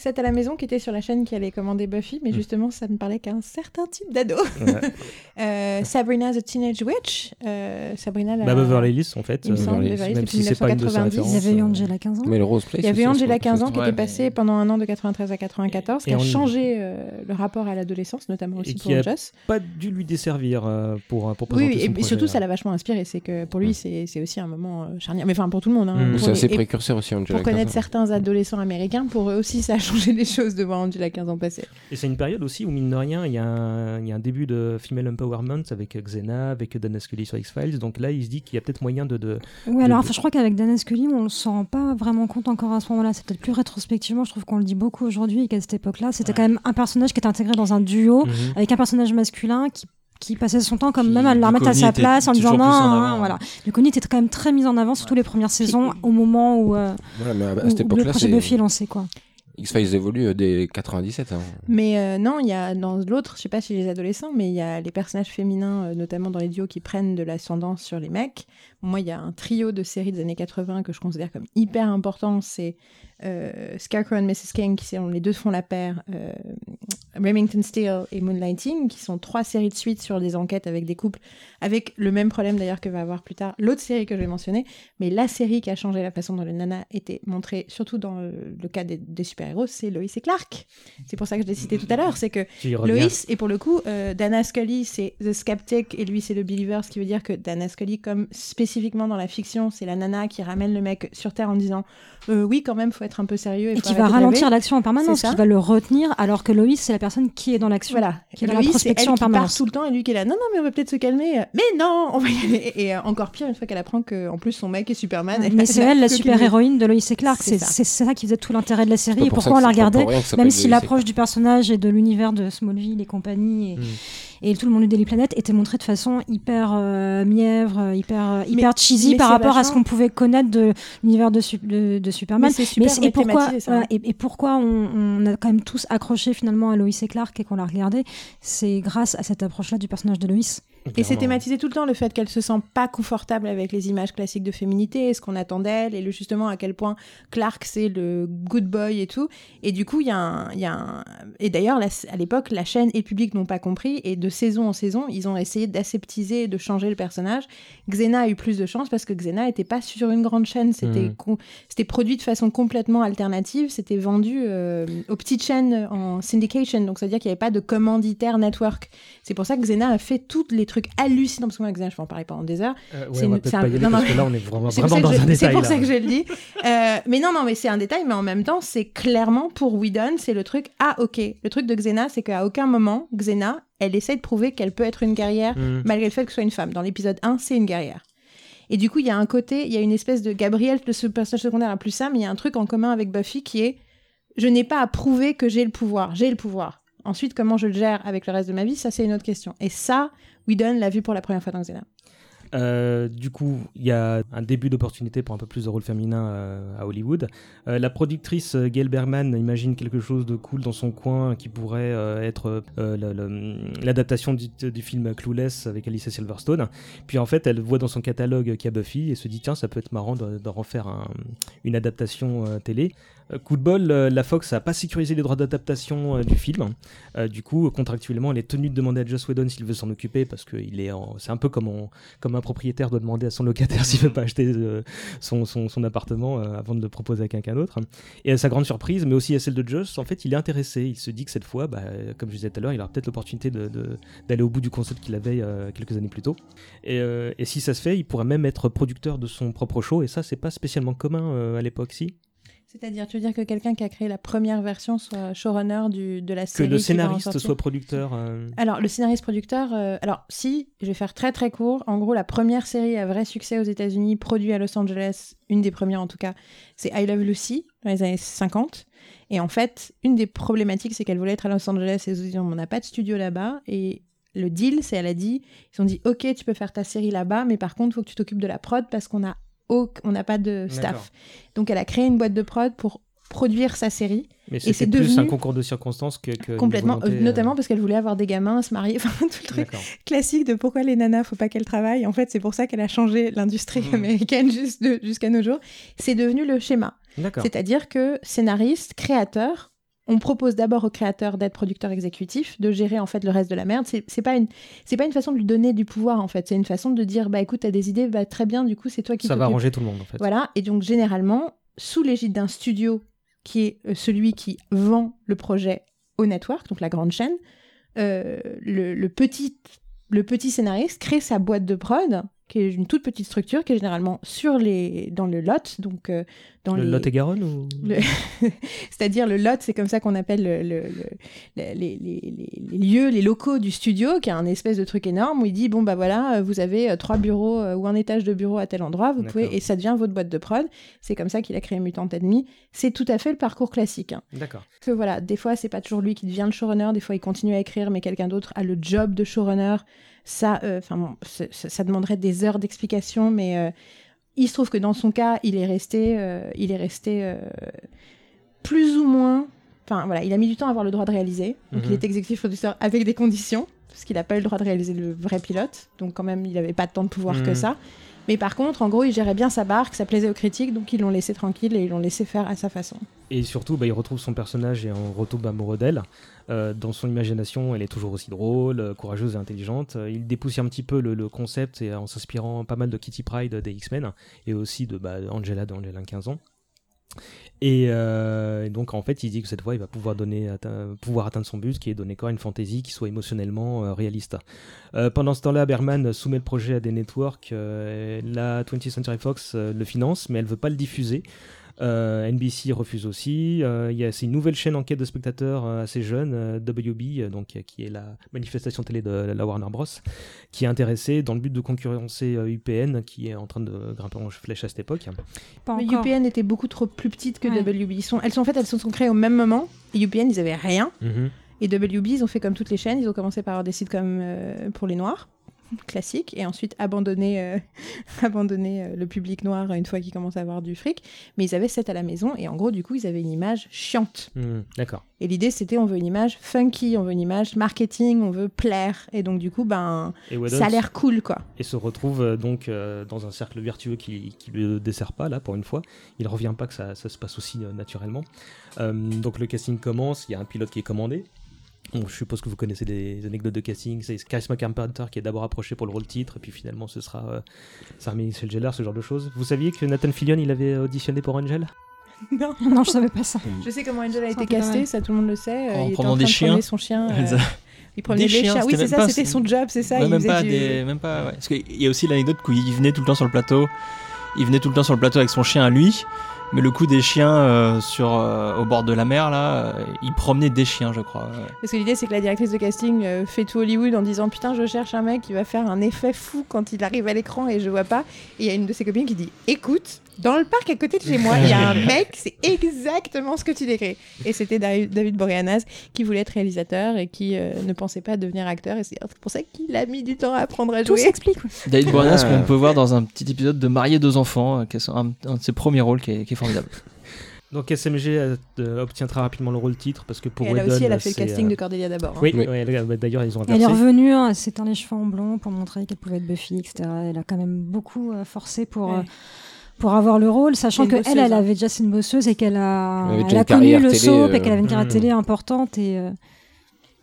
7 à la maison qui était sur la chaîne qui allait commander Buffy, mais Mm. justement ça ne parlait qu'à un certain type d'ado. Ouais. [LAUGHS] Euh, Sabrina the Teenage Witch. euh, Sabrina la... Bah, Beverly Hills en fait, Il me semble, Beverly Hills, même depuis si c'est pas une de ses 1990. Il y avait eu Angela 15 ans. Mais le Rose Place. Il y avait Angela moment-là, 15 ans qui Ouais, était mais- passée pendant un an de 93 à 94, qui Et a changé euh, le rapport à l'adolescence, notamment aussi Et pour Joss. pas dû lui desservir euh, pour pour présenter oui, son et, surtout ça l'a vachement inspiré. C'est que pour lui, c'est c'est aussi un moment charnière. Mais enfin, pour tout le monde. Hein, Mm. C'est assez précurseur aussi, Angela pour connaître 15 ans. certains adolescents américains, pour eux aussi, ça changé les choses de voir Angela 15 ans passer. Et c'est une période aussi où, mine de rien, il y, a un, il y a un début de female empowerment avec Xena, avec Dana Scully sur X-Files. Donc là, il se dit qu'il y a peut-être moyen de. de... Oui, alors de- enfin, je crois qu'avec Dana Scully, on s'en rend pas vraiment compte encore à ce moment-là. C'est peut-être plus rétrospectivement, je trouve qu'on le dit beaucoup aujourd'hui et qu'à cette époque-là, c'était quand même un personnage qui était intégré dans un duo Mhm. avec un personnage masculin qui qui passait son temps comme Qui, même à le remettre à sa place en disant non, hein, voilà. Le Coney était quand même très mis en avant, surtout les premières saisons, au moment où, euh, Voilà, mais à, à où- cette où le projet Buffy est lancé, quoi. X-Files évolue euh, dès 97. hein. Mais euh, non, il y a dans l'autre, je sais pas si les adolescents, mais il y a les personnages féminins, euh, notamment dans les duos, qui prennent de l'ascendance sur les mecs. Moi, il y a un trio de séries des années 80 que je considère comme hyper important. C'est euh, Scarecrow et Mrs. King, qui sont, les deux font la paire, euh, Remington Steele et Moonlighting, qui sont trois séries de suite sur des enquêtes avec des couples, avec le même problème d'ailleurs que va avoir plus tard l'autre série que je vais mentionner. Mais la série qui a changé la façon dont les nanas étaient montrées, surtout dans le, le cas des, des super-héros, c'est Lois et Clark. C'est pour ça que je l'ai cité tout à l'heure, c'est que. [LAUGHS] Lois, et pour le coup, euh, Dana Scully, c'est The Skeptic, et lui, c'est le Believer, ce qui veut dire que Dana Scully, comme spécifiquement dans la fiction, c'est la nana qui ramène le mec sur Terre en disant euh, Oui, quand même, faut être un peu sérieux. Et qui va ralentir l'action en permanence, qui va le retenir, alors que Loïs, c'est la personne qui est dans l'action. Voilà. Qui est dans Lois, la elle prospection en qui part permanence. tout le temps, et lui qui est là Non, non, mais on va peut-être se calmer. Mais non, [LAUGHS] on va y aller. Et euh, encore pire, une fois qu'elle apprend qu'en plus, son mec est Superman. Mais c'est elle, la [LAUGHS] que super héroïne de Lois et Clark. C'est ça. ça qui faisait tout l'intérêt de la série et pourquoi on la regardait. Même si l'approche du personnage et de l'univers de Smallville et compagnie et, tout le monde du Daily Planet était montré de façon hyper euh, mièvre, hyper, euh, hyper cheesy mais par rapport à ce qu'on pouvait connaître de l'univers de, de, de Superman. Mais super et pourquoi, ça, voilà, ouais. et, et pourquoi on, on a quand même tous accroché finalement à Lois et Clark et qu'on l'a regardé, c'est grâce à cette approche-là du personnage de Lois. Et c'est thématisé tout le temps le fait qu'elle se sent pas confortable avec les images classiques de féminité, ce qu'on attend d'elle, et le, justement à quel point Clark c'est le good boy et tout. Et du coup, il y a un. il Y a un... Et d'ailleurs, à l'époque, la chaîne et le public n'ont pas compris, et de saison en saison, ils ont essayé d'aseptiser et de changer le personnage. Xena a eu plus de chance parce que Xena n'était pas sur une grande chaîne, c'était con- c'était produit de façon complètement alternative, c'était vendu euh, aux petites chaînes en syndication, donc c'est-à-dire qu'il n'y avait pas de commanditaire network. C'est pour ça que Xena a fait tous les trucs hallucinants, parce que moi, Xena, je peux en parler pendant des heures. Euh, ouais, C'est on va une- peut-être c'est un- pas y aller non, non, parce que mais- là, on est vraiment, dans un [LAUGHS] détail. C'est pour là. ça que je le dis. Euh, mais non, non, mais c'est un détail, mais en même temps, c'est clairement pour Whedon, c'est le truc. Ah, ok. Le truc de Xena, c'est qu'à aucun moment, Xena, elle essaie de prouver qu'elle peut être une guerrière, Mm. malgré le fait que ce soit une femme. Dans l'épisode 1, c'est une guerrière. Et du coup, il y a un côté, il y a une espèce de Gabriel, de ce personnage secondaire à plus ça, mais il y a un truc en commun avec Buffy qui est je n'ai pas à prouver que j'ai le pouvoir. J'ai le pouvoir. Ensuite, comment je le gère avec le reste de ma vie, ça, c'est une autre question. Et ça, Whedon l'a vu pour la première fois dans Xena. Euh, du coup, il y a un début d'opportunité pour un peu plus de rôle féminin euh, à Hollywood. Euh, la productrice euh, Gail Bergman imagine quelque chose de cool dans son coin qui pourrait être l'adaptation du, film Clueless avec Alicia Silverstone. Puis en fait, elle voit dans son catalogue qu'il y a Buffy et se dit tiens, ça peut être marrant de, de refaire un- une adaptation télé. Euh, coup de bol, euh, la Fox n'a pas sécurisé les droits d'adaptation euh, du film. Du coup, contractuellement, elle est tenue de demander à Joss Whedon s'il veut s'en occuper parce que c'est un peu comme, un propriétaire doit demander à son locataire [LAUGHS] s'il veut pas acheter son, appartement avant de le proposer à quelqu'un d'autre. Et à sa grande surprise, mais aussi à celle de Joss, en fait, il est intéressé. Il se dit que cette fois, bah, comme je disais tout à l'heure, il aura peut-être l'opportunité d'aller au bout du concept qu'il avait quelques années plus tôt. Et, si ça se fait, il pourrait même être producteur de son propre show. Et ça, c'est pas spécialement commun à l'époque, si? C'est-à-dire, tu veux dire que quelqu'un qui a créé la première version soit showrunner du, de la Que série le qui va en scénariste soit producteur. euh, Alors, le scénariste-producteur, euh, alors si, je vais faire très très court. En gros, la première série à vrai succès aux États-Unis, produite à Los Angeles, une des premières en tout cas, c'est I Love Lucy dans les années 50. Et en fait, une des problématiques, c'est qu'elle voulait être à Los Angeles et ils ont dit on n'a pas de studio là-bas. Et le deal, c'est elle a dit ils ont dit ok, tu peux faire ta série là-bas, mais par contre, il faut que tu t'occupes de la prod parce qu'on a on n'a pas de staff. Donc elle a créé une boîte de prod pour produire sa série. Mais Et c'est plus un concours de circonstances que, complètement, volonté, euh, euh, notamment parce qu'elle voulait avoir des gamins, se marier, [LAUGHS] enfin tout le truc classique de pourquoi les nanas, faut pas qu'elles travaillent. En fait, c'est pour ça qu'elle a changé l'industrie Mhm. américaine jusqu'à nos jours. C'est devenu le schéma. C'est-à-dire que scénariste, créateur, on propose d'abord au créateur d'être producteur exécutif, de gérer en fait le reste de la merde. C'est pas une, c'est pas une façon de lui donner du pouvoir en fait. C'est une façon de dire bah écoute t'as des idées, bah très bien. Du coup c'est toi qui Ça va arranger tout le monde en fait. Voilà. Et donc généralement sous l'égide d'un studio qui est euh, celui qui vend le projet au network, donc la grande chaîne, euh, le, le petit le petit scénariste crée sa boîte de prod qui est une toute petite structure qui est généralement sur les dans le lot donc euh, dans Le les Lot-et-Garonne ou le- [LAUGHS] C'est-à-dire le lot, c'est comme ça qu'on appelle le- le- le- les, les- lieux, les locaux du studio, qui est un espèce de truc énorme où il dit bon bah voilà, euh, vous avez euh, trois bureaux ou un étage de bureau à tel endroit, vous pouvez et ça devient votre boîte de prod. C'est comme ça qu'il a créé Mutant Enemy. C'est tout à fait le parcours classique. hein. D'accord. Que voilà, des fois c'est pas toujours lui qui devient le showrunner, des fois il continue à écrire, mais quelqu'un d'autre a le job de showrunner. Ça, euh, enfin bon, c'est- ça, ça demanderait des heures d'explication, mais euh, il se trouve que dans son cas, il est resté, euh, il est resté plus ou moins. Enfin voilà, il a mis du temps à avoir le droit de réaliser. Donc Mhm. il est exécutif producteur avec des conditions, parce qu'il n'a pas eu le droit de réaliser le vrai pilote. Donc quand même, il n'avait pas tant de pouvoir que Mhm. ça. Mais par contre, en gros, il gérait bien sa barque, ça plaisait aux critiques, donc ils l'ont laissé tranquille et ils l'ont laissé faire à sa façon. Et surtout, bah, il retrouve son personnage et on retombe amoureux d'elle. Euh, dans son imagination, elle est toujours aussi drôle, euh, courageuse et intelligente. Euh, il dépoussière un petit peu le, concept en s'inspirant pas mal de Kitty Pride des X-Men et aussi de bah, Angela d'Angela 15 ans. Et, donc en fait, il dit que cette fois, il va pouvoir, donner, atte- pouvoir atteindre son but, qui est donner corps à une fantasy qui soit émotionnellement réaliste. Pendant ce temps-là, Berman soumet le projet à des networks. la 20th Century Fox le finance, mais elle veut pas le diffuser. Euh, NBC refuse aussi. Euh, il y a c'est une nouvelle chaîne en quête de spectateurs euh, assez jeune, euh, WB, euh, donc euh, qui est la manifestation télé de la Warner Bros, qui est intéressée dans le but de concurrencer euh, UPN, qui est en train de grimper en flèche à cette époque. Pas Mais encore. UPN était beaucoup trop plus petite que Ouais. WB. Ils sont, elles sont en fait, elles se sont créées au même moment. Et UPN, ils avaient rien. Et WB, ils ont fait comme toutes les chaînes. Ils ont commencé par avoir des sites comme euh, pour les noirs, classique, et ensuite abandonné, euh, [LAUGHS] abandonné euh, le public noir une fois qu'ils commençaient à avoir du fric. Mais ils avaient 7 à la maison. Et en gros, du coup, ils avaient une image chiante. Mhm, D'accord. Et l'idée, c'était on veut une image funky, on veut une image marketing, on veut plaire. Et donc, du coup, ben, ça a l'air cool, quoi. et se retrouve euh, donc dans un cercle vertueux qui qui le dessert pas là pour une fois. Il revient pas que ça, ça se passe aussi naturellement. Donc le casting commence, il y a un pilote qui est commandé. Bon, je suppose que vous connaissez des anecdotes de casting. C'est Charisma Carpenter qui est d'abord approché pour le rôle titre, et puis finalement ce sera euh, Sarah Michelle Gellar, ce genre de choses. Vous saviez que Nathan Fillion il avait auditionné pour Angel? [LAUGHS] Non. Non, je savais pas ça. [LAUGHS] Je sais comment Angel a été casté, ça tout le monde le sait. En il prenant en train des de chiens. son chien. [LAUGHS] euh, il prenait Des les chiens, chiens. Oui, c'était c'est ça, c'était son job, c'est ça. Ouais, il même, faisait pas du- des, même pas. ouais. Parce qu'il y a aussi l'anecdote qu'il venait tout le temps sur le plateau. Il venait tout le temps sur le plateau avec son chien à lui. Mais le coup des chiens euh, sur, euh, au bord de la mer, là, euh, il promenait des chiens, je crois. Parce que l'idée, c'est que la directrice de casting euh, fait tout Hollywood en disant Putain, je cherche un mec qui va faire un effet fou quand il arrive à l'écran et je vois pas. Et il y a une de ses copines qui dit Écoute, dans le parc à côté de chez moi, il y a un [LAUGHS] mec, c'est exactement ce que tu décris. Et c'était David Boreanaz qui voulait être réalisateur et qui euh, ne pensait pas devenir acteur. Et c'est pour ça qu'il a mis du temps à apprendre à Tout jouer. s'explique. ouais. David Boreanaz, qu'on peut voir dans un petit épisode de Marié deux enfants, euh, qui est un, un de ses premiers rôles qui est, qui est formidable. [LAUGHS] Donc SMG euh, euh, obtient très rapidement le rôle titre parce que pour Et elle a Whedon, aussi, elle a fait le c'est, casting euh, de Cordelia d'abord. hein. Oui, elle- d'ailleurs ils ont Elle est inversé. revenue, hein, elle s'est teint les cheveux en blond pour montrer qu'elle pouvait être Buffy, etc. Elle a quand même beaucoup euh, forcé pour, Ouais. Pour avoir le rôle, sachant qu'elle, elle, bosseuse, hein. avait déjà c'est une bosseuse et qu'elle a, Elle a connu le soap et euh, qu'elle avait une carrière hmm. télé importante. Et, euh,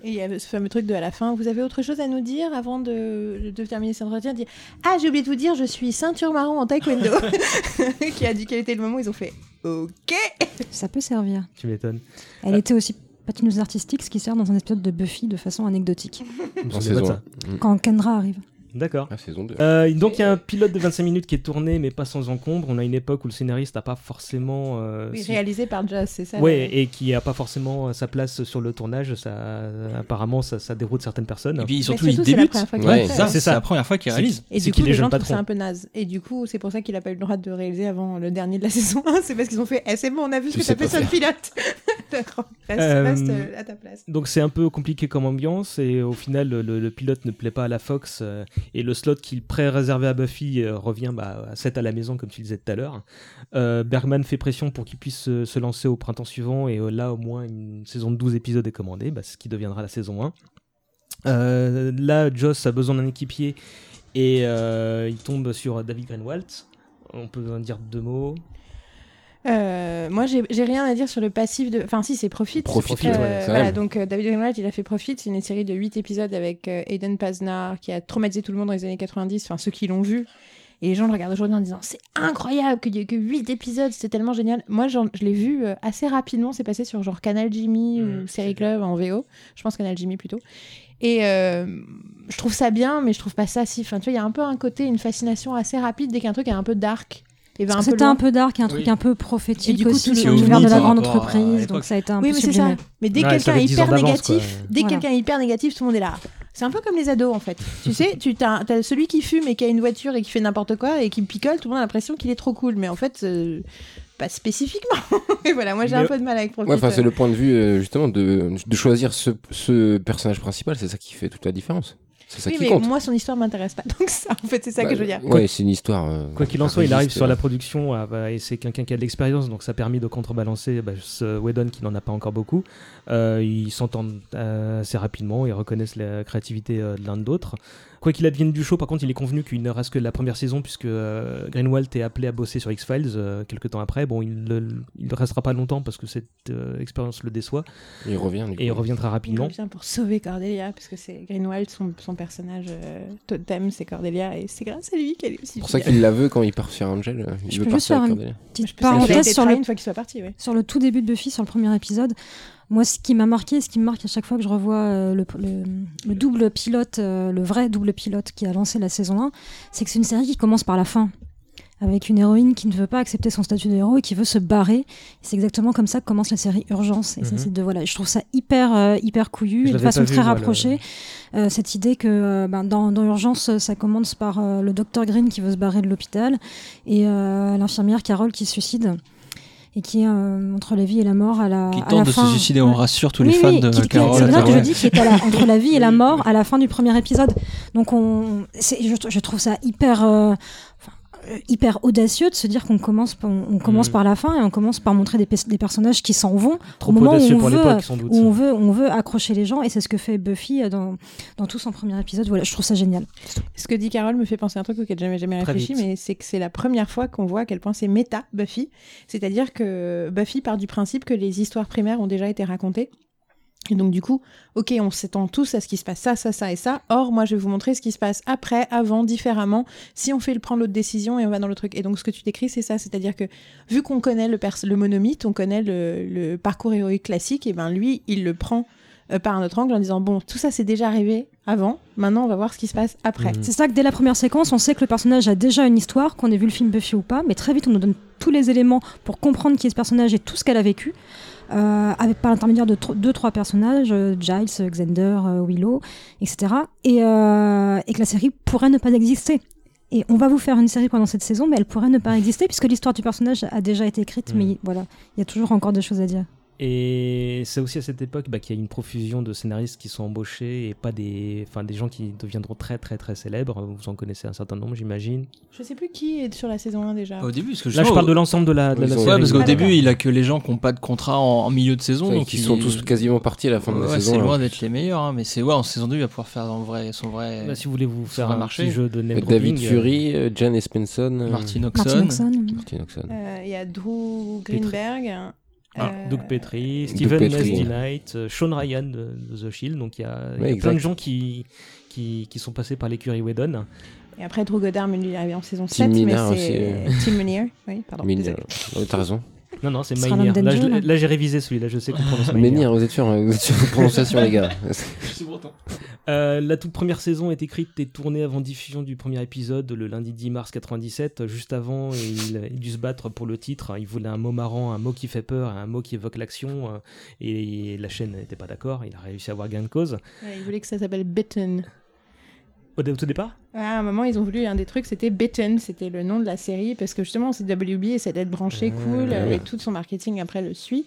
Et il y avait ce fameux truc de à la fin. Vous avez autre chose à nous dire avant de, de terminer cet entretien? Dire Ah, j'ai oublié de vous dire, je suis ceinture marron en taekwondo. [LAUGHS] qui a dit quel était le moment où ils ont fait Ok. ça peut servir. Tu m'étonnes. Elle Euh. était aussi patineuse artistique, ce qui sert dans un épisode de Buffy de façon anecdotique. De saison ça. 1. Mm. Quand Kendra arrive. D'accord. Ah, saison 2. Euh, donc il y a un pilote de 25 minutes qui est tourné mais pas sans encombre. On a une époque où le scénariste n'a pas forcément... euh, Oui, si- réalisé par Jazz, c'est ça le- et qui a pas forcément euh, sa place sur le tournage. Ça, apparemment, ça, ça déroute certaines personnes. Et puis surtout, il surtout, c'est la débute. Ouais, ça, c'est ça. la première fois qu'il réalise. Et du coup, les gens trouvent ça un peu naze. Et du coup, c'est pour ça qu'il a pas eu le droit de réaliser avant le dernier de la [LAUGHS] saison 1. C'est parce qu'ils ont fait Eh, c'est bon, on a vu ce que t'as fait sur le pilote. [LAUGHS] D'accord. Reste, à ta place. Donc c'est un peu compliqué comme ambiance et au final le pilote ne plaît pas à la Fox. Euh, Et le slot qu'il pré-réservé à Buffy euh, revient bah, à 7 à la maison, comme tu disais tout à l'heure. Euh, Bergman fait pression pour qu'il puisse se, se lancer au printemps suivant, et euh, là, au moins, une saison de 12 épisodes est commandée, bah, ce qui deviendra la saison 1. Euh, là, Joss a besoin d'un équipier, et euh, il tombe sur David Greenwald. On peut en dire deux mots. Euh, moi, j'ai rien à dire sur le passif de. Enfin, si, c'est Profit. Profit, Euh, ouais, c'est voilà, donc euh, David Greenwald, il a fait Profit. C'est une série de 8 épisodes avec Aiden Pasnar qui a traumatisé tout le monde dans les années 90, enfin ceux qui l'ont vu. Et les gens le regardent aujourd'hui en disant c'est incroyable qu'il y ait que 8 épisodes, c'était tellement génial. Moi, je l'ai vu assez rapidement, c'est passé sur genre Canal Jimmy Mm, ou Série Club en VO. Je pense Canal Jimmy plutôt. Et euh, je trouve ça bien, mais je trouve pas ça si. Enfin, tu vois, il y a un peu un côté, une fascination assez rapide dès qu'un truc est un peu dark. Et C'était un peu dark, et un truc Oui. un peu Et prophétique du coup, aussi l'univers de la grande entreprise, donc ça a été un Oui, peu mais c'est ça. Mais dès que Ouais, ça quelqu'un est 10 ans hyper négatif, quoi. dès que quelqu'un est hyper négatif, tout le monde est là. C'est un peu comme les ados en fait. tu [LAUGHS] sais, tu as, celui qui fume et qui a une voiture et qui fait n'importe quoi et qui picole, tout le monde a l'impression qu'il est trop cool. Mais en fait, euh, pas spécifiquement. [LAUGHS] et voilà, moi j'ai un peu de mal avec. Ouais, enfin, c'est le point de vue euh, justement de, de choisir ce, ce personnage principal, c'est ça qui fait toute la différence. C'est ça Oui, qui mais compte. moi son histoire m'intéresse pas. Donc ça, en fait, c'est ça Bah, que je veux dire. Ouais, c'est une histoire. euh, Quoi qu'il en soit, il arrive sur la production ah, bah, et c'est quelqu'un qui a de l'expérience, donc ça a permis de contrebalancer bah, ce Whedon qui n'en a pas encore beaucoup. Euh, ils s'entendent euh, assez rapidement, ils reconnaissent la créativité euh, de l'un de l'autre. Quoi qu'il advienne du show, par contre, il est convenu qu'il ne reste que la première saison puisque euh, Greenwald est appelé à bosser sur X-Files euh, quelques temps après. Bon, il ne il restera pas longtemps parce que cette euh, expérience le déçoit Il revient. Du coup. et il reviendra Il rapidement. revient pour sauver Cordelia, parce que c'est Greenwald, son, son personnage euh, totem, c'est Cordelia, et c'est grâce à lui qu'elle est aussi. C'est pour ça qu'il la veut quand il part sur Angel. Il Je veut peux juste partir faire avec une- Cordelia. Petite parenthèse sur le une fois qu'il soit parti, ouais. Sur le tout début de Buffy, sur le premier épisode, moi, ce qui m'a marqué, ce qui me marque à chaque fois que je revois euh, le, le- le double pilote, euh, le vrai double pilote qui a lancé la saison 1, c'est que c'est une série qui commence par la fin. Avec une héroïne qui ne veut pas accepter son statut de héros et qui veut se barrer. C'est exactement comme ça que commence la série Urgence. Et ça, Mhm. c'est de voilà, je trouve ça hyper euh, hyper couillu de façon vu, très rapprochée. Cette idée que ben, dans, dans Urgence, ça commence par le docteur Green qui veut se barrer de l'hôpital et l'infirmière Carole qui se suicide et qui est euh, entre la vie et la mort à la, Qui à la tente de fin. se suicider, on rassure tous Oui, les fans oui, de qui- qui- Carole. C'est là que je dis qu'il est la- [LAUGHS] entre la vie et la mort à la fin du premier épisode. Donc on, c'est- je, je trouve ça hyper, euh, hyper audacieux de se dire qu'on commence, par- on, on commence Mhm. par la fin et on commence par montrer des, pe- des personnages qui s'en vont Trop au moment où on pour veut, l'époque, sans doute. où on veut, on veut accrocher les gens et c'est ce que fait Buffy euh, dans, dans tout son premier épisode. Voilà, je trouve ça génial. Ce que dit Carole me fait penser à un truc auquel j'avais jamais Très réfléchi, vite. mais c'est que c'est la première fois qu'on voit à quel point c'est méta Buffy. C'est-à-dire que Buffy part du principe que les histoires primaires ont déjà été racontées. Et donc du coup, ok, on s'étend tous à ce qui se passe ça, ça, ça et ça. Or, moi, je vais vous montrer ce qui se passe après, avant, différemment, si on fait le prendre l'autre décision et on va dans le truc. Et donc ce que tu décris, c'est ça, c'est-à-dire que vu qu'on connaît le, pers- le monomythe, on connaît le, le parcours héroïque classique, et ben lui, il le prend euh, par un autre angle en disant bon, tout ça c'est déjà arrivé avant. Maintenant, on va voir ce qui se passe après. Mhm. C'est ça que dès la première séquence, on sait que le personnage a déjà une histoire, qu'on ait vu le film Buffy ou pas, mais très vite on nous donne tous les éléments pour comprendre qui est ce personnage et tout ce qu'elle a vécu, euh, avec par l'intermédiaire de deux trois personnages, euh, Giles, euh, Xander, euh, Willow, etc. Et, euh, et que la série pourrait ne pas exister. Et on va vous faire une série pendant cette saison, mais elle pourrait ne pas exister puisque l'histoire du personnage a déjà été écrite, Mhm. mais voilà, il y a toujours encore des choses à dire. Et c'est aussi à cette époque bah, qu'il y a une profusion de scénaristes qui sont embauchés et pas des, enfin, des gens qui deviendront très très très célèbres. Vous en connaissez un certain nombre, j'imagine. Je sais plus qui est sur la saison 1 déjà. Au début, parce que Là, je parle de l'ensemble de la, de la Ils ont- Ouais, série. parce qu'au Ah, début, il a que les gens qui n'ont pas de contrat en, en milieu de saison. Enfin, donc qui il- sont tous quasiment partis à la fin de la Ouais, saison. c'est loin d'être les meilleurs, hein, mais c'est ouais, en saison 2, il va pouvoir faire son vrai, son vrai Bah, si vous voulez vous faire un marcher. petit jeu de name David dropping, euh, Fury, euh, Jan Espenson, euh, Martin Oxon. Martin Oxon. Euh, Il y a Drew Greenberg. Ah, euh, Doug Petrie, Steven Petrie. Knight, euh, Sean Ryan de, de The Shield. Donc il y a, y plein de gens qui, qui, qui sont passés par l'écurie Whedon. Et après, Drew Goddard, il est arrivé en saison Tim 7. Minard mais c'est Tim Minier. Oui, pardon. Euh, ouais, T'as raison. Non, non, c'est l'homme Là, je- j'ai révisé celui-là, je sais qu'on prononce Minier. vous êtes sûr, vous êtes sûr de prononciation, les gars. [LAUGHS] Euh, la toute première saison est écrite et tournée avant diffusion du premier épisode le lundi 10 mars 97. Juste avant, il a dû se battre pour le titre. Il voulait un mot marrant, un mot qui fait peur, un mot qui évoque l'action. euh, Et la chaîne n'était pas d'accord. Il a réussi à avoir gain de cause. Ouais, il voulait que ça s'appelle Bitten. Au, dé- au tout départ? À un moment, ils ont voulu un des trucs, c'était Bitten, c'était le nom de la série, parce que justement, c'est WB et ça doit être branché Ah, cool, ouais. et tout son marketing après le suit.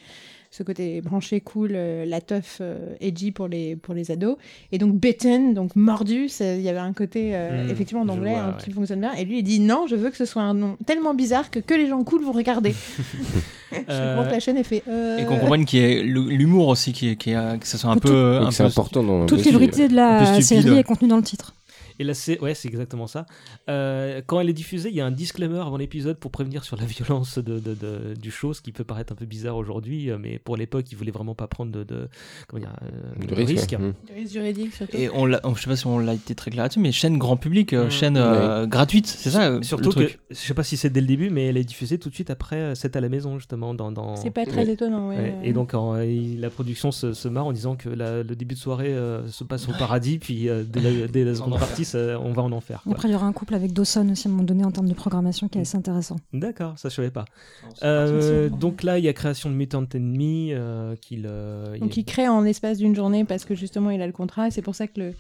ce côté branché cool, euh, la teuf euh, edgy pour les, pour les ados. Et donc bitten, donc mordu, ça- il y avait un côté euh, Hmm, effectivement d'anglais vois, hein, ouais. qui fonctionne bien. Et lui, il dit non, je veux que ce soit un nom tellement bizarre que que les gens cool vont regarder. [LAUGHS] je Euh, monte la chaîne et fait. euh, Et qu'on comprenne qu'il y ait l'humour aussi, qui est, qui est- que ça soit un Tout- peu. Un c'est important dans Toute l'hébrité de la série ouais. est contenue dans le titre. Et là, c'est ouais, c'est exactement ça. Euh, quand elle est diffusée, il y a un disclaimer avant l'épisode pour prévenir sur la [LAUGHS] violence de, de- de- du show, ce qui peut paraître un peu bizarre aujourd'hui, euh, mais pour l'époque, ils voulaient vraiment pas prendre de, de- comment dire, euh, de risque, risque. risque juridique surtout. Et on l'a, je sais pas si on l'a été très clair là-dessus, mais chaîne grand public, euh, Mm. chaîne euh, gratuite, c'est ça Surtout le que, je sais pas si c'est dès le début, mais elle est diffusée tout de suite après C'est à la maison, justement. Dans, dans... C'est pas très Ouais. étonnant, ouais. Ouais. Et donc en- il- la production se, se marre en disant que la- le début de soirée euh, se passe au paradis, puis euh, dès, la, dès la [LAUGHS] seconde partie, ça- on va en enfer. quoi. Après, il y aura un couple avec Dawson aussi à un moment donné en termes de programmation qui est assez intéressant. D'accord, ça je savais pas. Euh, donc là, il y a création de Mutant Enemy euh, qu'il. euh, Donc il- il crée en l'espace d'une journée parce que justement il a le contrat et c'est pour ça que le,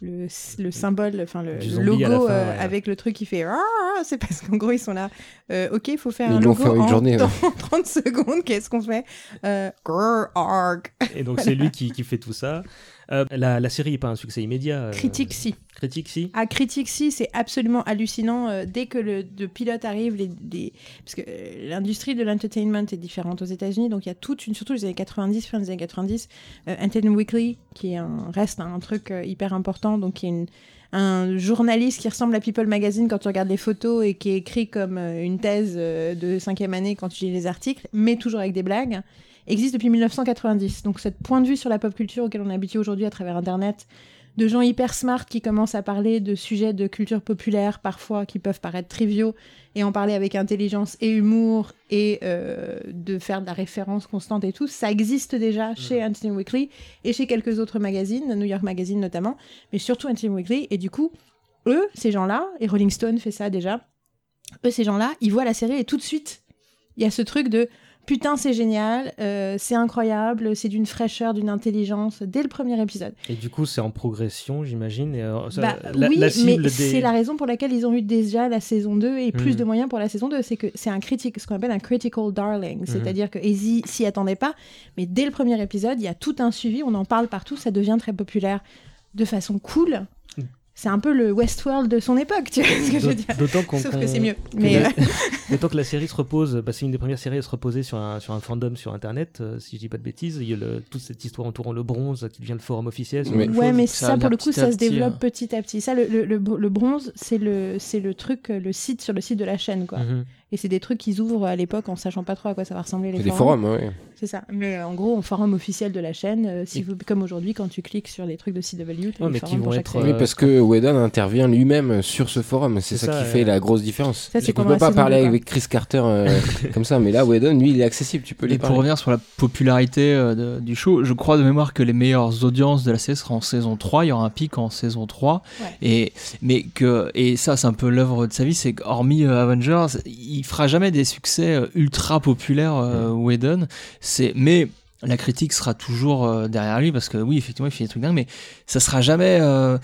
le, le symbole, enfin le, logo fin, euh, ouais. avec le truc qui fait Ah c'est parce qu'en gros ils sont là. euh, ok, il faut faire Ils un l'ont logo fait en une en, journée, ouais. [LAUGHS] en 30 secondes. Qu'est-ce qu'on fait? Euh, grrr, arg. Et donc [LAUGHS] c'est lui qui, qui fait tout ça. Euh, la, la série n'est pas un succès immédiat. euh, Critique si. Critique si. À critique si, c'est absolument hallucinant. euh, dès que le, pilote arrive, parce que euh, l'industrie de l'entertainment est différente aux États-Unis, donc il y a toute une, surtout les années 90, fin des années 90, euh, Entertainment Weekly, qui un, reste un truc hyper important, donc qui est un journaliste qui ressemble à People Magazine quand tu regardes les photos et qui est écrit comme une thèse de cinquième année quand tu lis les articles, mais toujours avec des blagues, existe depuis 1990. Donc, ce point de vue sur la pop culture auquel on est habitué aujourd'hui à travers Internet, de gens hyper smart qui commencent à parler de sujets de culture populaire, parfois qui peuvent paraître triviaux, et en parler avec intelligence et humour, et euh, de faire de la référence constante et tout, ça existe déjà chez Entertainment Weekly et chez quelques autres magazines, New York Magazine notamment, mais surtout Entertainment Weekly. Et du coup, eux, ces gens-là, et Rolling Stone fait ça déjà, eux, ces gens-là, ils voient la série et tout de suite, il y a ce truc de putain, c'est génial, euh, c'est incroyable, c'est d'une fraîcheur, d'une intelligence dès le premier épisode. Et du coup, c'est en progression, j'imagine. euh, Bah, oui, la mais des... c'est la raison pour laquelle ils ont eu déjà la saison 2 et plus Mhm. de moyens pour la saison 2. C'est que c'est un critique, ce qu'on appelle un critical darling. Mhm. C'est-à-dire que Easy s'y attendait pas, mais dès le premier épisode, il y a tout un suivi, on en parle partout, ça devient très populaire de façon cool. C'est un peu le Westworld de son époque, tu vois ce que je veux dire. D'autant qu'on- Sauf que c'est mieux. que Mais euh, [LAUGHS] D'autant que la série se repose, bah, c'est une des premières séries à se reposer sur un, sur un fandom sur internet, euh, si je dis pas de bêtises. Il y a le- toute cette histoire entourant le bronze qui devient le forum officiel. de Ouais, mais Ça pour le coup, petit ça se développe hein. petit à petit. Ça, le, le, le, le bronze, c'est le, c'est le truc, euh, le site sur le site de la chaîne, quoi. Mhm. Et c'est des trucs qu'ils ouvrent à l'époque en sachant pas trop à quoi ça va ressembler les C'est des forums, ouais. C'est ça. Mais euh, en gros, un forum officiel de la chaîne, euh, si Et- vous, comme aujourd'hui, quand tu cliques sur les trucs de CW, t'as Ouais, des mais qui vont être. Euh, Oui, parce que Whedon intervient lui-même sur ce forum. C'est ça, ça, qui ouais. fait la grosse différence. Ça, c'est Tu pendant peux pas parler avec Chris Carter euh, [LAUGHS] comme ça, mais là, Whedon, lui, il est accessible. Tu peux lui Et pour revenir sur la popularité euh, de- du show, je crois de mémoire que les meilleures audiences de la série seront en saison 3. Il y aura un pic en saison 3. Ouais. Et, mais que, et ça, c'est un peu l'œuvre de sa vie, c'est qu'hormis euh, Avengers, il fera jamais des succès euh, ultra populaires, euh, Whedon. C'est, mais la critique sera toujours euh, derrière lui parce que oui, effectivement, il fait des trucs dingues, mais ça sera jamais euh,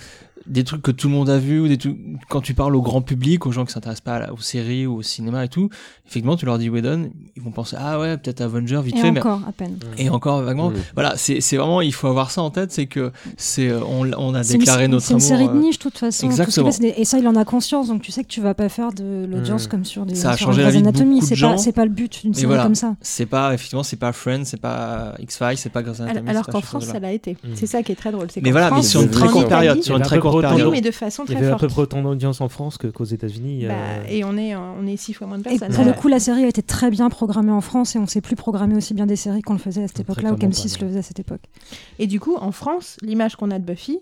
des trucs que tout le monde a vu ou des trucs quand tu parles au grand public, aux gens qui s'intéressent pas à aux séries ou au cinéma et tout. Effectivement, tu leur dis Whedon, ils vont penser ah ouais, peut-être Avenger vite Et fait, mais encore, à peine. et encore vaguement. Voilà, c'est c'est vraiment, il faut avoir ça en tête, c'est que c'est, euh, on, on a une- déclaré notre C'est une série de euh, niche, de toute façon. Tout ce qui exactement. des- Et ça, il en a conscience, donc tu sais que tu vas pas faire de l'audience Mm. comme sur des Ça a sur changé la vie de Anatomy. beaucoup de C'est gens. pas, c'est pas le but d'une série voilà. comme ça. C'est pas, effectivement, c'est pas Friends, c'est pas X-Files, c'est pas Grey's Alors, Anatomy. alors qu'en France, ça l'a été. Mm. C'est ça qui est très drôle. Mais voilà, mais sur une très courte période, sur une très courte Oui, mais de façon Il y très avait à peu près autant d'audience en France que- qu'aux États-Unis. Bah, euh, et on est, on est six fois moins de Et personnes. pour le coup, la série a été très bien programmée en France et on sait plus programmer aussi bien des séries qu'on le faisait à cette Très époque-là ou clairement qu'M6 pas, non. le faisait à cette époque. Et du coup, en France, l'image qu'on a de Buffy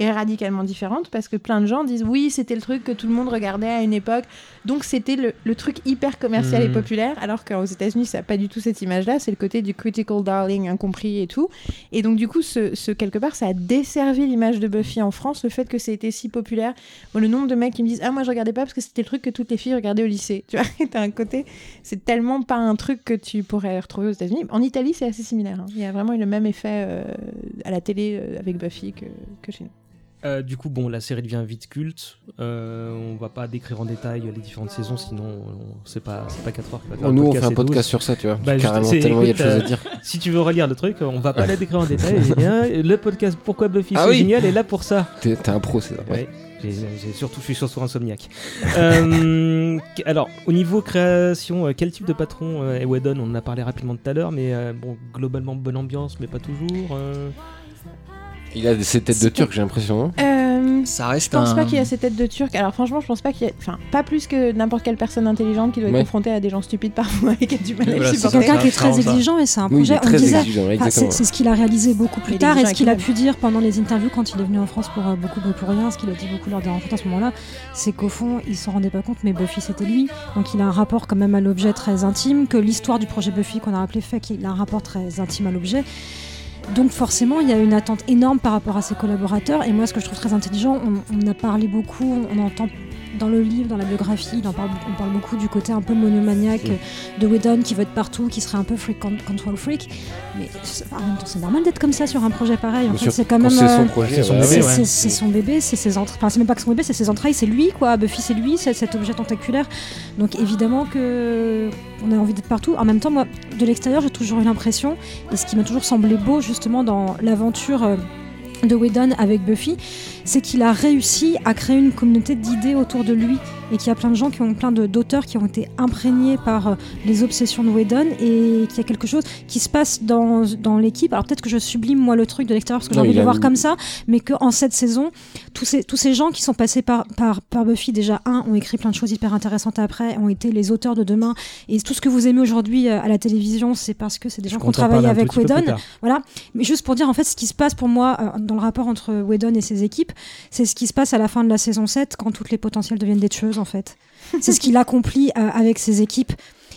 est radicalement différente parce que plein de gens disent oui, c'était le truc que tout le monde regardait à une époque, donc c'était le, le truc hyper commercial et Mhm. populaire, alors qu'aux États-Unis, ça n'a pas du tout cette image-là, c'est le côté du critical darling incompris et tout. Et donc, du coup, ce, ce quelque part, ça a desservi l'image de Buffy en France, le fait que c'était si populaire. Le nombre de mecs qui me disent ah, moi je regardais pas parce que c'était le truc que toutes les filles regardaient au lycée, [LAUGHS] tu vois, t'as un côté, c'est tellement pas un truc que tu pourrais retrouver aux États-Unis. En Italie, c'est assez similaire. hein. Il y a vraiment eu le même effet euh, à la télé euh, avec Buffy que, que chez nous. Euh, du coup, bon, la série devient vite culte. Euh, on va pas décrire en détail les différentes saisons, sinon on- c'est pas c'est pas 4 heures. qui va faire nous, on fait un podcast 12. sur ça, tu vois. Bah, Carrément, tellement il y a de choses à euh, dire. Si tu veux relire le truc, on va pas la décrire en détail. eh bien, le podcast Pourquoi Buffy Ah c'est oui. génial est là pour ça. T'es un pro, c'est ça. ouais. Ouais, j'ai- surtout, je suis surtout insomniaque. Euh, [LAUGHS] alors, au niveau création, euh, quel type de patron est Whedon On en a parlé rapidement tout à l'heure, mais bon, globalement bonne ambiance, mais pas toujours. Il a ses têtes de turc, j'ai l'impression. hein. Euh, Ça je reste pense un. pas qu'il a ces têtes de turc. Alors franchement, je pense pas qu'il y a... Enfin, pas plus que n'importe quelle personne intelligente qui doit être Ouais. confrontée à des gens stupides [LAUGHS] parfois et qui a du mal à Voilà, les c'est quelqu'un qui est très exigeant et c'est un Oui, projet. est On très disait, exigeant, Enfin, exactement. c'est ce qu'il a réalisé beaucoup plus tard et ce qu'il a avec pu dire pendant les interviews quand il est venu en France pour euh, beaucoup pour rien, ce qu'il a dit beaucoup lors des rencontres à ce moment-là, c'est qu'au fond il s'en rendait pas compte, mais Buffy c'était lui, donc il a un rapport quand même à l'objet très intime, que l'histoire du projet Buffy qu'on a rappelé fait qu'il a un rapport très intime à l'objet. Donc forcément, il y a une attente énorme par rapport à ses collaborateurs. Et moi, ce que je trouve très intelligent, on, a parlé beaucoup, on entend dans le livre, dans la biographie, il en parle, on parle beaucoup du côté un peu monomaniaque de Whedon qui veut être partout, qui serait un peu freak con- control freak. Mais c'est- en même temps, c'est normal d'être comme ça sur un projet pareil. En fait, c'est quand même. c'est son euh, projet, c'est son ouais, c'est- c'est son bébé, c'est ses entrailles. Enfin, c'est même pas que son bébé, c'est ses entrailles, c'est lui, quoi. Buffy, c'est lui, c'est cet objet tentaculaire. Donc évidemment que on a envie d'être partout. En même temps, moi, de l'extérieur, j'ai toujours eu l'impression, et ce qui m'a toujours semblé beau, justement, dans l'aventure. euh, de Whedon avec Buffy, c'est qu'il a réussi à créer une communauté d'idées autour de lui et qu'il y a plein de gens qui ont plein d'auteurs qui ont été imprégnés par euh, les obsessions de Whedon et qu'il y a quelque chose qui se passe dans, dans l'équipe. Alors peut-être que je sublime moi le truc de l'extérieur parce que j'ai envie de le voir comme ça, mais qu'en cette saison, tous ces, tous ces gens qui sont passés par, par, par Buffy, déjà, un, ont écrit plein de choses hyper intéressantes après, ont été les auteurs de demain. Et tout ce que vous aimez aujourd'hui euh, à la télévision, c'est parce que c'est des gens qui ont travaillé avec Whedon. Voilà. Mais juste pour dire, en fait, ce qui se passe pour moi euh, dans le rapport entre Whedon et ses équipes, c'est ce qui se passe à la fin de la saison 7 quand toutes les potentielles deviennent des tueuses, en fait. c'est ce qu'il accomplit euh, avec ses équipes.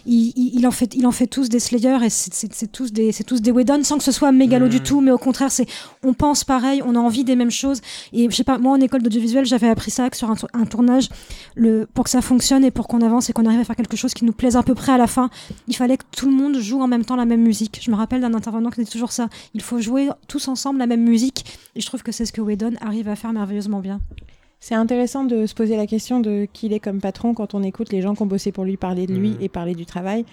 Il, il- il en fait, il en fait tous des Slayers et c'est- tous des, c'est tous des Whedon sans que ce soit mégalo du tout, mais au contraire, c'est, on pense pareil, on a envie des mêmes choses. Et je sais pas, moi en école d'audiovisuel, j'avais appris ça que sur un, tour- un tournage, le, pour que ça fonctionne et pour qu'on avance et qu'on arrive à faire quelque chose qui nous plaise à peu près à la fin, il fallait que tout le monde joue en même temps la même musique. Je me rappelle d'un intervenant qui disait toujours ça. Il faut jouer tous ensemble la même musique. Et je trouve que c'est ce que Whedon arrive à faire merveilleusement bien. C'est intéressant de se poser la question de qui il est comme patron quand on écoute les gens qui ont bossé pour lui parler de lui Mhm. et parler du travail.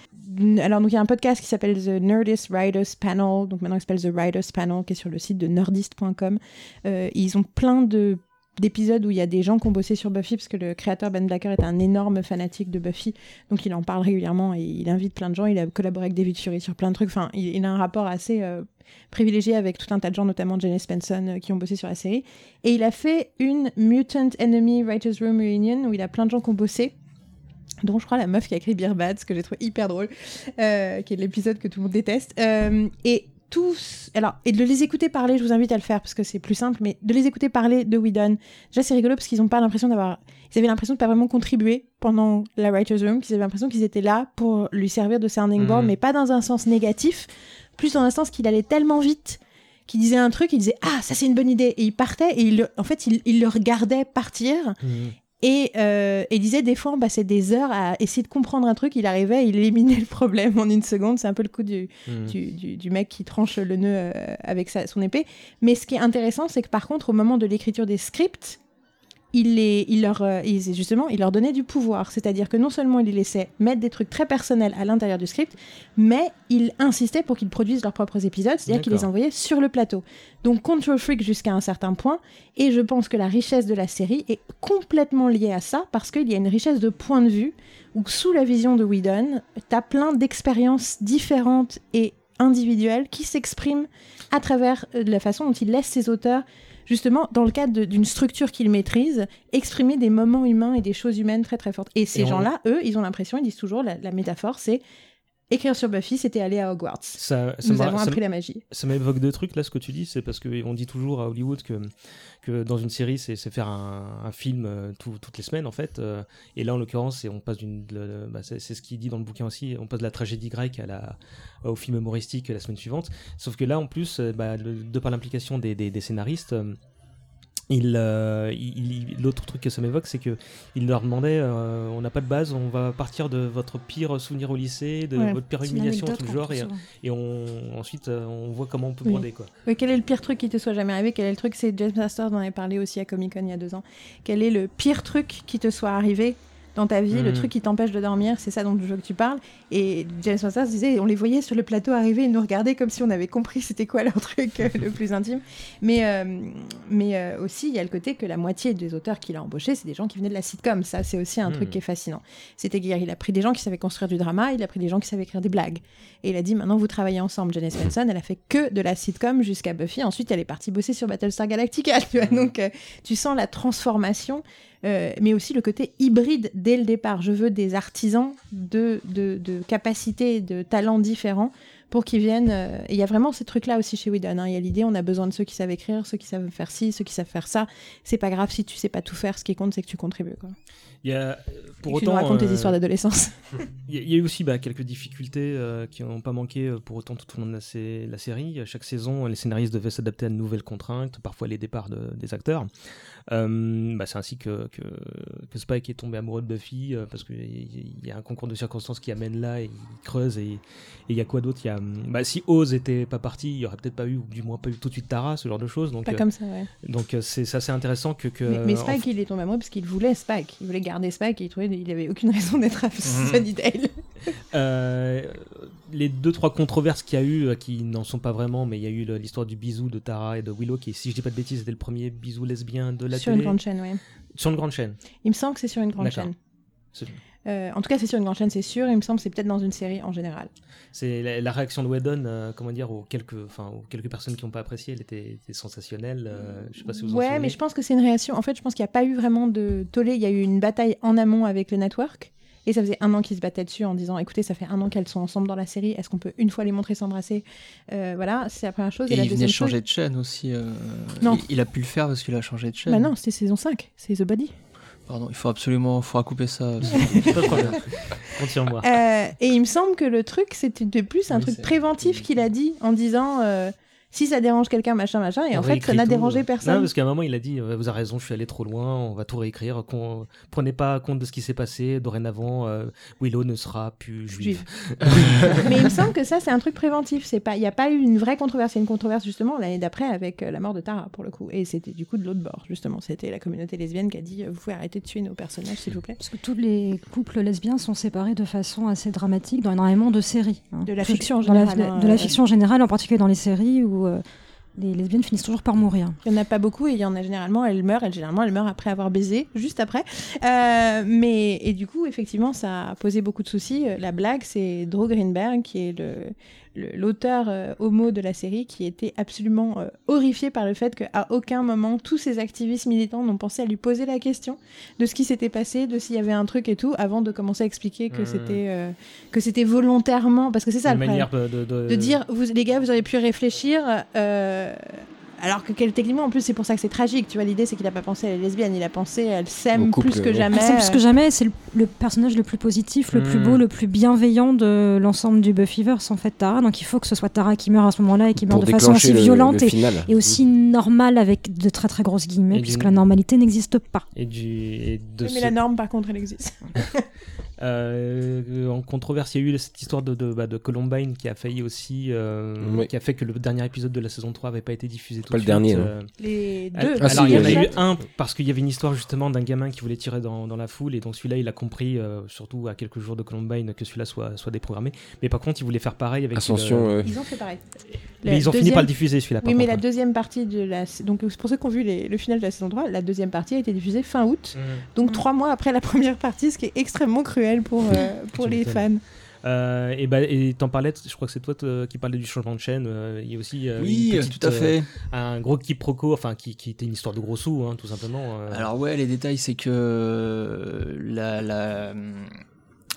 Alors, donc, il y a un podcast qui s'appelle The Nerdist Writers Panel, donc maintenant il s'appelle The Writers Panel, qui est sur le site de nerdist.com. Euh, ils ont plein de d'épisodes où il y a des gens qui ont bossé sur Buffy parce que le créateur Ben Blacker est un énorme fanatique de Buffy donc il en parle régulièrement et il invite plein de gens il a collaboré avec David Fury sur plein de trucs enfin il, il a un rapport assez euh, privilégié avec tout un tas de gens notamment Janice Spenson euh, qui ont bossé sur la série et il a fait une Mutant Enemy Writers Room Reunion où il a plein de gens qui ont bossé dont je crois la meuf qui a écrit Beer Bad, ce que j'ai trouvé hyper drôle, euh, qui est l'épisode que tout le monde déteste. Euh, et tous, alors, et de les écouter parler, je vous invite à le faire parce que c'est plus simple, mais de les écouter parler de Whedon, déjà c'est rigolo parce qu'ils n'ont pas l'impression d'avoir, ils avaient l'impression de pas vraiment contribuer pendant la Writers Room, qu'ils avaient l'impression qu'ils étaient là pour lui servir de sounding board, Mhm. mais pas dans un sens négatif, plus dans un sens qu'il allait tellement vite qu'il disait un truc, il disait ah ça c'est une bonne idée et il partait et il, en fait il, il le regardait partir et, euh, et il disait des fois on passait des heures à essayer de comprendre un truc, il arrivait, il éliminait le problème en une seconde. C'est un peu le coup du, Mhm. du, du- du mec qui tranche le nœud euh, avec sa- son épée. Mais ce qui est intéressant, c'est que par contre, au moment de l'écriture des scripts, il, les, il, leur, euh, il- justement, il leur donnait du pouvoir. C'est-à-dire que non seulement il les laissait mettre des trucs très personnels à l'intérieur du script, mais il insistait pour qu'ils produisent leurs propres épisodes, c'est-à-dire qu'il les envoyait sur le plateau. Donc Control Freak jusqu'à un certain point, et je pense que la richesse de la série est complètement liée à ça, parce qu'il y a une richesse de point de vue, où sous la vision de Whedon, t'as plein d'expériences différentes et individuelles qui s'expriment à travers euh, la façon dont il laisse ses auteurs, justement, dans le cadre d'une structure qu'ils maîtrisent, exprimer des moments humains et des choses humaines très très fortes. Et ces gens-là, eux, ils ont l'impression, ils disent toujours, la, la métaphore, c'est écrire sur Buffy, c'était aller à Hogwarts. Ça, ça Nous avons appris la magie. Ça m'évoque deux trucs là, ce que tu dis, c'est parce qu'on dit toujours à Hollywood que, que dans une série, c'est faire un, un film euh, tout- toutes les semaines en fait. euh, et là, en l'occurrence, c'est- on passe d'une, de- bah, c'est ce qu'il dit dans le bouquin aussi, on passe de la tragédie grecque à la, au film humoristique la semaine suivante. Sauf que là, en plus, euh, bah, le- de par l'implication des, des- des scénaristes. Euh, il, euh, l'autre truc que ça m'évoque, c'est que il leur demandait, euh, on n'a pas de base, on va partir de votre pire souvenir au lycée, de Ouais. votre pire humiliation, tout genre, et, on, ensuite euh, on voit comment on peut Oui. broder quoi. Oui, quel est le pire truc qui te soit jamais arrivé? Quel est le truc C'est James Masters en avait parlé aussi à Comic Con il y a deux ans. Quel est le pire truc qui te soit arrivé dans ta vie, le Mhm. truc qui t'empêche de dormir C'est ça dont je veux que tu parles. Et James Masters disait, on les voyait sur le plateau arriver, ils nous regardaient comme si on avait compris c'était quoi leur truc euh, le plus intime. Mais, euh, mais euh, aussi, il y a le côté que la moitié des auteurs qu'il a embauchés, c'est des gens qui venaient de la sitcom. Ça, c'est aussi un truc qui est fascinant. C'était qu'il a pris des gens qui savaient construire du drama, il a pris des gens qui savaient écrire des blagues. Et il a dit maintenant vous travaillez ensemble. Janice Svensson, elle a fait que de la sitcom jusqu'à Buffy. Ensuite, elle est partie bosser sur Battlestar Galactica. [LAUGHS] Tu vois, donc tu sens la transformation, euh, mais aussi le côté hybride dès le départ. Je veux des artisans de, de, de capacités, de talents différents pour qu'ils viennent. euh, et il y a vraiment ces trucs-là aussi chez Whedon. hein. Il y a l'idée on a besoin de ceux qui savent écrire, ceux qui savent faire ci, ceux qui savent faire ça. C'est pas grave si tu sais pas tout faire. Ce qui compte, c'est que tu contribues. Quoi. Il y a, euh, pour Et que tu autant, nous racontes euh, tes histoires d'adolescence. [LAUGHS] Il y, a- il y a eu aussi bah, quelques difficultés euh, qui n'ont pas manqué euh, pour autant tout au long de la, la série. Chaque saison, les scénaristes devaient s'adapter à de nouvelles contraintes, parfois les départs de- des acteurs. Euh, bah, c'est ainsi que, que, que Spike est tombé amoureux de Buffy, euh, parce qu'il y, y a un concours de circonstances qui amène là, et il creuse, et et il y a quoi d'autre? Il y a, bah, Si Oz était pas parti, il y aurait peut-être pas eu, ou du moins pas eu tout de suite Tara, ce genre de choses. Donc, Pas euh, comme ça, ouais. donc euh, c'est c'est assez intéressant que... que Mais, mais en Spike, il est tombé amoureux parce qu'il voulait Spike. Il voulait garder Spike et il trouvait qu'il avait aucune raison d'être à Sunnydale. [LAUGHS] Euh, les deux trois controverses qu'il y a eu, euh, qui n'en sont pas vraiment, mais il y a eu l'histoire du bisou de Tara et de Willow, qui, si je dis pas de bêtises, était le premier bisou lesbien de la Sur télé. une grande chaîne, ouais. Sur une grande chaîne. Il me semble que c'est sur une grande chaîne. Euh, en tout cas, c'est sur une grande chaîne, c'est sûr. Il me semble que c'est peut-être dans une série en général. C'est la, la réaction de Whedon, euh, comment dire, aux quelques, enfin, aux quelques personnes qui n'ont pas apprécié, elle était, était sensationnelle. euh, je sais pas si vous Ouais, mais je pense que c'est une réaction. En fait, je pense qu'il n'y a pas eu vraiment de tollé. Il y a eu une bataille en amont avec le network. Et ça faisait un an qu'ils se battaient dessus en disant écoutez, ça fait un an qu'elles sont ensemble dans la série. Est-ce qu'on peut une fois les montrer s'embrasser Euh, Voilà, c'est la première chose. Et la il venait de changer chose- de chaîne aussi. euh, Non. Il, il a pu le faire parce qu'il a changé de chaîne. Bah non, c'était saison 5, c'est The Body. Pardon, il faut absolument faudra couper ça. [LAUGHS] Pas de problème. [LAUGHS] Continue-moi. Euh, et il me semble que le truc, c'était de plus un Oui, truc préventif qu'il a dit en disant euh, si ça dérange quelqu'un, machin, machin. Et On en fait, ça n'a dérangé Non, personne. parce qu'à un moment, il a dit euh, Vous avez raison, je suis allé trop loin, on va tout réécrire. qu'on- Prenez pas compte de ce qui s'est passé. Dorénavant, euh, Willow ne sera plus juive. [LAUGHS] [LAUGHS] Mais il me semble que ça, c'est un truc préventif. C'est pas, il n'y a pas eu une vraie controverse. Il y a une controverse justement l'année d'après avec euh, la mort de Tara pour le coup. Et c'était du coup de l'autre bord justement. C'était la communauté lesbienne qui a dit euh, vous pouvez arrêter de tuer nos personnages s'il vous plaît. Parce que tous les couples lesbiens sont séparés de façon assez dramatique dans énormément de séries. hein. De la fiction en la- hein, de la euh. fiction en général, en particulier dans les séries où euh, les lesbiennes finissent toujours par mourir. Il n'y en a pas beaucoup et il y en a généralement, elles meurent, elles, généralement, elles meurent après avoir baisé, juste après. Euh, mais, et du coup, effectivement, ça a posé beaucoup de soucis. Euh, La blague, c'est Drew Greenberg, qui est le, le- l'auteur euh, homo de la série, qui était absolument euh, horrifié par le fait qu'à aucun moment, tous ces activistes militants n'ont pensé à lui poser la question de ce qui s'était passé, de s'il y avait un truc et tout, avant de commencer à expliquer que Mhm. c'était euh, que c'était volontairement, parce que c'est ça Une le problème manière de, de- de dire vous les gars vous auriez pu réfléchir euh, alors que quel- techniquement en plus c'est pour ça que c'est tragique tu vois l'idée c'est qu'il a pas pensé à la lesbienne il a pensé à elle s'aime couple, plus que jamais C'est plus que jamais, c'est le, le personnage le plus positif, le plus Mm. beau, le plus bienveillant de l'ensemble du Buffyverse, en fait, Tara. Donc il faut que ce soit Tara qui meurt à ce moment-là et qui meurt de façon aussi le- violente le et, aussi normale avec de très très grosses guillemets, Et puisque la normalité n'existe pas. et du, et de mais ce- la norme par contre elle existe [LAUGHS] Euh, en controverse, il y a eu cette histoire de, de, bah, de Columbine qui a failli aussi, euh, Oui. qui a fait que le dernier épisode de la saison 3 n'avait pas été diffusé tout Pas de le dernier, suite. non. euh, les Ah, deux Alors, si, il y en a eu un parce qu'il y avait une histoire justement d'un gamin qui voulait tirer dans, dans la foule et donc celui-là il a compris, euh, surtout à quelques jours de Columbine, que celui-là soit, soit déprogrammé. Mais par contre, il voulait faire pareil avec. Ascension, ils ont fait pareil Mais La ils ont fini par le diffuser celui-là. oui mais la deuxième partie de la donc c'est pour ceux qui ont vu les- le final de la saison 3 la deuxième partie a été diffusée fin août Mhm. donc trois mois après la [LAUGHS] première partie ce qui est extrêmement cruel pour [LAUGHS] euh, pour les fans Euh, et bah, et t'en parlais, je crois que c'est toi qui parlais du changement de chaîne. euh, il y a aussi euh, Oui, petite, tout à euh, fait. un gros quiproquo, enfin qui, qui était une histoire de gros sous, hein, tout simplement. euh. Alors ouais, les détails, c'est que la,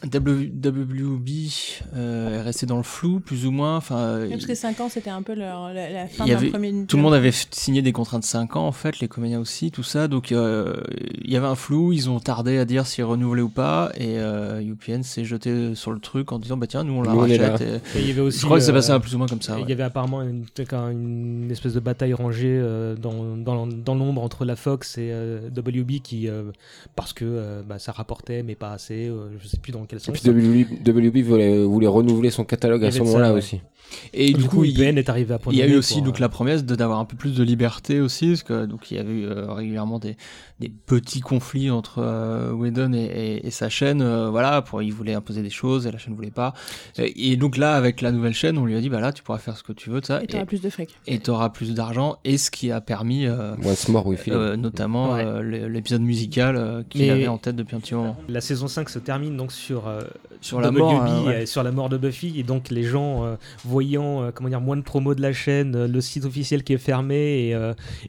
WB euh, est resté dans le flou, plus ou moins. Enfin, Parce que 5 ans, c'était un peu leur, la, la fin d'un premier. tout le monde avait signé des contrats de 5 ans, en fait, les comédiens aussi, tout ça. Donc, euh, il y avait un flou. Ils ont tardé à dire s'ils renouvelaient ou pas. Et euh, UPN s'est jeté sur le truc en disant Bah tiens, nous on la Nous, rachète. là. Et- Et il y avait aussi, Je crois que c'est euh, passé un plus ou moins comme ça. Il ouais. y avait apparemment une, espèce de bataille rangée euh, dans, dans, dans l'ombre entre la Fox et euh, WB qui, euh, parce que euh, bah, ça rapportait mais pas assez, euh, je sais plus dans quel Et puis WB, WB voulait, voulait renouveler son catalogue Il à ce moment-là ouais. aussi. Et du, coup, il- IPN est arrivé à point Il y a eu aussi donc euh, la promesse d'avoir un peu plus de liberté aussi, parce que donc il y avait eu euh, régulièrement des, des petits conflits entre euh, Whedon et, et- et sa chaîne, euh, voilà, pour il voulait imposer des choses et la chaîne voulait pas. Et, et donc là, avec la nouvelle chaîne, on lui a dit bah là, tu pourras faire ce que tu veux, de ça, Et t'auras plus de fric. et t'auras plus d'argent, et ce qui a permis, euh, Once more with feeling. euh, notamment Ouais. euh, l'épisode musical euh, qu'il avait en tête depuis un petit moment. La saison 5 se termine donc sur, euh, Sur la WB, mort, euh, ouais. euh, sur la mort de Buffy et donc les gens euh, voyant comment dire moins de promos de la chaîne, le site officiel qui est fermé et,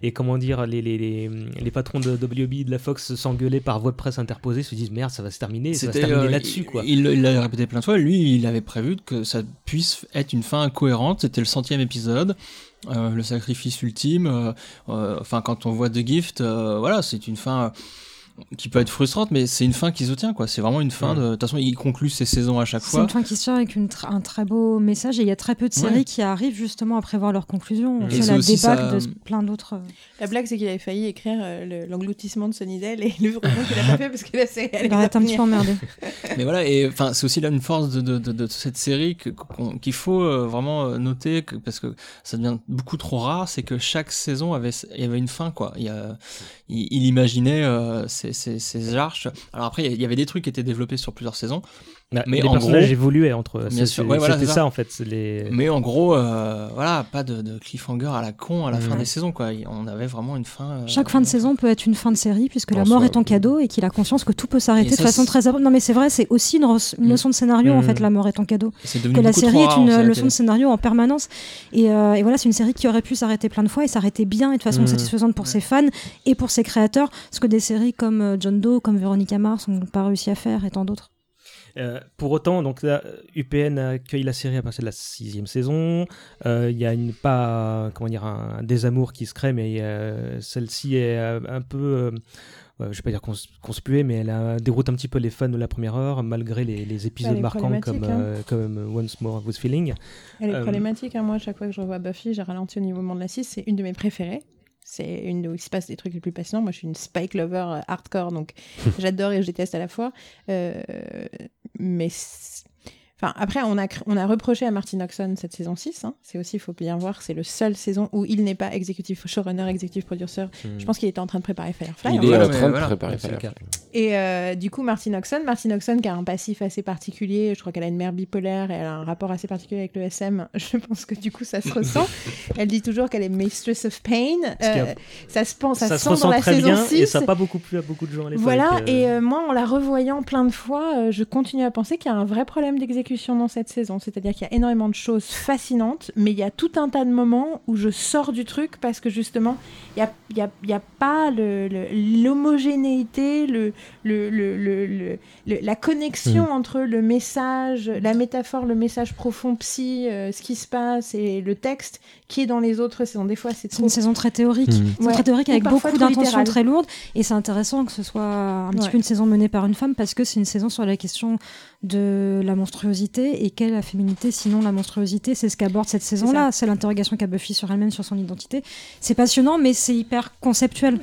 et comment dire les, les, les, les patrons de WB et de la Fox s'engueuler par voie de presse interposée se disent merde ça va se terminer, ça va se terminer là-dessus quoi. Il l'a répété plein de fois. Lui, il avait prévu que ça puisse être une fin cohérente. C'était le centième épisode. euh, le sacrifice ultime, euh, euh, enfin quand on voit The Gift, voilà, c'est une fin qui peut être frustrante, mais c'est une fin qui se tient, quoi. C'est vraiment une fin. De de toute façon, il conclut ses saisons à chaque C'est fois. une fin qui se tient avec une tr- un très beau message et il y a très peu de séries Ouais. qui arrivent justement à prévoir leur conclusion. On Et c'est la débâcle ça- de s- plein d'autres. euh, La blague, c'est qu'il avait failli écrire euh, le- l'engloutissement de Sunnydale et le roman qu'il a pas fait parce que la série aurait été un petit peu emmerdé. [LAUGHS] Mais voilà, et enfin, c'est aussi là une force de, de, de, de cette série qu'il faut euh, vraiment euh, noter que- parce que ça devient beaucoup trop rare. C'est que chaque saison avait, il y avait une fin, quoi. Il, y a, il, il imaginait euh, ces, arches. Alors après, il y avait des trucs qui étaient développés sur plusieurs saisons. Bah, mais les en personnages gros- évoluaient entre. Ouais, voilà, c'était ça. ça. en fait. Les... Mais en gros, euh, voilà, pas de, de cliffhanger à la con à la fin Mhm. des saisons, quoi. On avait vraiment une fin. euh, Chaque fin de saison peut être une fin de série puisque la En mort est ton cadeau et qu'il a conscience que tout peut s'arrêter de ça, façon très abrupte. Non mais c'est vrai, c'est aussi une, Mm. leçon de scénario en Mm. fait, la mort est ton cadeau. C'est devenu Que la série est une en leçon de scénario en permanence. Et, euh, et voilà, c'est une série qui aurait pu s'arrêter plein de fois et s'arrêter bien et de façon Mm. satisfaisante pour ses fans et pour ses créateurs. Ce que des séries comme euh, John Doe, comme Veronica Mars n'ont pas réussi à faire et tant d'autres. Euh, pour autant, donc là, UPN accueille la série à partir de la sixième saison. Euh, Il y a une pas comment dire un, désamour qui se crée, mais euh, celle-ci est euh, un peu, euh, je vais pas dire cons- conspuée, mais elle a, déroute un petit peu les fans de la première heure, malgré les, les épisodes marquants comme, hein. euh, comme Once More with Feeling. Elle est Euh, problématique. hein. Moi, à chaque fois que je revois Buffy, j'ai ralenti au niveau moment de la 6. C'est une de mes préférées. C'est une où il se passe des trucs les plus passionnants. Moi, je suis une Spike lover euh, hardcore, donc [LAUGHS] j'adore et je déteste à la fois. Euh, mais c'est- Enfin, après, on a, cr- on a reproché à Martin Oxon cette saison 6. hein. C'est aussi, il faut bien voir, c'est le seul saison où il n'est pas exécutif showrunner, exécutif producer. Je pense qu'il était en train de préparer Firefly. Il en est en train de préparer Firefly. Et euh, du coup, Martin Oxon, Martin Oxon qui a un passif assez particulier, je crois qu'elle a une mère bipolaire et elle a un rapport assez particulier avec le SM. [LAUGHS] Je pense que du coup, ça se ressent. [LAUGHS] elle dit toujours qu'elle est mistress of pain. Euh, ça se pense, ça, Ça, se se sent dans la très saison bien 6. et ça n'a pas beaucoup plu à beaucoup de gens à l'époque. Voilà, euh. et euh, moi, en la revoyant plein de fois, euh, je continue à penser qu'il y a un vrai problème d'exécution dans cette saison. C'est-à-dire qu'il y a énormément de choses fascinantes, mais il y a tout un tas de moments où je sors du truc parce que justement, il n'y a, y a, il y a pas le- le- l'homogénéité, le, le, le, le- le- le- la connexion Mhm. entre le message, la métaphore, le message profond psy, euh, ce qui se passe et le texte qui est dans les autres saisons. Des fois, c'est trop... une saison très théorique. Ouais. très théorique avec beaucoup d'intentions très lourdes. Et c'est intéressant que ce soit un petit Ouais. peu une saison menée par une femme parce que c'est une saison sur la question de la monstruosité et qu'est la féminité sinon la monstruosité. C'est ce qu'aborde cette saison-là. C'est l'interrogation qu'a Buffy sur elle-même, sur son identité. C'est passionnant, mais c'est hyper conceptuel.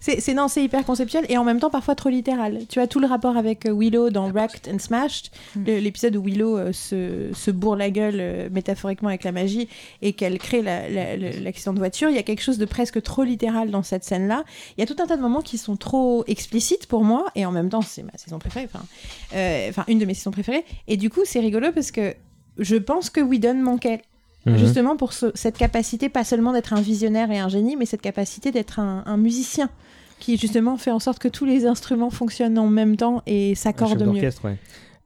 C'est, non, c'est hyper conceptuel et en même temps parfois trop littéral. Tu as tout le rapport avec euh, Willow dans Wrecked and Smashed, Mm. l'épisode où Willow euh, se, se bourre la gueule euh, métaphoriquement avec la magie et qu'elle crée la- la- l'accident de voiture. Il y a quelque chose de presque trop littéral dans cette scène-là. Il y a tout un tas de moments qui sont trop explicites pour moi et en même temps c'est ma saison préférée, enfin, euh, une de mes saisons préférées. Et du coup c'est rigolo parce que je pense que Whedon manquait Mhm. justement pour ce- cette capacité, pas seulement d'être un visionnaire et un génie, mais cette capacité d'être un, un musicien qui justement fait en sorte que tous les instruments fonctionnent en même temps et s'accordent mieux. ouais.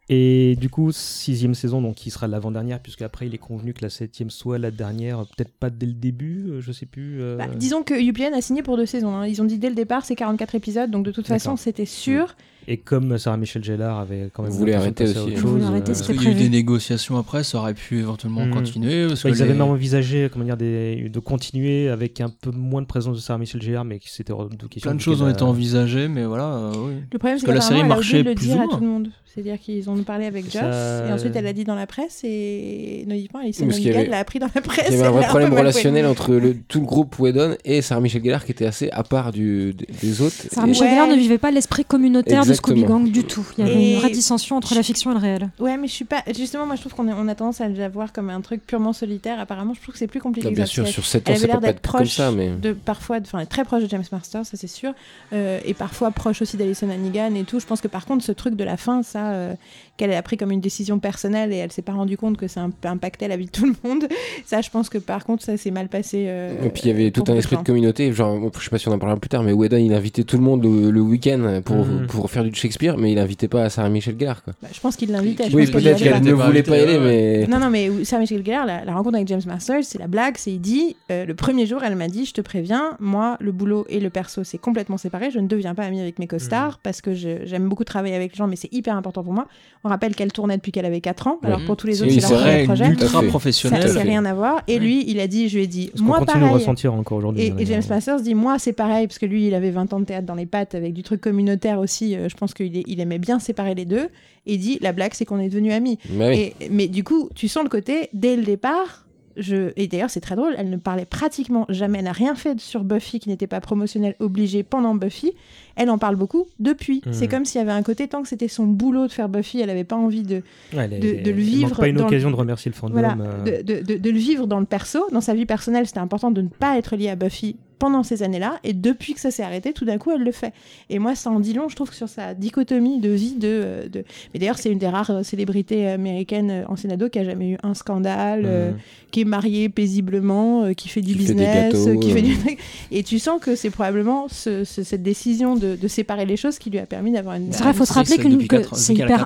Et du coup, sixième saison, donc qui sera l'avant-dernière, puisque après il est convenu que la septième soit la dernière, peut-être pas dès le début, euh, je sais plus. euh, Bah, disons que UPN a signé pour deux saisons. hein. Ils ont dit dès le départ c'est 44 épisodes, donc de toute façon c'était sûr. Et comme Sarah Michel Gellar avait quand même de arrêter à aussi, autre hein. chose, arrêter, euh, Parce c'était qu'il y a eu des négociations après, ça aurait pu éventuellement Mhm. continuer. Parce Bah, que ils avaient même envisagé comment dire, des, de continuer avec un peu moins de présence de Sarah Michel Gellar, mais qui s'était hors de question. plein de choses ont été envisagées, mais voilà. euh, oui. Le problème, c'est que la série marchait le plus dire ou à moins. tout le monde. C'est-à-dire qu'ils ont parlé avec Joss, Ça- et ensuite elle a dit dans la presse, et y Hannigan avait- l'a appris dans la presse. Il y avait un vrai l'a problème relationnel entre le, tout le groupe Whedon et Sarah Michel Gellar qui était assez à part du, des- autres. Sarah Et- Michel Ouais. Gellar ne vivait pas l'esprit communautaire. De Scooby Gang du tout. Il y avait Et- une vraie dissension entre la fiction et le réel. Ouais, mais je suis pas. Justement, moi je trouve qu'on est- on a tendance à le voir comme un truc purement solitaire. Apparemment, je trouve que c'est plus compliqué. Ah, que bien ça. sûr, sur 7 Elle ans, avait ça l'air peut pas être comme proche ça, mais. de parfois, de- enfin très proche de James Masters, ça c'est sûr, euh, et parfois proche aussi d'Alison Hannigan et tout. Je pense que par contre, ce truc de la fin, ça, euh, qu'elle a pris comme une décision personnelle et elle s'est pas rendu compte que ça imp- impactait la vie de tout le monde. [LAUGHS] Ça, je pense que par contre, ça s'est mal passé. euh, Et puis il y avait tout un esprit de communauté, genre, je sais pas si on en parlera plus tard, mais Whedon il invitait tout le monde le, le week-end pour, Mhm. pour faire du Shakespeare, mais il invitait pas Sarah Michel Gellar. Quoi. Bah, je pense qu'il l'invitait. Oui, peut-être qu'elle ne voulait pas y aller, mais. Non, non, mais Sarah Michel Gellar, la, la rencontre avec James Masters, c'est la blague, c'est il dit, euh, le premier jour, elle m'a dit, je te préviens, moi, le boulot et le perso, c'est complètement séparé, je ne deviens pas amie avec mes co-stars parce que j'aime beaucoup travailler avec les gens, mais c'est hyper important pour moi. On rappelle qu'elle tournait depuis qu'elle avait 4 ans, alors pour tous les autres, c'est leur vrai, projet. Ultra fait. Ça c'est rien à voir. Et lui, il a dit, je lui ai dit, Parce moi continue de le pareil. ressentir encore aujourd'hui. Et, et James. Masters dit moi c'est pareil parce que lui il avait 20 ans de théâtre dans les pattes avec du truc communautaire aussi euh, je pense qu'il il aimait bien séparer les deux et dit la blague c'est qu'on est devenus amis Bah oui. et, mais du coup tu sens le côté dès le départ je... et d'ailleurs c'est très drôle elle ne parlait pratiquement jamais elle n'a rien fait sur Buffy qui n'était pas promotionnel obligé pendant Buffy elle en parle beaucoup depuis Mhm. c'est comme s'il y avait un côté tant que c'était son boulot de faire Buffy elle avait pas envie de Ouais, elle est- de- le vivre pas une le- occasion de remercier le fandom. voilà, euh, de, de- le vivre dans le perso, dans sa vie personnelle, c'était important de ne pas être lié à Buffy pendant ces années-là, et depuis que ça s'est arrêté, tout d'un coup, elle le fait. Et moi, ça en dit long, je trouve, sur sa dichotomie de vie de... de... Mais d'ailleurs, c'est une des rares euh, célébrités américaines euh, en Sénado qui a jamais eu un scandale, euh, Mhm. qui est mariée paisiblement, euh, qui fait du Qui fait business, gâteaux, qui fait du. [LAUGHS] Et tu sens que c'est probablement ce- ce- cette décision de, de séparer les choses qui lui a permis d'avoir une... C'est vrai, faut se rappeler que que c'est hyper-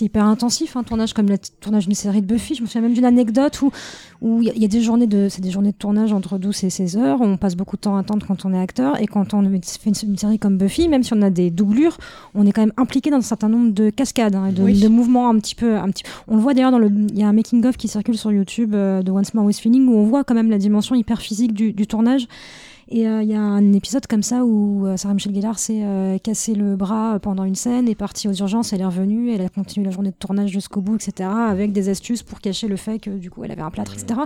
hyper intensif, un tournage comme le tournage d'une série de Buffy. Je me souviens même d'une anecdote où où il y, a- il y a des journées de c'est des journées de tournage entre 12 et 16 heures. On passe beaucoup de temps à attendre quand on est acteur et quand on fait une, une série comme Buffy, même si on a des doublures, on est quand même impliqué dans un certain nombre de cascades hein, et de, Oui. de mouvements un petit peu un petit. On le voit d'ailleurs dans le il y a un making of qui circule sur YouTube euh, de Once More with Feeling où on voit quand même la dimension hyper physique du, du tournage. Et euh, il y a un épisode comme ça où euh, Sarah Michelle Gellar s'est euh, cassé le bras pendant une scène, est partie aux urgences, elle est revenue, elle a continué la journée de tournage jusqu'au bout, etc. Avec des astuces pour cacher le fait que du coup elle avait un plâtre, etc.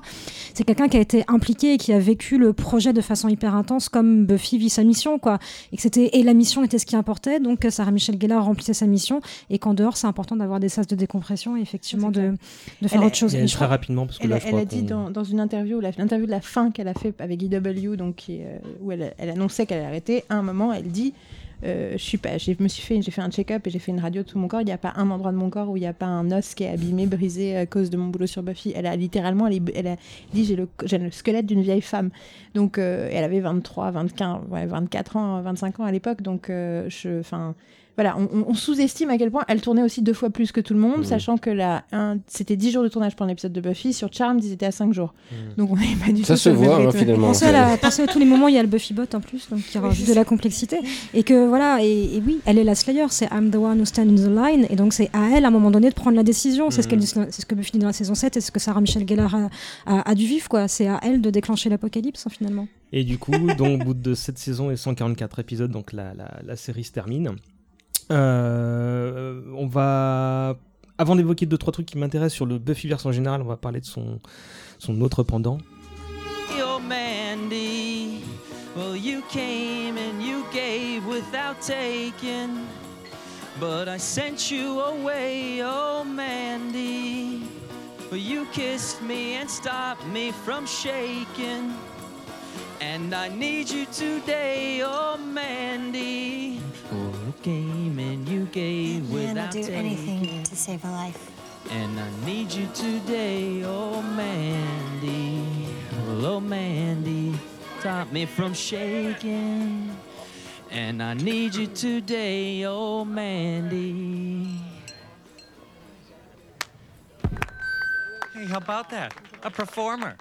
C'est quelqu'un qui a été impliqué et qui a vécu le projet de façon hyper intense, comme Buffy vit sa mission, quoi. Et que c'était et la mission était ce qui importait, donc euh, Sarah Michelle Gellar remplissait sa mission et qu'en dehors c'est important d'avoir des sas de décompression et effectivement de, de faire Elle- autre chose. je très rapidement, parce que Elle, là, je elle crois a dit dans, dans une interview, l'interview de la fin qu'elle a fait avec EW, donc qui, est, euh, où elle, annonçait qu'elle allait arrêter, à un moment, elle dit euh, je suis pas, je me suis fait, j'ai fait un check-up et j'ai fait une radio de tout mon corps. Il n'y a pas un endroit de mon corps où il n'y a pas un os qui est abîmé, brisé à cause de mon boulot sur Buffy. Elle a littéralement, dit j'ai le, squelette d'une vieille femme. Donc euh, elle avait 23, 25, ouais, 24 ans, 25 ans à l'époque. Donc euh, je. Voilà, on, sous-estime à quel point elle tournait aussi deux fois plus que tout le monde, Mhm. sachant que un- c'était 10 jours de tournage pour l'épisode de Buffy. Sur Charmed, ils étaient à 5 jours. Mhm. Donc on n'est pas du Ça tout se le même voit, hein, finalement. Pensez à, la- pensez à tous les moments il y a le Buffy bot en plus, donc qui rajoute de la complexité. Et que voilà, et, et oui, elle est la Slayer, c'est I'm the one who stand in the line, et donc c'est à elle à un moment donné de prendre la décision. C'est ce qu'elle c'est ce que Buffy dit dans la saison 7 et ce que Sarah Michelle Gellar a, a- a dû vivre, quoi. C'est à elle de déclencher l'apocalypse, hein, finalement. Et du coup, donc, au bout de cette saison et 144 épisodes, donc la, la, la série se termine. Euh, on va. Avant d'évoquer deux trois trucs qui m'intéressent sur le Buffyverse en général, on va parler de son, son autre pendant. Oh, Mandy. Well, you came and you gave without taking. But I sent you away, oh, Mandy. Well, you kissed me and stopped me from shaking. And I need you today, oh, Mandy. For a game and you gave Man will without do anything taking. to save a life. And I need you today, oh Mandy. Well, oh Mandy, stop me from shaking. And I need you today, oh Mandy. Hey, how about that? A performer.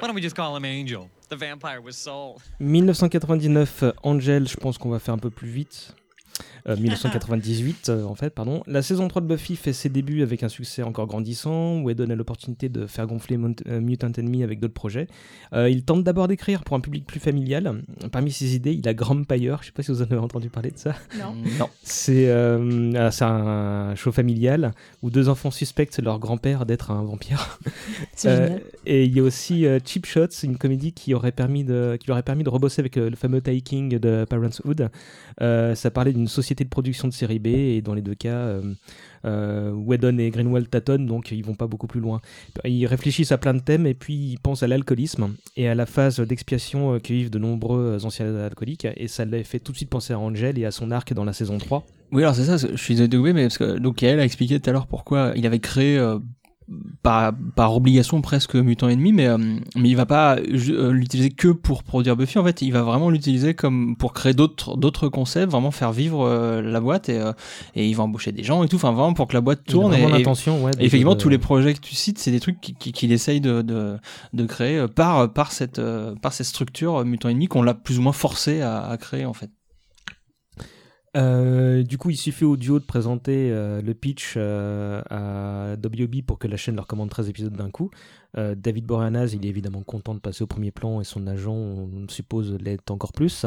Why don't we just call him Angel? The vampire was sold. 1999, Angel, je pense qu'on va faire un peu plus vite. Euh, [LAUGHS] 1998 euh, en fait, pardon. La saison 3 de Buffy fait ses débuts avec un succès encore grandissant, où elle donne l'opportunité de faire gonfler Mont- euh, Mutant Enemy avec d'autres projets. Euh, il tente d'abord d'écrire pour un public plus familial. Parmi ses idées, il a Grampire, je sais pas si vous en avez entendu parler de ça. Non. Non. C'est euh, ah, c'est un show familial où deux enfants suspectent leur grand-père d'être un vampire. [LAUGHS] C'est Euh, génial. et il y a aussi euh, Cheap Shots, une comédie qui aurait permis de, qui lui aurait permis de rebosser avec euh, le fameux Taking de Parenthood. Euh, ça parlait d'une société de production de série B et dans les deux cas, euh, euh, Whedon et Greenwald tâtonnent, donc ils vont pas beaucoup plus loin. Ils réfléchissent à plein de thèmes et puis ils pensent à l'alcoolisme et à la phase d'expiation euh, que vivent de nombreux anciens alcooliques. Et ça l'a fait tout de suite penser à Angel et à son arc dans la saison 3. Oui, alors c'est ça, je suis désolé, mais parce que donc elle a expliqué tout à l'heure pourquoi il avait créé euh, par, par obligation presque Mutant Ennemi, mais, euh, mais il va pas euh, l'utiliser que pour produire Buffy, en fait, il va vraiment l'utiliser comme pour créer d'autres d'autres concepts, vraiment faire vivre euh, la boîte et, euh, et il va embaucher des gens et tout, enfin vraiment pour que la boîte tourne. et, ouais, effectivement, de- tous les projets que tu cites, c'est des trucs qui- qui- qu'il essaye de, de, de créer euh, par, par, cette, euh, par cette structure Mutant Ennemi qu'on l'a plus ou moins forcé à, à créer, en fait. Euh, du coup, il suffit au duo de présenter euh, le pitch euh, à WB pour que la chaîne leur commande 13 épisodes d'un coup. Euh, David Boreanaz, il est évidemment content de passer au premier plan et son agent, on suppose, l'est encore plus.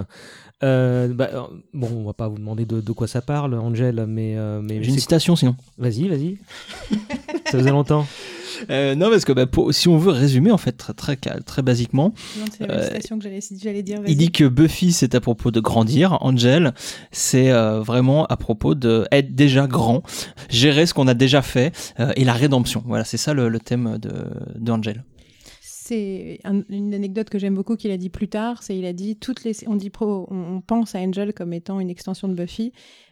Euh, bah, bon, on va pas vous demander de, de quoi ça parle, Angel, mais. euh, mais J'ai une citation sinon. Vas-y, vas-y. ça faisait longtemps. [LAUGHS] Euh, non, parce que bah, pour- si on veut résumer, en fait, très, très, très basiquement, Non, c'est la euh, citation que j'allais dire. il dit que Buffy, c'est à propos de grandir. Angel, c'est euh, vraiment à propos de être déjà grand, gérer ce qu'on a déjà fait et la rédemption. Voilà, c'est ça le, le thème de, de Angel. C'est un- une anecdote que j'aime beaucoup qu'il a dit plus tard. C'est il a dit toutes les on dit pro, on, on pense à Angel comme étant une extension de Buffy,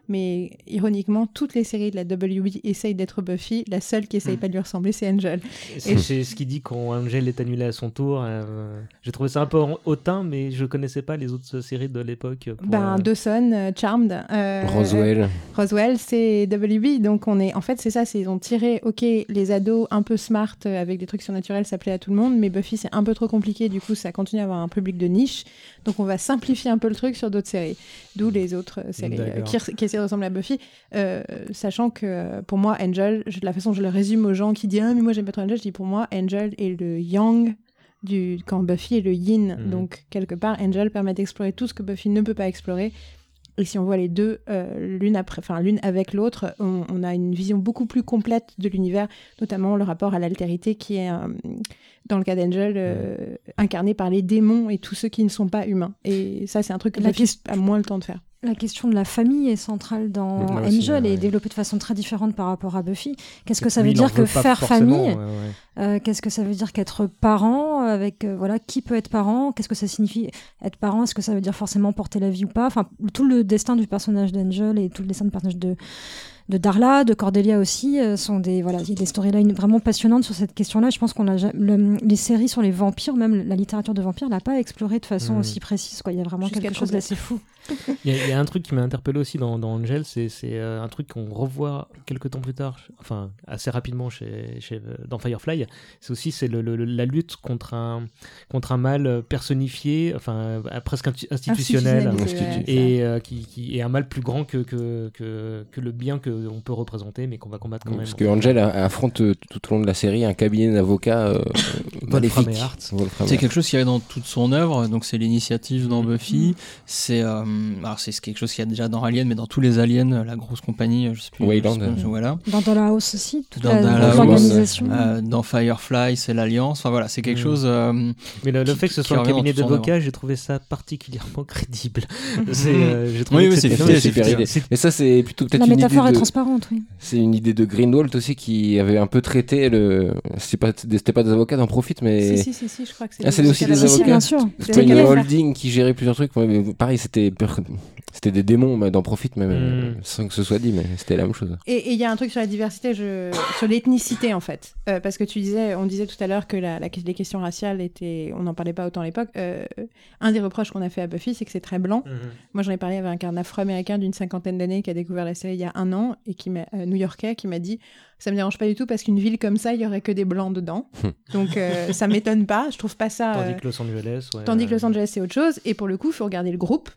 mais ironiquement toutes les séries de la WB essayent d'être Buffy. La seule qui essaye Mm. pas de lui ressembler, c'est Angel. C'est Et c'est ce qu'il dit quand Angel est annulé à son tour. euh, J'ai trouvé ça un peu hautain, mais je connaissais pas les autres séries de l'époque. Ben, euh, Dawson, euh, Charmed, euh, Roswell. euh, Roswell, c'est WB. Donc on est, en fait, c'est ça. C'est ils ont tiré, ok, les ados un peu smart avec des trucs surnaturels, ça plaît à tout le monde, mais Buffy c'est un peu trop compliqué. Du coup, ça continue à avoir un public de niche. Donc on va simplifier un peu le truc sur d'autres séries. D'où les autres séries euh, qui, qui essaient de ressembler à Buffy, Euh, sachant que euh, pour moi, Angel, de la façon dont je le résume aux gens qui disent ah mais moi j'aime pas trop Angel, je dis pour moi Angel est le yang du quand Buffy est le yin. Mhm. Donc quelque part, Angel permet d'explorer tout ce que Buffy ne peut pas explorer. Et si on voit les deux euh, l'une après, enfin l'une avec l'autre, on, on a une vision beaucoup plus complète de l'univers, notamment le rapport à l'altérité qui est euh, dans le cas d'Angel euh, incarné par les démons et tous ceux qui ne sont pas humains. Et ça, c'est un truc que La Buffy a moins le temps de faire. La question de la famille est centrale dans aussi, Angel et est développée de façon très différente par rapport à Buffy. Qu'est-ce que ça veut dire que faire famille. Euh, Qu'est-ce que ça veut dire qu'être parent avec euh, voilà qui peut être parent Qu'est-ce que ça signifie être parent Est-ce que ça veut dire forcément porter la vie ou pas? Enfin, tout le destin du personnage d'Angel et tout le destin du personnage de de Darla, de Cordelia aussi euh, sont des voilà, il y a des storylines vraiment passionnantes sur cette question-là. Je pense qu'on a le- les séries sur les vampires, même la littérature de vampires, l'a pas exploré de façon Mm. aussi précise. Quoi, il y a vraiment Jusqu'à quelque chose d'assez fou. [LAUGHS] Il y, a- il y a un truc qui m'a interpellé aussi dans, dans Angel, c'est c'est, euh, un truc qu'on revoit quelques temps plus tard, enfin assez rapidement chez, chez, euh, dans Firefly. C'est aussi c'est le, la lutte contre un contre un mal personnifié, enfin euh, presque institutionnel, et euh, qui, qui est un mal plus grand que que, que, que le bien que on peut représenter, mais qu'on va combattre quand même. Parce que Angel a- affronte euh, tout au long de la série un cabinet d'avocats euh, [LAUGHS] maléfique. et Hart. Wolfram C'est quelque chose qu'il y avait dans toute son œuvre, donc c'est l'initiative dans Mm. Buffy, c'est euh, alors c'est quelque chose qu'il y a déjà dans Alien, mais dans tous les Aliens, la grosse compagnie, je sais plus, Wayland. je sais plus, voilà. Dans Dollhouse aussi, toute Dans la- Dollhouse, l'organisation. Euh, dans Firefly, c'est l'Alliance. Enfin voilà, c'est quelque Mm. chose. euh, Mais le, le qui- fait que ce qui soit un cabinet d'avocats, j'ai trouvé ça particulièrement [LAUGHS] crédible. [LAUGHS] J'ai trouvé Oui, c'est super idée. Mais ça, c'est plutôt peut-être La une métaphore idée est. transparente, oui. C'est une idée de Greenwald aussi qui avait un peu traité le. C'était pas, pas des avocats d'en Profit, mais. Si, si, si, si, je crois que c'est Ah, c'est aussi des Si, si, avocats. bien sûr. C'était C'est une holding qui gérait plusieurs trucs. Mais pareil, c'était c'était des démons mais d'en Profit, même euh, Mm. sans que ce soit dit, mais c'était la même chose. Et et il y a un truc sur la diversité, je... sur l'ethnicité en fait. Euh, parce que tu disais, on disait tout à l'heure que la, la- les questions raciales étaient. On n'en parlait pas autant à l'époque. Euh, un des reproches qu'on a fait à Buffy, c'est que c'est très blanc. Mhm. Moi, j'en ai parlé avec un afro-américain d'une cinquantaine d'années qui a découvert la série il y a un an et qui m'a, euh, new-yorkais, qui m'a dit Ça me dérange pas du tout parce qu'une ville comme ça, il y aurait que des blancs dedans. [LAUGHS] Donc, euh, ça m'étonne pas. Je trouve pas ça. euh, Tandis que Los Angeles, ouais, Tandis que. Los Angeles, c'est autre chose. Et pour le coup, il faut regarder le groupe.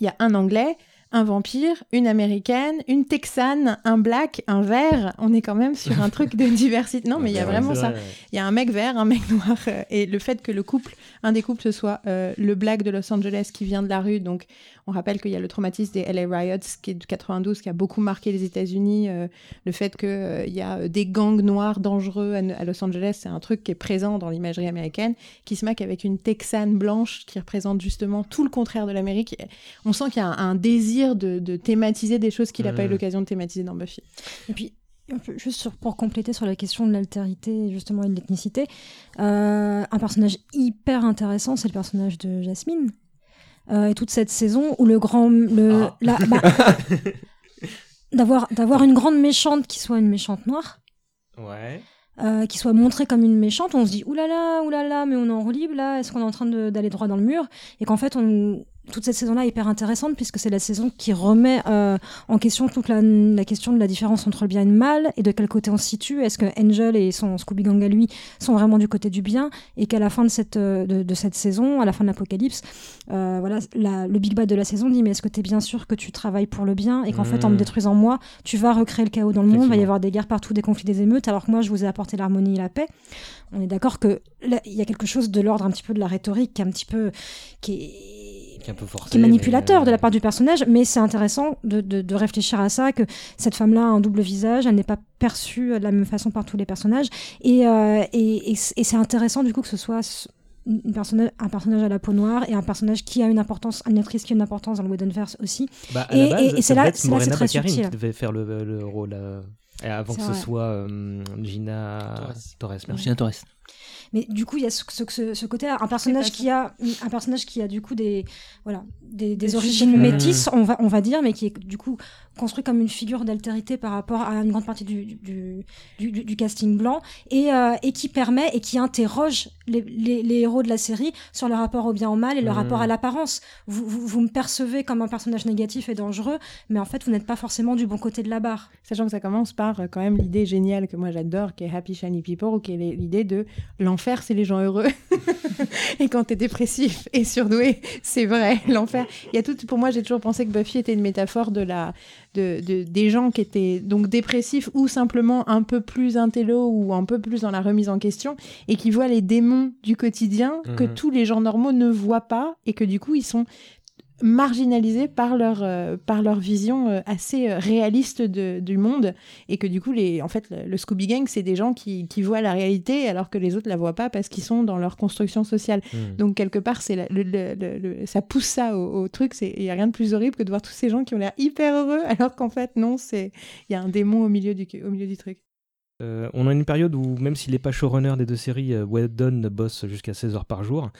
Il y a un anglais, un vampire, une américaine, une texane, un black, un vert. On est quand même sur un truc de [LAUGHS] diversité. Non, mais il y a vraiment ça. ouais. Il y a un mec vert, un mec noir. euh, et le fait que le couple, un des couples, ce soit euh, le black de Los Angeles qui vient de la rue. Donc, on rappelle qu'il y a le traumatisme des LA Riots qui est de 92, qui a beaucoup marqué les États-Unis. euh, le fait qu'il y a des gangs noirs dangereux à, à Los Angeles, c'est un truc qui est présent dans l'imagerie américaine, qui se maque avec une texane blanche qui représente justement tout le contraire de l'Amérique. On sent qu'il y a un, un désir de, de thématiser des choses qu'il n'a pas eu Mm. l'occasion de thématiser dans Buffy. Et puis, juste sur- pour compléter sur la question de l'altérité justement et de l'ethnicité, euh, un personnage hyper intéressant, c'est le personnage de Jasmine. Euh, et toute cette saison où le grand, le, Ah. la- bah, [LAUGHS] d'avoir d'avoir une grande méchante qui soit une méchante noire, Ouais. euh, qui soit montrée comme une méchante, on se dit oulala, oulala, mais on est en roue libre là, est-ce qu'on est en train de- d'aller droit dans le mur? Et qu'en fait, on, toute cette saison-là est hyper intéressante puisque c'est la saison qui remet euh, en question toute la, la question de la différence entre le bien et le mal et de quel côté on se situe. Est-ce que Angel et son Scooby Gang à lui sont vraiment du côté du bien et qu'à la fin de cette, euh, de, de cette saison, à la fin de l'Apocalypse, euh, voilà, la- le Big Bad de la saison dit mais est-ce que tu es bien sûr que tu travailles pour le bien et qu'en fait en me Mm. détruisant moi, tu vas recréer le chaos dans le monde, il va y avoir des guerres partout, des conflits, des émeutes, alors que moi je vous ai apporté l'harmonie et la paix. On est d'accord que il y a quelque chose de l'ordre un petit peu de la rhétorique qui est un petit peu qui est Qui est un peu forcé. qui est manipulateur mais, de euh, la part du personnage, mais c'est intéressant de, de- de réfléchir à ça, que cette femme-là a un double visage, elle n'est pas perçue de la même façon par tous les personnages, et, euh, et, et c'est intéressant du coup que ce soit ce- une personnage, un personnage à la peau noire et un personnage qui a une importance, une actrice qui a une importance dans le Whedonverse aussi. Bah, Et- la base, et- et ça c'est là- c'est là, c'est Morena très Baccarin subtil. qui devait faire le, le rôle euh, avant C'est que ce soit euh, Gina Torres. merci. Gina Torres. Mais du coup, il y a ce, ce, ce- ce côté-là, un personnage qui a un personnage qui a du coup des voilà des, origines métisses, on va on va dire, mais qui est du coup construit comme une figure d'altérité par rapport à une grande partie du du, du, du- du casting blanc et euh, et qui permet et qui interroge les, les, les héros de la série sur leur rapport au bien au mal et leur Mhm. rapport à l'apparence. Vous, vous vous me percevez comme un personnage négatif et dangereux, mais en fait vous n'êtes pas forcément du bon côté de la barre. Sachant que ça commence par euh, quand même l'idée géniale que moi j'adore, qui est Happy Shiny People, qui est l'idée de l'enfer, c'est les gens heureux. [LAUGHS] et quand t'es dépressif et surdoué, c'est vrai, l'enfer. Il y a tout, pour moi, j'ai toujours pensé que Buffy était une métaphore de la, de, de- des gens qui étaient donc dépressifs ou simplement un peu plus intello ou un peu plus dans la remise en question et qui voient les démons du quotidien que Mhm. tous les gens normaux ne voient pas et que du coup ils sont marginalisés par leur, euh, par leur vision euh, assez euh, réaliste de- du monde et que du coup les, en fait le, le Scooby Gang c'est des gens qui, qui voient la réalité alors que les autres la voient pas parce qu'ils sont dans leur construction sociale Hmm. donc quelque part c'est la- le, le- ça pousse ça au, au truc c'est il y a rien de plus horrible que de voir tous ces gens qui ont l'air hyper heureux alors qu'en fait non c'est il y a un démon au milieu du au milieu du truc Euh, on a une période où, même s'il n'est pas showrunner des deux séries, euh, Whedon bosse jusqu'à 16 heures par jour.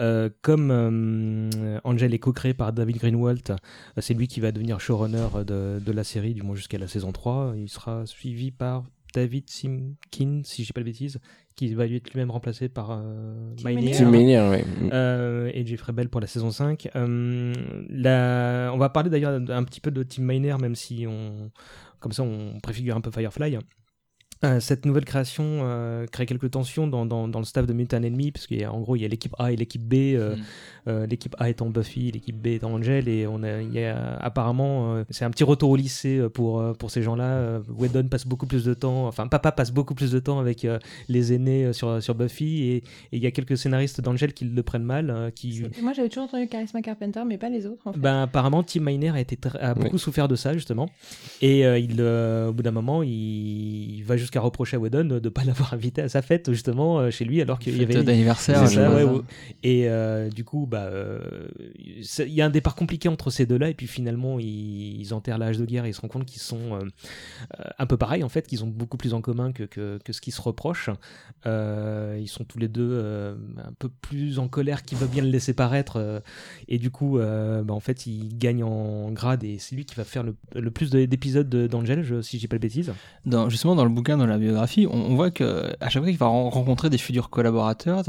Euh, comme euh, Angel est co-créé par David Greenwalt, euh, c'est lui qui va devenir showrunner de, de la série, du moins jusqu'à la saison 3. Il sera suivi par David Simkin, si je dis pas de bêtises, qui va être lui-même remplacé par euh. Tim ouais. Euh, et Jeffrey Bell pour la saison 5. Euh, la- On va parler d'ailleurs un petit peu de Tim Miner, même si on, comme ça on préfigure un peu Firefly. Euh, cette nouvelle création euh, crée quelques tensions dans, dans, dans le staff de Mutant Enemy, parce qu'en gros il y a l'équipe A et l'équipe B. euh, Mm. euh, l'équipe A étant Buffy, l'équipe B étant Angel, et on a, il y a apparemment euh, c'est un petit retour au lycée pour, pour ces gens-là. Euh, Whedon passe beaucoup plus de temps, enfin Papa passe beaucoup plus de temps avec euh, les aînés sur, sur Buffy, et et il y a quelques scénaristes d'Angel qui le prennent mal, euh, qui moi j'avais toujours entendu Charisma Carpenter mais pas les autres en fait. ben, apparemment, Tim Miner a, été a beaucoup Oui. souffert de ça, justement. Et euh, il, euh, au bout d'un moment, il, il va jusqu'à reprocher à Whedon de ne pas [LAUGHS] l'avoir invité à sa fête, justement, euh, chez lui, alors qu'il y avait. d'anniversaire, je ouais, ouais. Et euh, du coup, bah, euh, il y a un départ compliqué entre ces deux-là, et puis finalement, ils, ils enterrent l'âge de guerre et ils se rendent compte qu'ils sont un peu pareils, en fait, qu'ils ont beaucoup plus en commun que, que, que ce qui se reproche. Euh, ils sont tous les deux un peu plus en colère qu'ils veulent bien le laisser paraître, et du coup, bah, en fait, il gagne en grade, et c'est lui qui va faire le, le plus de- d'épisodes de- d'Angel, je- si j'ai pas de bêtises. dans, justement dans le bouquin, dans la biographie, on, on voit que à chaque fois qu'il va ren- rencontrer des futurs collaborateurs,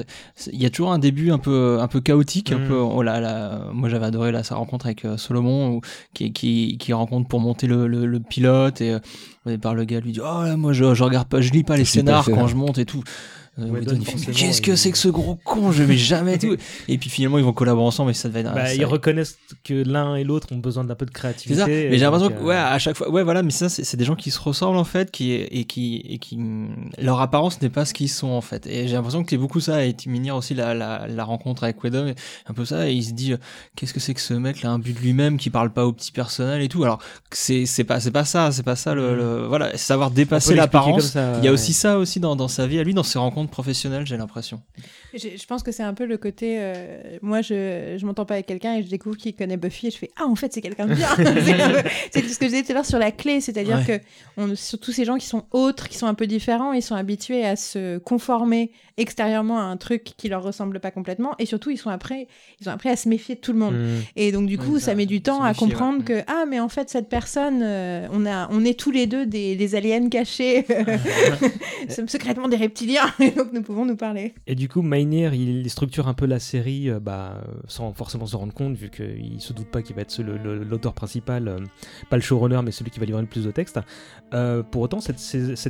il y a toujours un début un peu un peu chaotique, un Mhm. peu. Oh là là, moi j'avais adoré là sa rencontre avec euh, Solomon, où- qui, qui qui rencontre pour monter le, le, le pilote et euh, au départ le gars lui dit oh là, moi je, je regarde pas, je lis pas les scénars quand je monte et tout. Euh, Whedon, qu'est-ce que il- c'est que ce gros con Je vais jamais tout. Et puis finalement, ils vont collaborer ensemble et ça va être. Bah, ça- ils reconnaissent que l'un et l'autre ont besoin d'un peu de C'est créativité. ça. Mais j'ai l'impression que, euh, ouais, à chaque fois, ouais, voilà, mais ça, c'est des gens qui se ressemblent, en fait, qui, et qui, et qui, leur apparence n'est pas ce qu'ils sont, en fait. Et j'ai l'impression que c'est beaucoup ça, et Timinir aussi, la, la, la rencontre avec et un peu ça, et il se dit, euh, qu'est-ce que c'est que ce mec, là, un but de lui-même, qui parle pas au petit personnel et tout. Alors, c'est, c'est pas, c'est pas ça, c'est pas ça, le, le- voilà, savoir dépasser Mm. l'apparence. Il y a ouais. aussi ça, aussi, dans, dans sa vie, à lui, dans ses rencontres professionnelles, j'ai l'impression. Je, je pense que c'est un peu le côté. euh, moi, je, je m'entends pas avec quelqu'un et je découvre qu'il connaît Buffy et je fais Ah, en fait, c'est quelqu'un de bien. [LAUGHS] [LAUGHS] c'est ce que je disais tout à l'heure sur la clé, c'est-à-dire Ouais. que on, surtout ces gens qui sont autres, qui sont un peu différents, ils sont habitués à se conformer extérieurement à un truc qui leur ressemble pas complètement et surtout ils sont après, ils ont appris à se méfier de tout le monde. Mm. Et donc du Ouais, coup, ça, ça, met du temps à comprendre ouais. que ah, mais en fait, cette personne, euh, on a, on est tous les deux des, des aliens cachés, sommes [LAUGHS] secrètement des reptiliens et donc nous pouvons nous parler. Et du coup, Il structure un peu la série euh, bah, sans forcément se rendre compte, vu qu'il se doute pas qu'il va être l'auteur principal, euh, pas le showrunner, mais celui qui va livrer le plus de texte. Euh, pour autant, cette,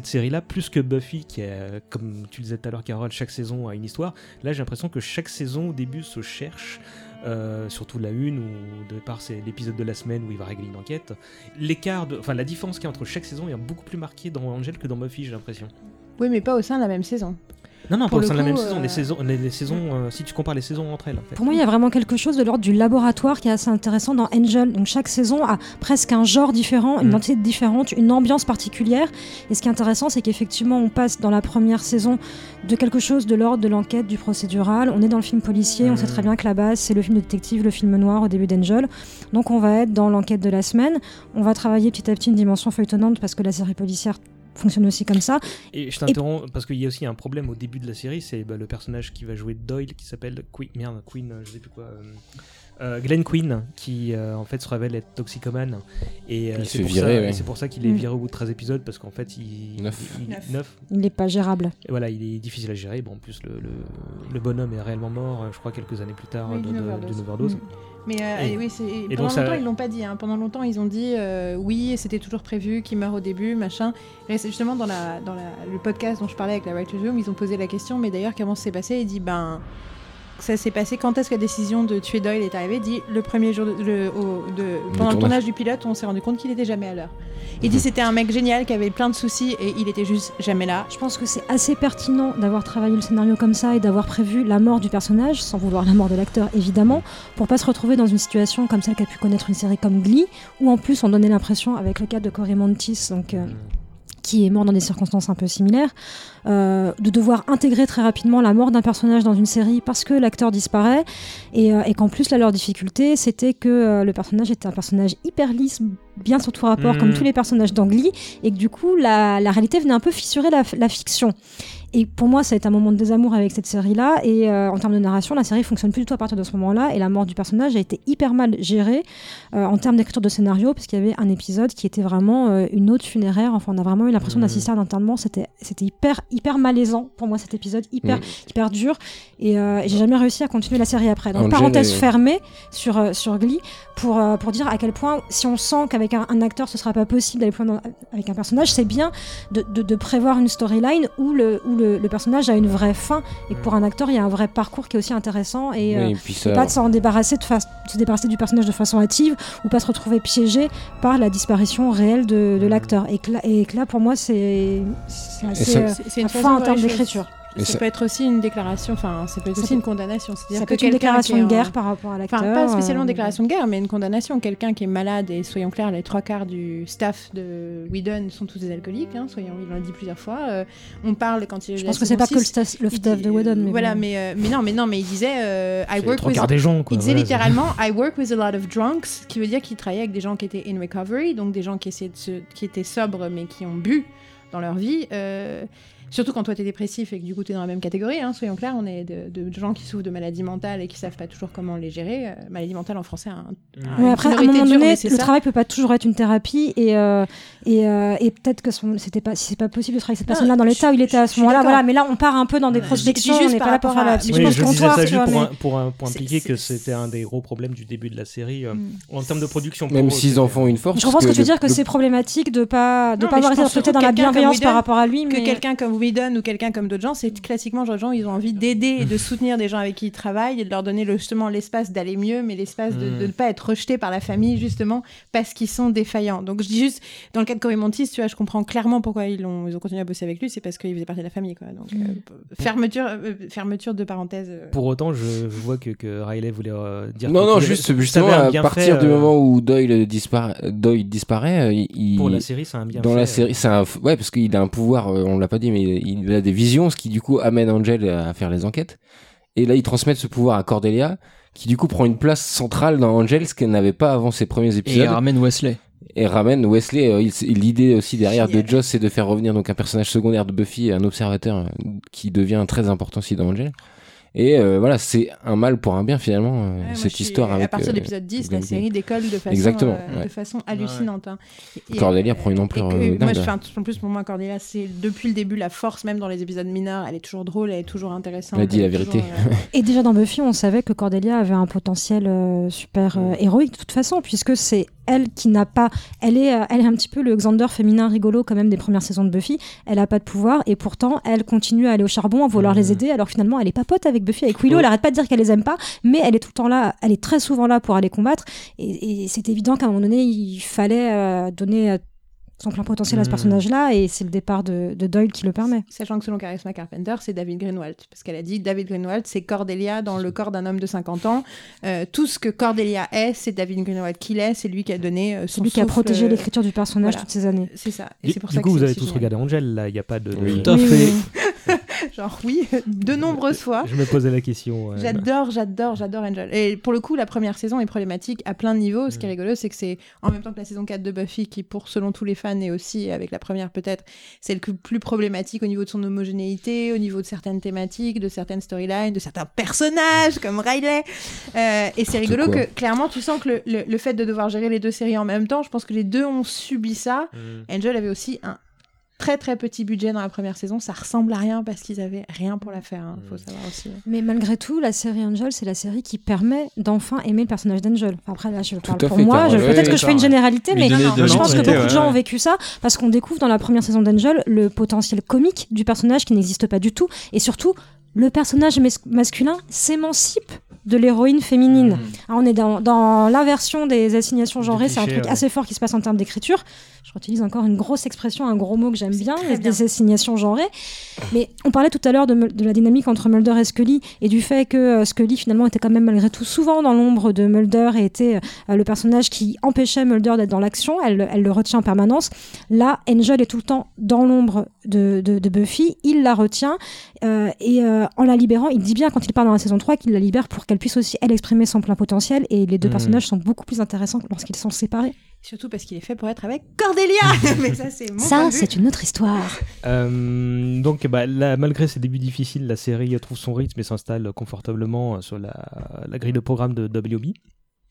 série-là, plus que Buffy, qui est, comme tu le disais tout à l'heure, Carole, chaque saison a une histoire, là j'ai l'impression que chaque saison au début se cherche. euh, surtout la une où au départ c'est l'épisode de la semaine où il va régler une enquête. L'écart, de- enfin la différence qu'il y a entre chaque saison est beaucoup plus marquée dans Angel que dans Buffy, j'ai l'impression. Oui, mais pas au sein de la même saison. Non, non, Pour le sein de la même saison. euh, Les saisons, les, les saisons euh, si tu compares les saisons entre elles, en fait. Pour moi, il y a vraiment quelque chose de l'ordre du laboratoire qui est assez intéressant dans Angel. Donc chaque saison a presque un genre différent, une Mm. entité différente, une ambiance particulière. Et ce qui est intéressant, c'est qu'effectivement, on passe dans la première saison de quelque chose de l'ordre de l'enquête, du procédural. On est dans le film policier, on sait Mm. très bien que la base, c'est le film de détective, le film noir au début d'Angel. Donc on va être dans l'enquête de la semaine. On va travailler petit à petit une dimension feuilletonnante parce que la série policière fonctionne aussi comme ça. Et je t'interromps parce qu'il y a aussi un problème au début de la série, c'est bah, le personnage qui va jouer Doyle qui s'appelle Queen, merde, Queen, euh, je sais plus quoi. euh, euh, Glenn Quinn, qui euh, en fait se révèle être toxicomane. Et euh, Il c'est se pour, ouais. et c'est pour ça qu'il est Mm. viré au bout de 13 épisodes, parce qu'en fait, il. Neuf. il- n'est pas gérable. Et voilà, il est difficile à gérer. Bon, en plus, le, le, le bonhomme est réellement mort, je crois, quelques années plus tard d'une de- overdose. overdose. Mm. Mais euh, Et- oui, c'est- et pendant donc ça- longtemps, ils l'ont pas dit. hein. Pendant longtemps, ils ont dit euh, oui, c'était toujours prévu qu'il meure au début, machin. Et c'est justement dans, la, dans la- le podcast dont je parlais avec la Writers Room, ils ont posé la question, mais d'ailleurs, comment ça s'est passé? Il dit ben. Ça s'est passé quand est-ce que la décision de tuer Doyle est arrivée Il dit le premier jour de, le- au- de- pendant le tournage. tournage du pilote on s'est rendu compte qu'il était jamais à l'heure. Il dit c'était un mec génial qui avait plein de soucis et il était juste jamais là. Je pense que c'est assez pertinent d'avoir travaillé le scénario comme ça et d'avoir prévu la mort du personnage, sans vouloir la mort de l'acteur évidemment, pour pas se retrouver dans une situation comme celle qu'a pu connaître une série comme Glee, où en plus on donnait l'impression, avec le cas de Cory Montis, donc, euh, qui est mort dans des circonstances un peu similaires, euh, de devoir intégrer très rapidement la mort d'un personnage dans une série parce que l'acteur disparaît, et, euh, et qu'en plus là leur difficulté c'était que euh, le personnage était un personnage hyper lisse, bien sur tout rapport, comme tous les personnages d'Angly, et que du coup la, la réalité venait un peu fissurer la, la fiction. Et pour moi, ça a été un moment de désamour avec cette série-là. Et euh, en termes de narration, la série fonctionne plus du tout à partir de ce moment-là. Et la mort du personnage a été hyper mal gérée euh, en termes d'écriture de scénario, parce qu'il y avait un épisode qui était vraiment euh, une autre funéraire. Enfin, on a vraiment eu l'impression Mhm. d'assister à un enterrement. C'était, c'était hyper, hyper malaisant pour moi cet épisode, hyper, hyper dur. Et, et j'ai jamais réussi à continuer la série après. Donc Angel parenthèse fermée sur sur Glee pour pour dire à quel point si on sent qu'avec un, un acteur ce sera pas possible d'aller plus loin dans- avec un personnage, c'est bien de, de, de prévoir une storyline où le où le, le personnage a une vraie fin et que pour un acteur il y a un vrai parcours qui est aussi intéressant et, euh, Oui, et puis et pas de s'en débarrasser de fa- se débarrasser du personnage de façon hâtive ou pas se retrouver piégé par la disparition réelle de, de l'acteur. Et, que là- et que là pour moi c'est assez ça- euh, C'est- une fin en termes d'écriture. Ça, ça- peut être aussi une déclaration, enfin, ça peut être Ça aussi peut- une condamnation. C'est-à-dire Ça que peut être une déclaration de en- guerre par rapport à l'acteur. Enfin, pas spécialement euh, déclaration de guerre, mais une condamnation. Quelqu'un qui est malade, et soyons clairs, les trois quarts du staff de Whedon sont tous des alcooliques, hein, soyons, il l'a dit plusieurs fois. Euh, on parle quand il est Je pense que c'est pas que le 6, staff, le il staff dit- de Whedon, mais voilà, bon. mais, euh, mais non, mais non, mais il disait euh, I work trois with. quarts des gens, quoi. Il disait Voilà, littéralement I work with a lot of drunks, qui veut dire qu'il travaillait avec des gens qui étaient in recovery, donc des gens qui essayaient de se- qui étaient sobres mais qui ont bu dans leur vie. euh, Surtout quand toi t'es dépressif et que du coup t'es dans la même catégorie, hein, soyons clairs, on est de, de gens qui souffrent de maladies mentales et qui savent pas toujours comment les gérer. Euh, maladie mentale en français a Ouais, après, à un moment dure, donné, le ça. travail peut pas toujours être une thérapie et euh, et, euh, et peut-être que son- c'était pas si c'est pas possible de travailler avec cette Non, personne-là dans l'état où il était à ce moment-là. Voilà, mais là on part un peu dans des Je prospections. On n'est par pas là pour rapport faire à- la psychologie je disais comptoir. ça tu juste vois, pour, impliquer que c'était un des gros problèmes du début de la série euh, Mm. en termes de production. Même s'ils en font une force. Je ce que tu veux dire que c'est problématique de pas avoir été pense dans la bienveillance par rapport à lui, que quelqu'un comme Whedon ou quelqu'un comme d'autres gens, c'est classiquement genre, gens, ils ont envie d'aider et de soutenir des gens avec qui ils travaillent et de leur donner le, justement l'espace d'aller mieux, mais l'espace de, Mm. de ne pas être rejeté par la famille justement parce qu'ils sont défaillants. Donc je dis juste, dans le cas de Cory Montis, tu vois, je comprends clairement pourquoi ils ont, ils ont continué à bosser avec lui, c'est parce qu'il faisait partie de la famille, quoi. Donc euh, fermeture, euh, fermeture de parenthèse. euh, Pour autant, je, vois que, que Riley voulait euh, dire. Non, non, juste avait- justement à partir du euh, moment où Doyle disparaît, Doyle disparaît, euh, il, Pour la série, c'est un bienfait, Dans la euh. série, c'est un, ouais, parce qu'il a un pouvoir, euh, on l'a pas dit, mais il a des visions, ce qui du coup amène Angel à faire les enquêtes. Et là, ils transmettent ce pouvoir à Cordelia, qui du coup prend une place centrale dans Angel, ce qu'elle n'avait pas avant ses premiers épisodes. Et ramène Wesley. Et ramène Wesley. euh, L'idée aussi derrière de Joss, c'est de faire revenir donc un personnage secondaire de Buffy, un observateur euh, qui devient très important aussi dans Angel. Et euh, voilà, c'est un mal pour un bien finalement, euh, Ouais, cette je suis- histoire avec. À partir euh, de l'épisode 10, la série décolle de façon, Exactement. euh, ouais. de façon hallucinante. hein. Et- Cordelia prend une ampleur que- euh, moi, je fais un, en plus pour moi, Cordelia, c'est depuis le début la force, même dans les épisodes mineurs. Elle est toujours drôle, elle est toujours intéressante. Elle a dit la toujours, vérité. euh, Et déjà dans Buffy, on savait que Cordelia avait un potentiel euh, super euh, héroïque de toute façon, puisque c'est elle qui n'a pas. Elle est, euh, elle est un petit peu le Xander féminin rigolo quand même des premières saisons de Buffy. Elle n'a pas de pouvoir et pourtant elle continue à aller au charbon, à vouloir les aider. Alors finalement, elle est pas pote avec Buffy, avec Willow. Elle arrête pas de dire qu'elle les aime pas, mais elle est tout le temps là. Elle est très souvent là pour aller combattre. Et, et c'est évident qu'à un moment donné, il fallait euh, donner euh, son plein potentiel à ce Mhm. personnage-là, et c'est le départ de, de Doyle qui le permet. Sachant que selon Charisma Carpenter, c'est David Greenwald. Parce qu'elle a dit David Greenwald, c'est Cordelia dans le corps d'un homme de 50 ans. Euh, tout ce que Cordelia est, c'est David Greenwald qui l'est. C'est lui qui a donné euh, C'est son lui qui a protégé euh, l'écriture du personnage voilà. toutes ces années. C'est ça. Et Du, c'est pour du ça coup, que vous avez tous génial. regardé Angel, là, il n'y a pas de. Tout à fait. [LAUGHS] Genre oui, de nombreuses fois. Je me posais la question. ouais. J'adore, j'adore, j'adore Angel. Et pour le coup, la première saison est problématique à plein de niveaux. Ce qui est rigolo, c'est que c'est en même temps que la saison 4 de Buffy, qui pour selon tous les fans et aussi avec la première peut-être, c'est le plus- problématique au niveau de son homogénéité, au niveau de certaines thématiques, de certaines storylines, de certains personnages comme Riley. Euh, et c'est rigolo quoi. que clairement, tu sens que le, le- le fait de devoir gérer les deux séries en même temps, je pense que les deux ont subi ça. Angel avait aussi un très très petit budget dans la première saison. Ça ressemble à rien parce qu'ils avaient rien pour la faire. hein, faut savoir aussi. Mais malgré tout, la série Angel, c'est la série qui permet d'enfin aimer le personnage d'Angel. Enfin, après, là, je parle pour fait, moi. je-. Peut-être Oui, que je fais une généralité, mais je pense que beaucoup de gens ont vécu ça parce qu'on découvre dans la première saison d'Angel le potentiel comique du personnage qui n'existe pas du tout. Et surtout, le personnage mas- masculin s'émancipe de l'héroïne féminine. Alors, on est dans, dans l'inversion des assignations genrées, c'est un truc ouais. assez fort qui se passe en termes d'écriture. Je utilise encore une grosse expression, un gros mot que j'aime bien, les- bien. des assignations genrées. Mais on parlait tout à l'heure de, la dynamique entre Mulder et Scully et du fait que euh, Scully finalement était quand même malgré tout souvent dans l'ombre de Mulder et était euh, le personnage qui empêchait Mulder d'être dans l'action. Elle, elle le retient en permanence. Là, Angel est tout le temps dans l'ombre de, de- de Buffy. Il la retient euh, et euh, en la libérant, il dit bien quand il part dans la saison 3 qu'il la libère pour qu'elle puisse aussi elle exprimer son plein potentiel et les deux Mhm. personnages sont beaucoup plus intéressants que lorsqu'ils sont séparés. Surtout parce qu'il est fait pour être avec Cordelia. [LAUGHS] Mais ça, c'est Ça, c'est une autre histoire. Euh, donc, bah, là, malgré ses débuts difficiles, la série trouve son rythme et s'installe confortablement euh, sur la, la grille de programme de WB.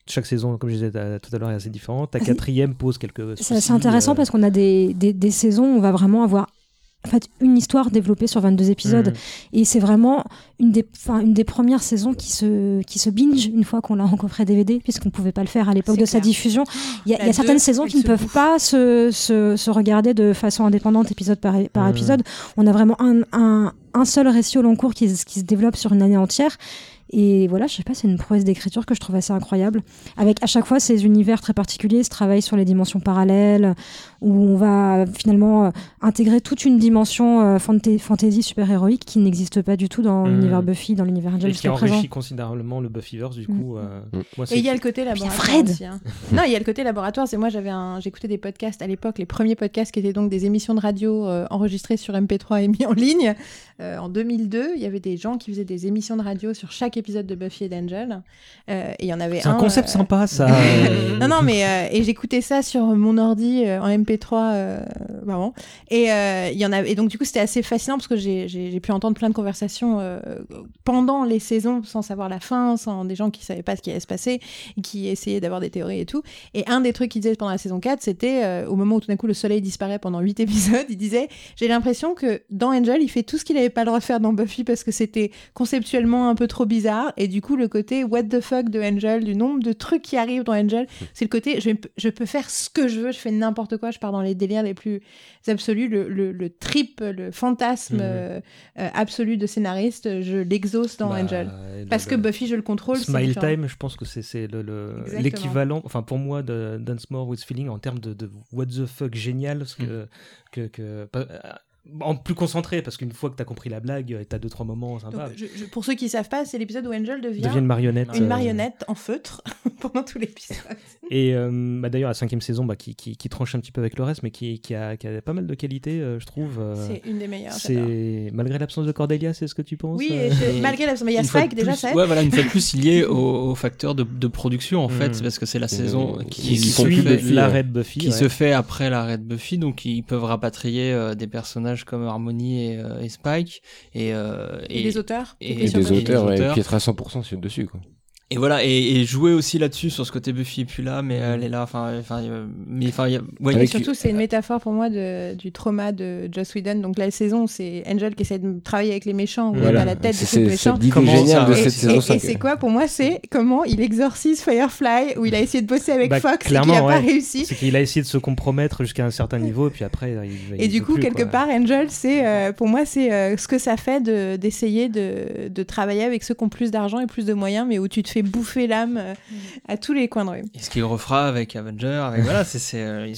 Chaque saison, comme je disais tout à l'heure, est assez différente. La C'est- quatrième pose quelques. C'est intéressant euh, parce qu'on a des, des, des saisons où on va vraiment avoir en fait, une histoire développée sur 22 épisodes. Mhm. Et c'est vraiment une des, enfin, une des premières saisons qui se, qui se binge une fois qu'on l'a en coffret DVD, puisqu'on ne pouvait pas le faire à l'époque de sa diffusion. Il y a, y certaines saisons qui ne peuvent bouffe. pas se, se, se regarder de façon indépendante, épisode par, par Mhm. épisode. On a vraiment un, un, un seul récit au long cours qui se développe sur une année entière. Et voilà, je sais pas, c'est une prouesse d'écriture que je trouve assez incroyable. Avec à chaque fois ces univers très particuliers, ce travail sur les dimensions parallèles, où on va finalement euh, intégrer toute une dimension euh, fanta- fantasy super-héroïque qui n'existe pas du tout dans Mhm. l'univers Buffy, dans l'univers Angel Et qui présent. enrichit considérablement le Buffyverse, du coup. euh, moi, c'est- Et il y a le côté laboratoire Fred. aussi. hein. non, il y a le côté laboratoire. C'est moi, j'avais un, j'écoutais des podcasts à l'époque, les premiers podcasts qui étaient donc des émissions de radio euh, enregistrées sur MP3 et mis en ligne. Euh, en 2002, il y avait des gens qui faisaient des émissions de radio sur chaque épisode de Buffy et d'Angel. Euh, et il y en avait C'est un concept euh, sympa, ça. [LAUGHS] non, non, mais euh, et j'écoutais ça sur mon ordi en MP3, euh, vraiment. Et il y en a, et donc du coup c'était assez fascinant parce que j'ai- j'ai j'ai pu entendre plein de conversations pendant les saisons sans savoir la fin, sans des gens qui savaient pas ce qui allait se passer, qui essayaient d'avoir des théories et tout. Et un des trucs qu'ils disaient pendant la saison 4, c'était euh, au moment où tout d'un coup le soleil disparaît pendant 8 [LAUGHS] épisodes, il disait j'ai l'impression que dans Angel il fait tout ce qu'il avait avait pas le droit de faire dans Buffy parce que c'était conceptuellement un peu trop bizarre. Et du coup, le côté what the fuck de Angel, du nombre de trucs qui arrivent dans Angel, c'est le côté je, je peux faire ce que je veux, je fais n'importe quoi, je pars dans les délires les plus absolus, le, le, le trip, le fantasme Mhm. euh, absolu de scénariste, je l'exauce dans Bah, Angel. le- Parce que Buffy, je le contrôle. Smile. Time, je pense que c'est- l'équivalent, enfin pour moi, de Dance More with Feeling en termes de, de what the fuck génial, parce que, que, que- pas- euh, en plus concentré, parce qu'une fois que t'as compris la blague, et t'as deux trois moments sympas. Donc, je- je- pour ceux qui savent pas, c'est l'épisode où Angel devient, Devient une marionnette, une euh, marionnette en feutre [LAUGHS] pendant tout l'épisode. Et euh, bah, d'ailleurs, la cinquième saison, bah, qui, qui, qui tranche un petit peu avec le reste, mais qui, qui, a, qui a pas mal de qualités, euh, je trouve. euh, C'est une des meilleures, C'est malgré l'absence de Cordelia, c'est ce que tu penses Oui, euh, je- malgré l'absence, mais il y a Une fois Spike déjà, ça. Ouais, voilà, une [LAUGHS] fois de plus, il est au, au facteur de, de production en fait, Mm. c'est parce que c'est la saison qui- qui, qui se suit l'arrêt de Buffy, qui ouais. se fait après l'arrêt de Buffy, donc ils peuvent rapatrier euh, des personnages comme Harmony et, euh, et Spike et, euh, Et des auteurs qui et, des auteurs, ouais, et auteurs. puis être à 100% sur- dessus, quoi. Et voilà, et, et jouer aussi là-dessus sur ce côté Buffy est plus là, mais elle est là. Enfin, enfin, euh, mais enfin, y a- ouais, a- Et surtout, c'est une métaphore pour moi de, du trauma de Joss Whedon. Donc la saison, c'est Angel qui essaie de travailler avec les méchants, ou Voilà. à la tête de C'est- tous les c'est méchants. Comment géniale de Et- cette et- saison Et, c'est quoi pour moi C'est comment il exorcise Firefly, où il a essayé de bosser avec Bah, Fox et qu'il n'a pas réussi. C'est qu'il a essayé de se compromettre jusqu'à un certain niveau, et puis après, il, Et il du coup, plus, quelque quoi. part, Angel, c'est euh, pour moi, c'est euh, ce que ça fait de- d'essayer de, de travailler avec ceux qui ont plus d'argent et plus de moyens, mais où tu te fais bouffer l'âme euh, à tous les coins de rue. Et ce qu'il refera avec Avenger, avec [LAUGHS] voilà, c'est c'est. euh, il-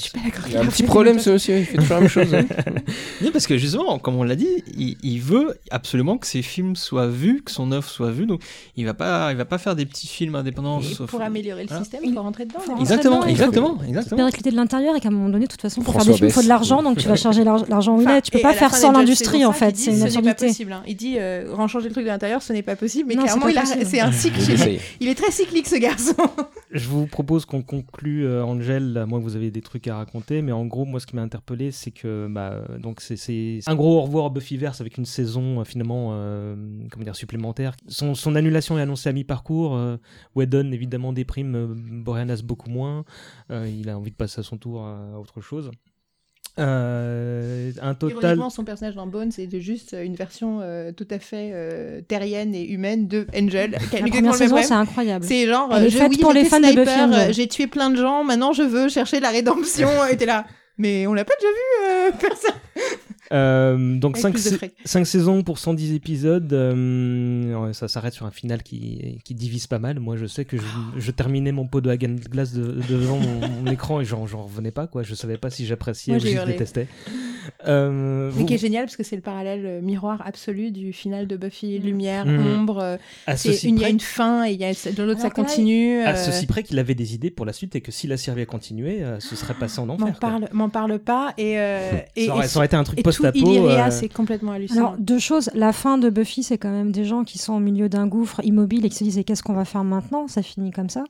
Il a un petit problème, ce monsieur, il fait toujours la même chose. hein. [LAUGHS] Non, parce que justement, comme on l'a dit, il, il veut absolument que ses films soient vus, que son œuvre soit vue. Donc, il va pas, il va pas faire des petits films indépendants. Sauf- pour améliorer le Voilà. système, il faut rentrer dedans. non Exactement, dedans, il faut- exactement, faut exactement. péricliter de l'intérieur et qu'à un moment donné, de toute façon, pour François faire des films, il faut de l'argent, donc tu vas charger l'ar- l'argent où il est. Tu peux pas faire sans l'industrie, en ça fait. C'est une ce n'est pas absurdité. possible. hein. Il dit euh, rechanger le truc de l'intérieur, ce n'est pas possible. Mais Non, c'est clairement, c'est un cycle. [LAUGHS] Il est très cyclique, ce garçon. [LAUGHS] Je vous propose qu'on conclue euh, Angel, à moins que vous avez des trucs à raconter, mais en gros, moi, ce qui m'a interpellé, c'est que bah, euh, donc c'est un gros au revoir Buffyverse avec une saison euh, finalement euh, comment dire supplémentaire. Son, annulation est annoncée à mi-parcours. Euh, Whedon évidemment déprime, Boreanaz beaucoup moins. Il a envie de passer à son tour à autre chose. Euh, un total. Ironiquement, son personnage dans Bones est de juste une version euh, tout à fait euh, terrienne et humaine de Angel. La première saison, c'est incroyable. C'est genre, Elle est je- faite oui, pour les fans de Buffy sniper, J'ai tué plein de gens, maintenant je veux chercher la rédemption. [LAUGHS] et t'es là. Mais on l'a pas déjà vu, euh, [LAUGHS] personne. Euh, donc Avec 5, plus de fric. saisons pour 110 épisodes, euh, ça s'arrête sur un final qui, qui divise pas mal. Moi je sais que je, je terminais mon pot de Hagen Glace de, devant mon, mon écran et j'en revenais pas, quoi. je savais pas si j'appréciais ou si je détestais. Euh, Mais qui est génial parce que c'est le parallèle euh, miroir absolu du final de Buffy, lumière, Mhm. ombre. euh, Il y a une fin et y a de l'autre ça continue. À euh, ceci près qu'il avait des idées pour la suite et que si la série avait continué, euh, ce serait passé en M'en enfer. quoi. parle, m'en parle pas et, euh, et Ça aurait- et ça aurait été un truc post-apo, euh, c'est complètement hallucinant. Alors, deux choses. La fin de Buffy, c'est quand même des gens qui sont au milieu d'un gouffre immobile et qui se disent et qu'est-ce qu'on va faire maintenant? Ça finit comme ça.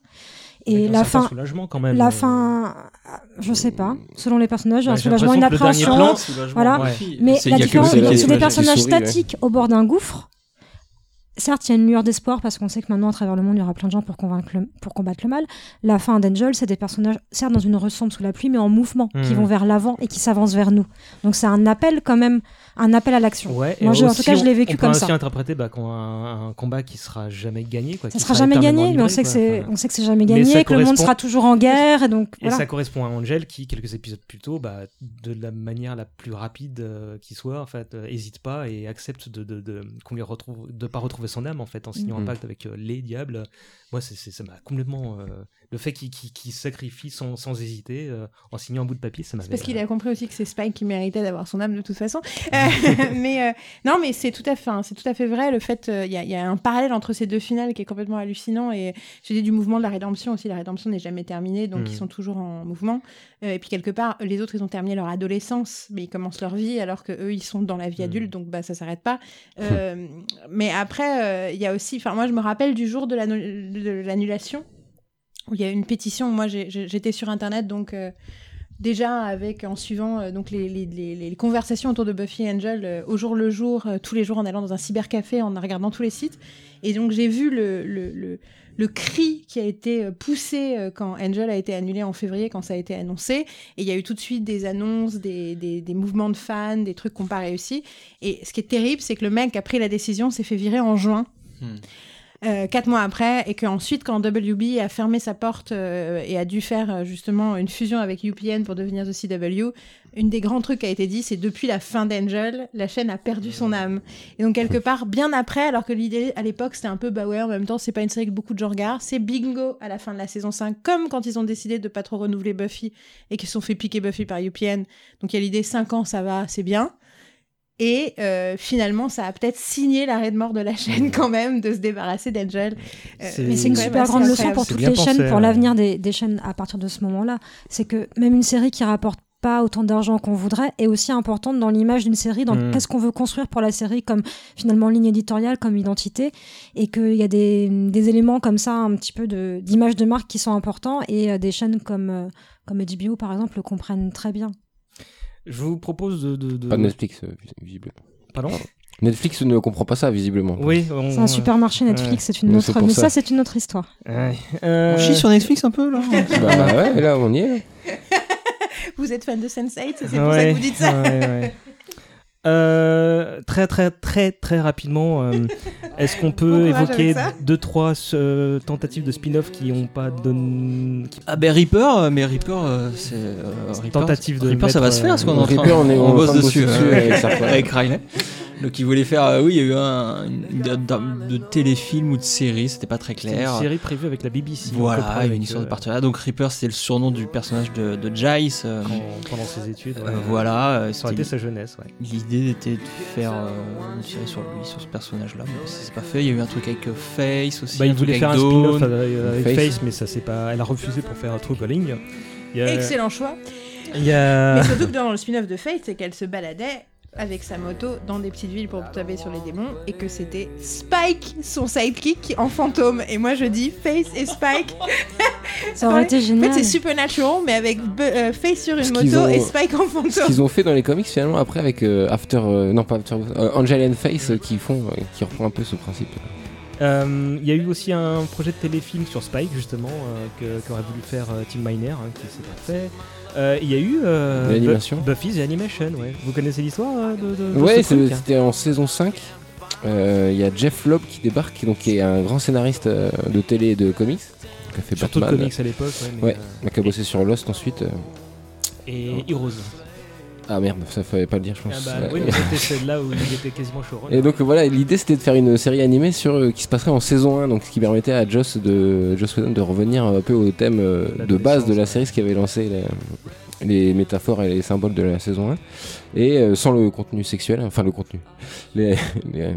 Et la fin, soulagement, quand même, la euh. fin, je sais pas. Selon les personnages, Ouais, un soulagement, une appréhension. plan, soulagement, Voilà. ouais. Mais la différence, c'est des personnages ouais. statiques au bord d'un gouffre. Certes, il y a une lueur d'espoir parce qu'on sait que maintenant, à travers le monde, il y aura plein de gens pour, convaincre le- pour combattre le mal. La fin d'Angel, c'est des personnages, certes, dans une ressemble sous la pluie, mais en mouvement, qui Mhm. vont vers l'avant et qui s'avancent vers nous. Donc, c'est un appel quand même, un appel à l'action. Ouais, Moi, je- en tout cas, je l'ai vécu on comme ça. aussi interpréter bah, un, un combat qui sera jamais gagné. Quoi, Ça qui sera jamais gagné, mais on sait que c'est, on sait que c'est jamais mais gagné, que le monde sera toujours en guerre, et donc Et ça correspond à Angel qui, quelques épisodes plus tôt, bah, de la manière la plus rapide euh, qui soit, en fait, euh, hésite pas et accepte de, de, de, qu'on lui retrouve, de pas retrouver son âme, en fait, en signant un pacte avec euh, les diables. Moi, c'est, ça m'a complètement. euh, le fait qu'il, sacrifie sans, sans hésiter, euh, en signant un bout de papier, ça m'avait. Parce qu'il a compris aussi que c'est Spike qui méritait d'avoir son âme de toute façon. [LAUGHS] Euh, [LAUGHS] mais non, mais c'est tout à fait, hein, c'est tout à fait vrai. Le fait, il y, a- il y a un parallèle entre ces deux finales qui est complètement hallucinant. Et j'ai dit du mouvement de la rédemption aussi. La rédemption n'est jamais terminée, donc ils sont toujours en mouvement. Et puis quelque part, les autres, ils ont terminé leur adolescence, mais ils commencent leur vie, alors que eux, ils sont dans la vie adulte, donc bah ça s'arrête pas. [LAUGHS] Mais après, il y a aussi, enfin moi, je me rappelle du jour de l'annu- de l'annulation où il y a une pétition. Moi, j'étais sur Internet, donc euh, déjà avec en suivant euh, donc les, conversations autour de Buffy et Angel euh, au jour le jour, tous les jours en allant dans un cybercafé, en regardant tous les sites. Et donc j'ai vu le, le, le, cri qui a été poussé quand Angel a été annulé en février, quand ça a été annoncé. Et il y a eu tout de suite des annonces, des, des, mouvements de fans, des trucs qui n'ont pas réussi. Et ce qui est terrible, c'est que le mec qui a pris la décision s'est fait virer en juin. Euh, quatre mois après, et qu'ensuite, quand WB a fermé sa porte euh, et a dû faire euh, justement une fusion avec UPN pour devenir The CW, une des grands trucs qui a été dit, c'est depuis la fin d'Angel, la chaîne a perdu son âme. Et donc, quelque [LAUGHS] part, bien après, alors que l'idée à l'époque, c'était un peu, bah ouais, en même temps, c'est pas une série que beaucoup de gens regardent, c'est bingo à la fin de la saison 5, comme quand ils ont décidé de pas trop renouveler Buffy et qu'ils se sont fait piquer Buffy par UPN. Donc, il y a l'idée 5 ans, ça va, c'est bien. Et euh, finalement, ça a peut-être signé l'arrêt de mort de la chaîne quand même, de se débarrasser d'Angel. Euh, Mais c'est une super grande leçon pour toutes les chaînes, pour l'avenir des, des chaînes à partir de ce moment-là. C'est que même une série qui rapporte pas autant d'argent qu'on voudrait est aussi importante dans l'image d'une série, dans Mm. qu'est-ce qu'on veut construire pour la série comme finalement ligne éditoriale, comme identité, et qu'il y a des, des éléments comme ça, un petit peu de- d'image de, marque qui sont importants, et euh, des chaînes comme, euh, comme HBO par exemple le comprennent très bien. Je vous propose de. de, de- Pas Netflix, euh, visiblement. Pardon Netflix ne comprend pas ça, visiblement. Oui, on- C'est un supermarché Netflix, Ouais. c'est une Mais autre, c'est pour mais ça. ça c'est une autre histoire. Ouais. Euh, On chie sur Netflix un peu là [LAUGHS] bah ouais, là, on y est. Vous êtes fan de Sense8, c'est pour ça que vous dites ça. ouais, ouais. Euh, très très très très rapidement, euh, [LAUGHS] est-ce qu'on peut Bon évoquer deux trois euh, tentatives de spin-off qui ont pas donné qui- Ah ben Reaper, euh, mais Reaper, euh, c'est euh, Tentative de Reaper, ça va se faire, parce qu'on est en train, Reaper, on est en bosse train de dessus, dessus euh, avec avec Riley. Donc il voulait faire, euh, oui, il y a eu un une- de, de- de téléfilm ou de série, c'était pas très C'est une clair. série prévue avec la BBC. Voilà, copro avec, une histoire de euh, partenariat. Donc Reaper, c'était le surnom du personnage de, de Giles. euh, quand- pendant ses études. ouais. euh, voilà, Ça aurait c'était- été sa jeunesse, ouais. L'idée était de faire euh, une série sur lui, sur ce personnage-là, mais ça s'est pas fait. Il y a eu un truc avec euh, Face aussi. Bah, il voulait faire un spin-off avec, avec Face. Face. mais ça c'est pas. Elle a refusé pour faire True Calling. Il y a- Excellent choix. Il y a. Mais surtout que dans le spin-off de Fate, c'est qu'elle se baladait avec sa moto dans des petites villes pour taper sur les démons et que c'était Spike, son sidekick, en fantôme. Et moi je dis Face et Spike. Ça aurait été En génial. fait, c'est Supernatural, mais avec euh, Face sur une Ce moto ont- et Spike en Ce fantôme. qu'ils ont fait dans les comics finalement après avec euh, After, euh, non pas After, euh, Angel and Face euh, qui font, euh, qui reprend un peu ce principe. Euh, Il y a eu aussi un projet de téléfilm sur Spike, justement, euh, que- qu'aurait voulu faire euh, Tim Miner, hein, qui s'est pas fait. Euh, Il y a eu euh, L'animation. Animation, ouais. Vous connaissez l'histoire euh, de, de- de Ouais, ce c'était en saison 5. Euh, Il y a Jeff Lobb qui débarque, donc qui est un grand scénariste euh, de télé et de comics, qui a fait Surtout de comics à l'époque, ouais, mais, Ouais, qui a bossé sur Lost ensuite. et Heroes. Ah merde, ça fallait pas le dire, je Ah pense. bah, Ouais. oui, mais c'était [LAUGHS] celle-là où il était quasiment showrunner. Et donc voilà, l'idée c'était de faire une série animée sur euh, qui se passerait en saison 1, donc ce qui permettait à Joss de Joss Whedon de revenir un peu au thème euh, de base de la série, ce qui avait lancé les, les métaphores et les symboles de la saison 1, et euh, sans le contenu sexuel, enfin le contenu, [LAUGHS] les, les, euh,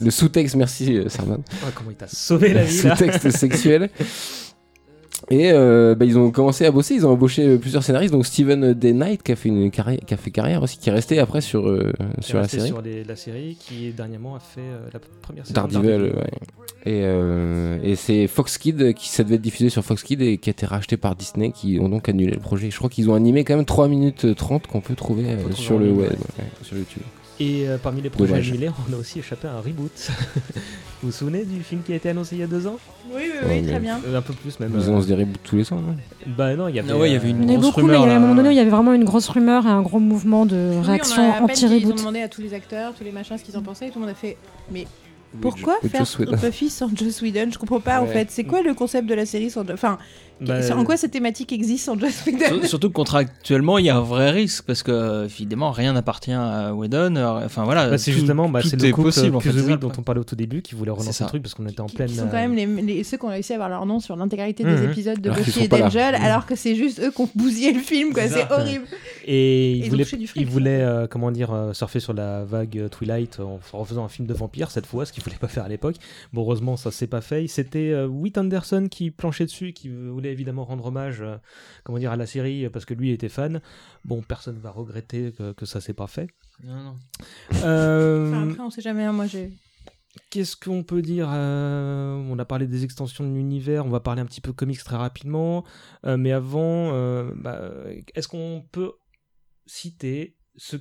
le sous-texte, merci Sarman, Ah, comment il t'a sauvé la le vie là sous-texte sexuel. [LAUGHS] Et euh, bah, ils ont commencé à bosser, ils ont embauché euh, plusieurs scénaristes, donc Steven Day Knight qui a fait une carrière, qui a fait carrière aussi, qui est resté après sur euh, sur la série. Sur les- la série qui dernièrement a fait euh, la première saison. de Daredevil, ouais. Et, et c'est Fox Kids qui ça devait être diffusé sur Fox Kids et qui a été racheté par Disney qui ont donc annulé le projet. Je crois qu'ils ont animé quand même 3 minutes 30 qu'on peut trouver trouver sur le web, ouais. ouais, sur YouTube. Et euh, parmi les projets Dommage. annulés, on a aussi échappé à un reboot. [LAUGHS] vous vous souvenez du film qui a été annoncé il y a deux ans? Oui, oui, Oh, oui, très bien. Euh, Un peu plus même. Ils euh, ont des reboots tous les ans, non? Bah non, il y avait. Ah ouais, il y avait euh, une a grosse beaucoup, mais il y a- rumeur, à un moment là. donné, il y avait vraiment une grosse rumeur et un gros mouvement de Oui, réaction a à peine qu'ils ont anti-reboot. demandé à tous les acteurs, tous les machins ce qu'ils en pensaient et tout le monde a fait. Mais pourquoi faire. Buffy sans Joss Whedon? Je comprends pas en fait. C'est quoi le concept de la série sans Enfin, Bah, en quoi cette thématique existe sans Joss Whedon Sur- Surtout que contractuellement, il y a un vrai risque parce que euh, évidemment, rien n'appartient à Whedon. euh, Enfin voilà, Bah, c'est justement bah, c'est est le couple possible. en fait, c'est ça, dont on parlait au tout début qui voulait relancer le truc parce qu'on était en qui pleine. sont quand euh, même les, les- ceux qui ont réussi à avoir leur nom sur l'intégralité Mhm. des épisodes de qu'ils Buffy et d'Angel, Mhm. alors que c'est juste eux qui ont bousillé le film, quoi. C'est horrible. Et ils fric, il voulait euh, comment dire, euh, surfer sur la vague euh, Twilight en en refaisant un film de vampire cette fois, ce qu'il voulait pas faire à l'époque. Bon, heureusement, ça s'est pas fait. C'était euh, Whit Anderson qui planchait dessus, qui voulait évidemment rendre hommage, euh, comment dire, à la série euh, parce que lui était fan. Bon, personne va regretter que, que ça s'est pas fait. Non, non. Euh, Enfin, après, on sait jamais. hein, Moi, j'ai. Qu'est-ce qu'on peut dire euh, On a parlé des extensions de l'univers, on va parler un petit peu comics très rapidement. Euh, mais avant, euh, bah, est-ce qu'on peut citer ce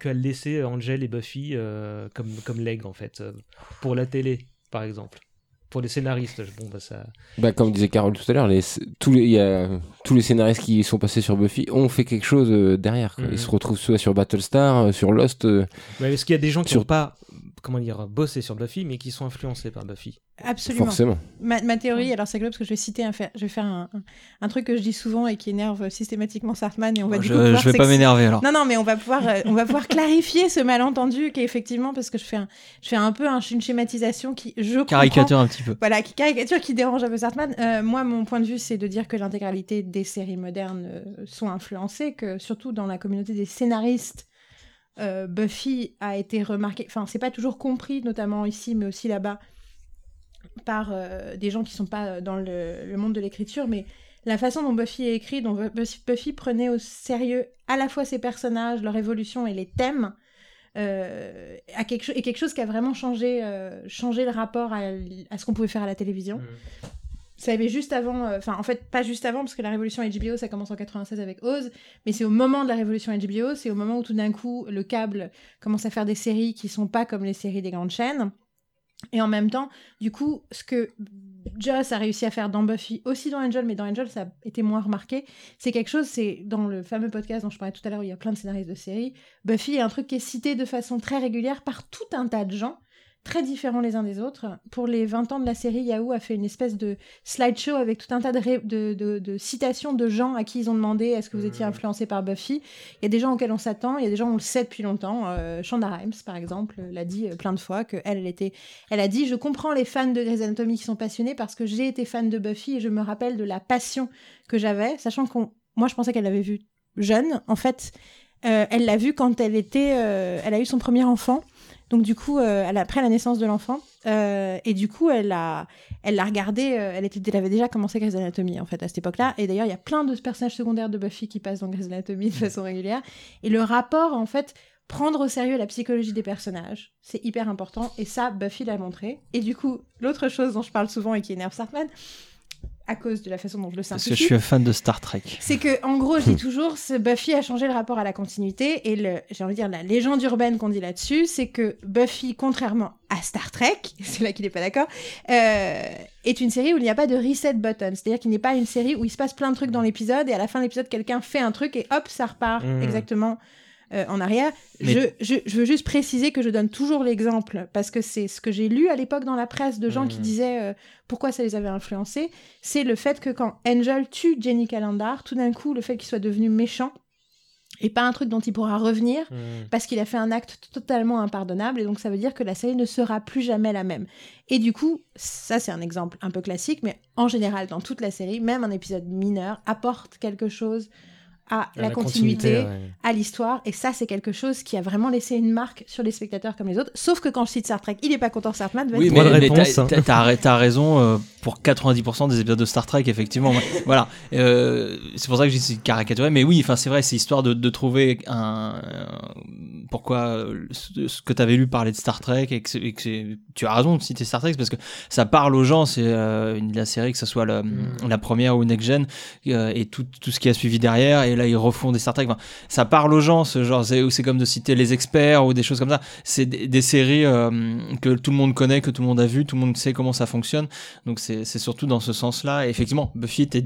qu'a laissé Angel et Buffy euh, comme, comme leg, en fait, euh, pour la télé, par exemple? Pour les scénaristes, bon, bah, ça... Bah, comme disait Carole tout à l'heure, les, tous, les, il y a, tous les scénaristes qui sont passés sur Buffy ont fait quelque chose euh, derrière. quoi. Mhm. Ils se retrouvent soit sur Battlestar, euh, sur Lost. euh, Ouais, Est-ce qu'il y a des gens qui Sur- n'ont pas comment dire, bossé sur Buffy, mais qui sont influencés par Buffy Absolument. Forcément. Ma, ma théorie, alors c'est rigolo parce que je vais citer un, je vais faire un, truc que je dis souvent et qui énerve systématiquement Sartman et on va du je- coup pouvoir je vais pas m'énerver, alors. Non non, mais on va pouvoir euh, on va pouvoir clarifier ce malentendu qui est effectivement parce que je fais un, je fais un peu un- une schématisation qui je comprends- Caricature un petit peu. Voilà, qui caricature qui dérange un peu Sartman. Euh, moi, mon point de vue, c'est de dire que l'intégralité des séries modernes euh, sont influencées, que surtout dans la communauté des scénaristes, euh, Buffy a été remarqué. Enfin, c'est pas toujours compris, notamment ici, mais aussi là-bas, par euh, des gens qui sont pas dans le, monde de l'écriture, mais la façon dont Buffy est écrit, dont Buffy, prenait au sérieux à la fois ses personnages, leur évolution et les thèmes, euh, quelque chose, qui a vraiment changé, euh, le rapport à, ce qu'on pouvait faire à la télévision. Ça avait juste avant, euh, enfin en fait pas juste avant parce que la révolution HBO ça commence en 96 avec Oz, mais c'est au moment de la révolution HBO, c'est au moment où tout d'un coup le câble commence à faire des séries qui sont pas comme les séries des grandes chaînes. Et en même temps, du coup, ce que Joss a réussi à faire dans Buffy, aussi dans Angel, mais dans Angel, ça a été moins remarqué. C'est quelque chose, c'est dans le fameux podcast dont je parlais tout à l'heure, où il y a plein de scénaristes de séries. Buffy est un truc qui est cité de façon très régulière par tout un tas de gens, très différents les uns des autres. Pour les 20 ans de la série, Yahoo a fait une espèce de slideshow avec tout un tas de, ré- de, de- de citations de gens à qui ils ont demandé est-ce que vous étiez influencé par Buffy? Il y a des gens auxquels on s'attend, il y a des gens on le sait depuis longtemps. Euh, Shonda Rhimes, par exemple, l'a dit euh, plein de fois que elle, elle était, elle a dit je comprends les fans de Grey's Anatomy qui sont passionnés parce que j'ai été fan de Buffy et je me rappelle de la passion que j'avais, sachant qu'on, moi je pensais qu'elle l'avait vu jeune. En fait, euh, elle l'a vu quand elle était, euh, elle a eu son premier enfant. Donc du coup, euh, elle, après la naissance de l'enfant, euh, et du coup, elle a, elle l'a regardé. euh, elle était, elle avait déjà commencé Grey's Anatomy en fait à cette époque-là. Et d'ailleurs, il y a plein de personnages secondaires de Buffy qui passent dans Grey's Anatomy de façon régulière. Et le rapport, en fait, prendre au sérieux la psychologie des personnages, c'est hyper important. Et ça, Buffy l'a montré. Et du coup, l'autre chose dont je parle souvent et qui énerve Sartman, à cause de la façon dont je le Parce simplifie, que je suis fan de Star Trek. c'est que, en gros, je dis [LAUGHS] toujours, ce Buffy a changé le rapport à la continuité. Et le, j'ai envie de dire, la légende urbaine qu'on dit là-dessus, c'est que Buffy, contrairement à Star Trek, [LAUGHS] c'est là qu'il n'est pas d'accord, euh, est une série où il n'y a pas de reset button. C'est-à-dire qu'il n'est pas une série où il se passe plein de trucs dans l'épisode et à la fin de l'épisode, quelqu'un fait un truc et hop, ça repart Mhm. exactement euh, en arrière. Mais- Je, je, je veux juste préciser que je donne toujours l'exemple parce que c'est ce que j'ai lu à l'époque dans la presse de gens qui Mhm. disaient euh, pourquoi ça les avait influencés. C'est le fait que quand Angel tue Jenny Calendar, tout d'un coup, le fait qu'il soit devenu méchant et pas un truc dont il pourra revenir parce qu'il a fait un acte totalement impardonnable et donc ça veut dire que la série ne sera plus jamais la même. Et du coup, ça c'est un exemple un peu classique, mais en général dans toute la série, même un épisode mineur apporte quelque chose à la, la continuité, continuité, ouais. à l'histoire, et ça c'est quelque chose qui a vraiment laissé une marque sur les spectateurs comme les autres. Sauf que quand je cite Star Trek, il est pas content Sartman. Oui, mais, mais t'as- t'as raison euh, pour 90% des épisodes de Star Trek, effectivement. [LAUGHS] voilà. Euh, c'est pour ça que je dis que c'est caricaturé. Mais oui, enfin, c'est vrai, c'est histoire de, de trouver un. un- pourquoi euh, ce, que tu avais lu parler de Star Trek et que, et que tu as raison de citer Star Trek parce que ça parle aux gens. C'est euh, une la série, que ce soit la, la première ou Next Gen euh, et tout, tout ce qui a suivi derrière. Et là, ils refont des Star Trek. Enfin, ça parle aux gens, ce genre. C'est c'est comme de citer les experts ou des choses comme ça. C'est des, des séries que tout le monde connaît, que tout le monde a vu, tout le monde sait comment ça fonctionne. Donc c'est c'est surtout dans ce sens-là. Effectivement, Buffy était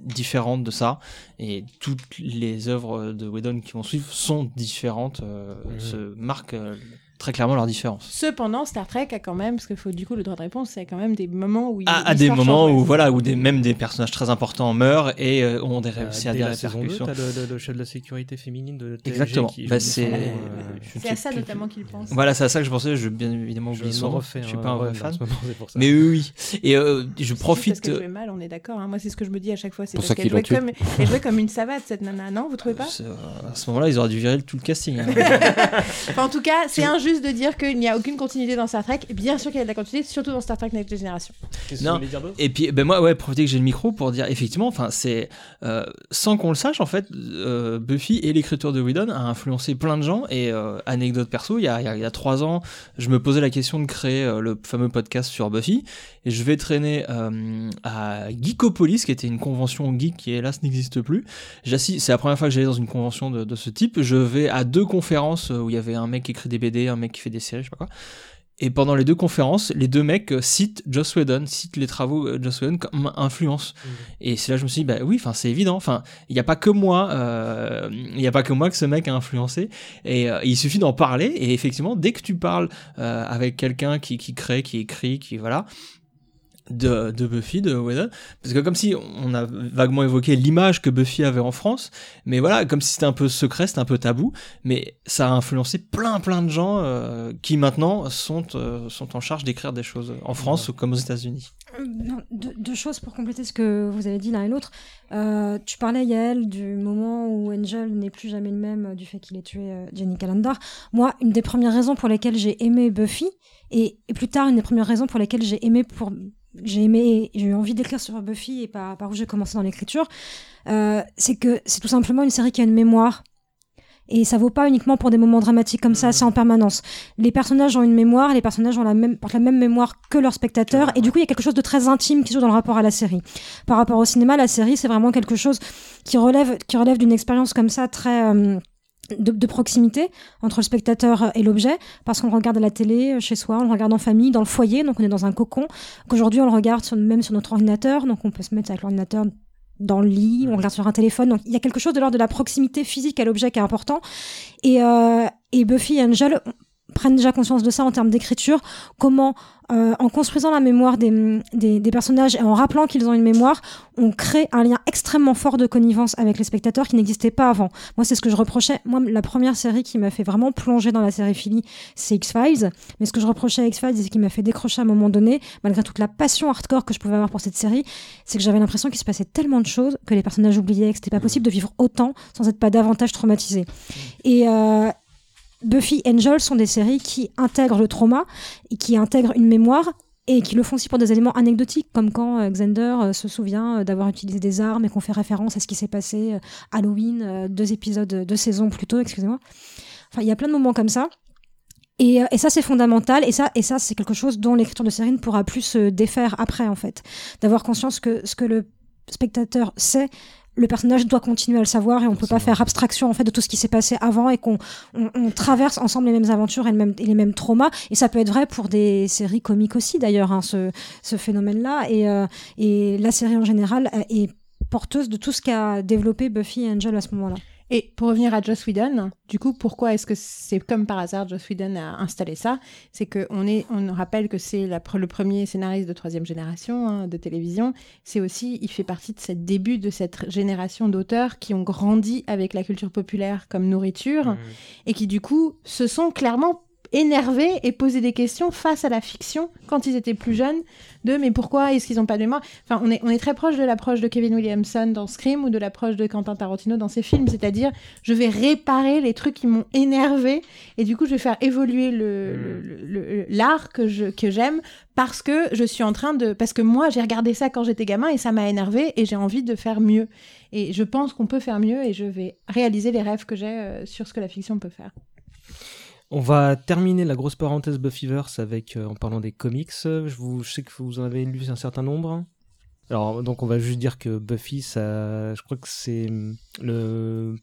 différente de ça et toutes les œuvres de Whedon qui vont suivre sont différentes euh, se marquent euh, très clairement leur différence Cependant, Star Trek a quand même, parce qu'il faut du coup le droit de réponse, c'est quand même des moments où il à, à des moments change, où voilà où des, même des personnages très importants meurent et euh, ont des réussi à des la saison 2, répercussions t'as le, le, le chef de la sécurité féminine de TNG Exactement. qui Bah, c'est- euh, sais à ça notamment qu'il pense. Voilà, c'est à ça que je pensais. Je bien évidemment Je oublié son nom. Je suis un pas un vrai fan. moment. Mais oui, oui. Et euh, je profite. Parce qu'elle jouait mal, on est d'accord. hein. Moi, c'est ce que je me dis à chaque fois. C'est Pour parce ça qu'elle jouait, comme... elle jouait comme une savate, cette nana. Non, vous trouvez pas? Euh, à ce moment-là, ils auraient dû virer tout le casting. hein. [LAUGHS] En tout cas, c'est un juste de dire qu'il n'y a aucune continuité dans Star Trek. Bien sûr qu'il y a de la continuité, surtout dans Star Trek Next Generation. Non. Et puis, ben moi, ouais, profiter que j'ai le micro pour dire, effectivement, enfin, c'est euh, sans qu'on le sache, en fait, euh, Buffy et l'écriture de Whedon a influencé plein de gens. Et euh, anecdote perso, il y, a, il y a- il y a trois ans, je me posais la question de créer euh, le fameux podcast sur Buffy, et je vais traîner euh, à Geekopolis, qui était une convention geek qui hélas n'existe plus. C'est la première fois que j'allais dans une convention de, de ce type. Je vais à deux conférences euh, où il y avait un mec qui écrit des BD, un mec qui fait des séries, je sais pas quoi. Et pendant les deux conférences, les deux mecs euh, citent Joss Whedon, citent les travaux de Joss Whedon comme influence. Et c'est là que je me suis dit, bah oui, enfin c'est évident. Enfin, il n'y a pas que moi, euh, il n'y a pas que moi que ce mec a influencé. Et euh, il suffit d'en parler. Et effectivement, dès que tu parles euh, avec quelqu'un qui, qui crée, qui écrit, qui voilà, de, de Buffy, de Whedon, parce que comme si on a vaguement évoqué l'image que Buffy avait en France, mais voilà, comme si c'était un peu secret, c'était un peu tabou, mais ça a influencé plein plein de gens euh, qui maintenant sont, euh, sont en charge d'écrire des choses en France comme aux États-Unis. Euh, non, deux, deux choses pour compléter ce que vous avez dit l'un et l'autre. Euh, tu parlais, Yael, du moment où Angel n'est plus jamais le même du fait qu'il ait tué euh, Jenny Calendar. Moi, une des premières raisons pour lesquelles j'ai aimé Buffy, et, et plus tard, une des premières raisons pour lesquelles j'ai aimé pour j'ai aimé, j'ai eu envie d'écrire sur Buffy et par, par où j'ai commencé dans l'écriture, euh, c'est que c'est tout simplement une série qui a une mémoire. Et ça vaut pas uniquement pour des moments dramatiques comme ça, c'est en permanence. Les personnages ont une mémoire, les personnages ont la même, portent la même mémoire que leurs spectateurs, et du coup il y a quelque chose de très intime qui se joue dans le rapport à la série. Par rapport au cinéma, la série c'est vraiment quelque chose qui relève, qui relève d'une expérience comme ça très euh, de, de proximité entre le spectateur et l'objet, parce qu'on le regarde à la télé, euh, chez soi, on le regarde en famille, dans le foyer, donc on est dans un cocon, qu'aujourd'hui on le regarde sur- même sur notre ordinateur, donc on peut se mettre avec l'ordinateur dans le lit, on regarde sur un téléphone, donc il y a quelque chose de l'ordre de la proximité physique à l'objet qui est important. Et, euh, et Buffy et Angel prennent déjà conscience de ça en termes d'écriture, comment euh, en construisant la mémoire des, des, des personnages et en rappelant qu'ils ont une mémoire, on crée un lien extrêmement fort de connivence avec les spectateurs qui n'existait pas avant. Moi, c'est ce que je reprochais. Moi, la première série qui m'a fait vraiment plonger dans la série Philly, c'est X-Files. Mais ce que je reprochais à X-Files et ce qui m'a fait décrocher à un moment donné, malgré toute la passion hardcore que je pouvais avoir pour cette série, c'est que j'avais l'impression qu'il se passait tellement de choses que les personnages oubliaient, que c'était pas possible de vivre autant sans être pas davantage traumatisé. Et, euh, Buffy Angel sont des séries qui intègrent le trauma et qui intègrent une mémoire et qui le font aussi pour des éléments anecdotiques, comme quand euh, Xander euh, se souvient euh, d'avoir utilisé des armes et qu'on fait référence à ce qui s'est passé Halloween, deux épisodes, deux saisons plus tôt, excusez-moi. Enfin, il y a plein de moments comme ça. Et, et ça, c'est fondamental. Et ça, et ça c'est quelque chose dont l'écriture de série ne pourra plus se défaire après, en fait. D'avoir conscience que ce que le spectateur sait, le personnage doit continuer à le savoir et on peut pas faire abstraction en fait de tout ce qui s'est passé avant et qu'on on, on traverse ensemble les mêmes aventures et, le même- et les mêmes traumas. Et ça peut être vrai pour des séries comiques aussi d'ailleurs hein, ce, ce phénomène là et, euh, et la série en général euh, est porteuse de tout ce qu'a développé Buffy et Angel à ce moment-là. Et pour revenir à Joss Whedon, du coup, pourquoi est-ce que c'est comme par hasard Joss Whedon a installé ça? C'est qu'on est, on rappelle que c'est le premier scénariste de troisième génération hein, de télévision. C'est aussi, il fait partie de ce début de cette génération d'auteurs qui ont grandi avec la culture populaire comme nourriture et qui du coup se sont clairement énervés et posé des questions face à la fiction quand ils étaient plus jeunes de mais pourquoi est-ce qu'ils n'ont pas de mémoire? Enfin on est, on est très proche de l'approche de Kevin Williamson dans Scream ou de l'approche de Quentin Tarantino dans ses films c'est-à-dire je vais réparer les trucs qui m'ont énervé et du coup je vais faire évoluer le- le- l'art que je que j'aime parce que je suis en train de parce que moi j'ai regardé ça quand j'étais gamin et ça m'a énervé et j'ai envie de faire mieux. Et je pense qu'on peut faire mieux et je vais réaliser les rêves que j'ai euh, sur ce que la fiction peut faire On va terminer la grosse parenthèse Buffyverse avec, euh, en parlant des comics. Je, je sais que vous en avez lu un certain nombre. Alors, donc, on va juste dire que Buffy, ça, je crois que c'est hum, le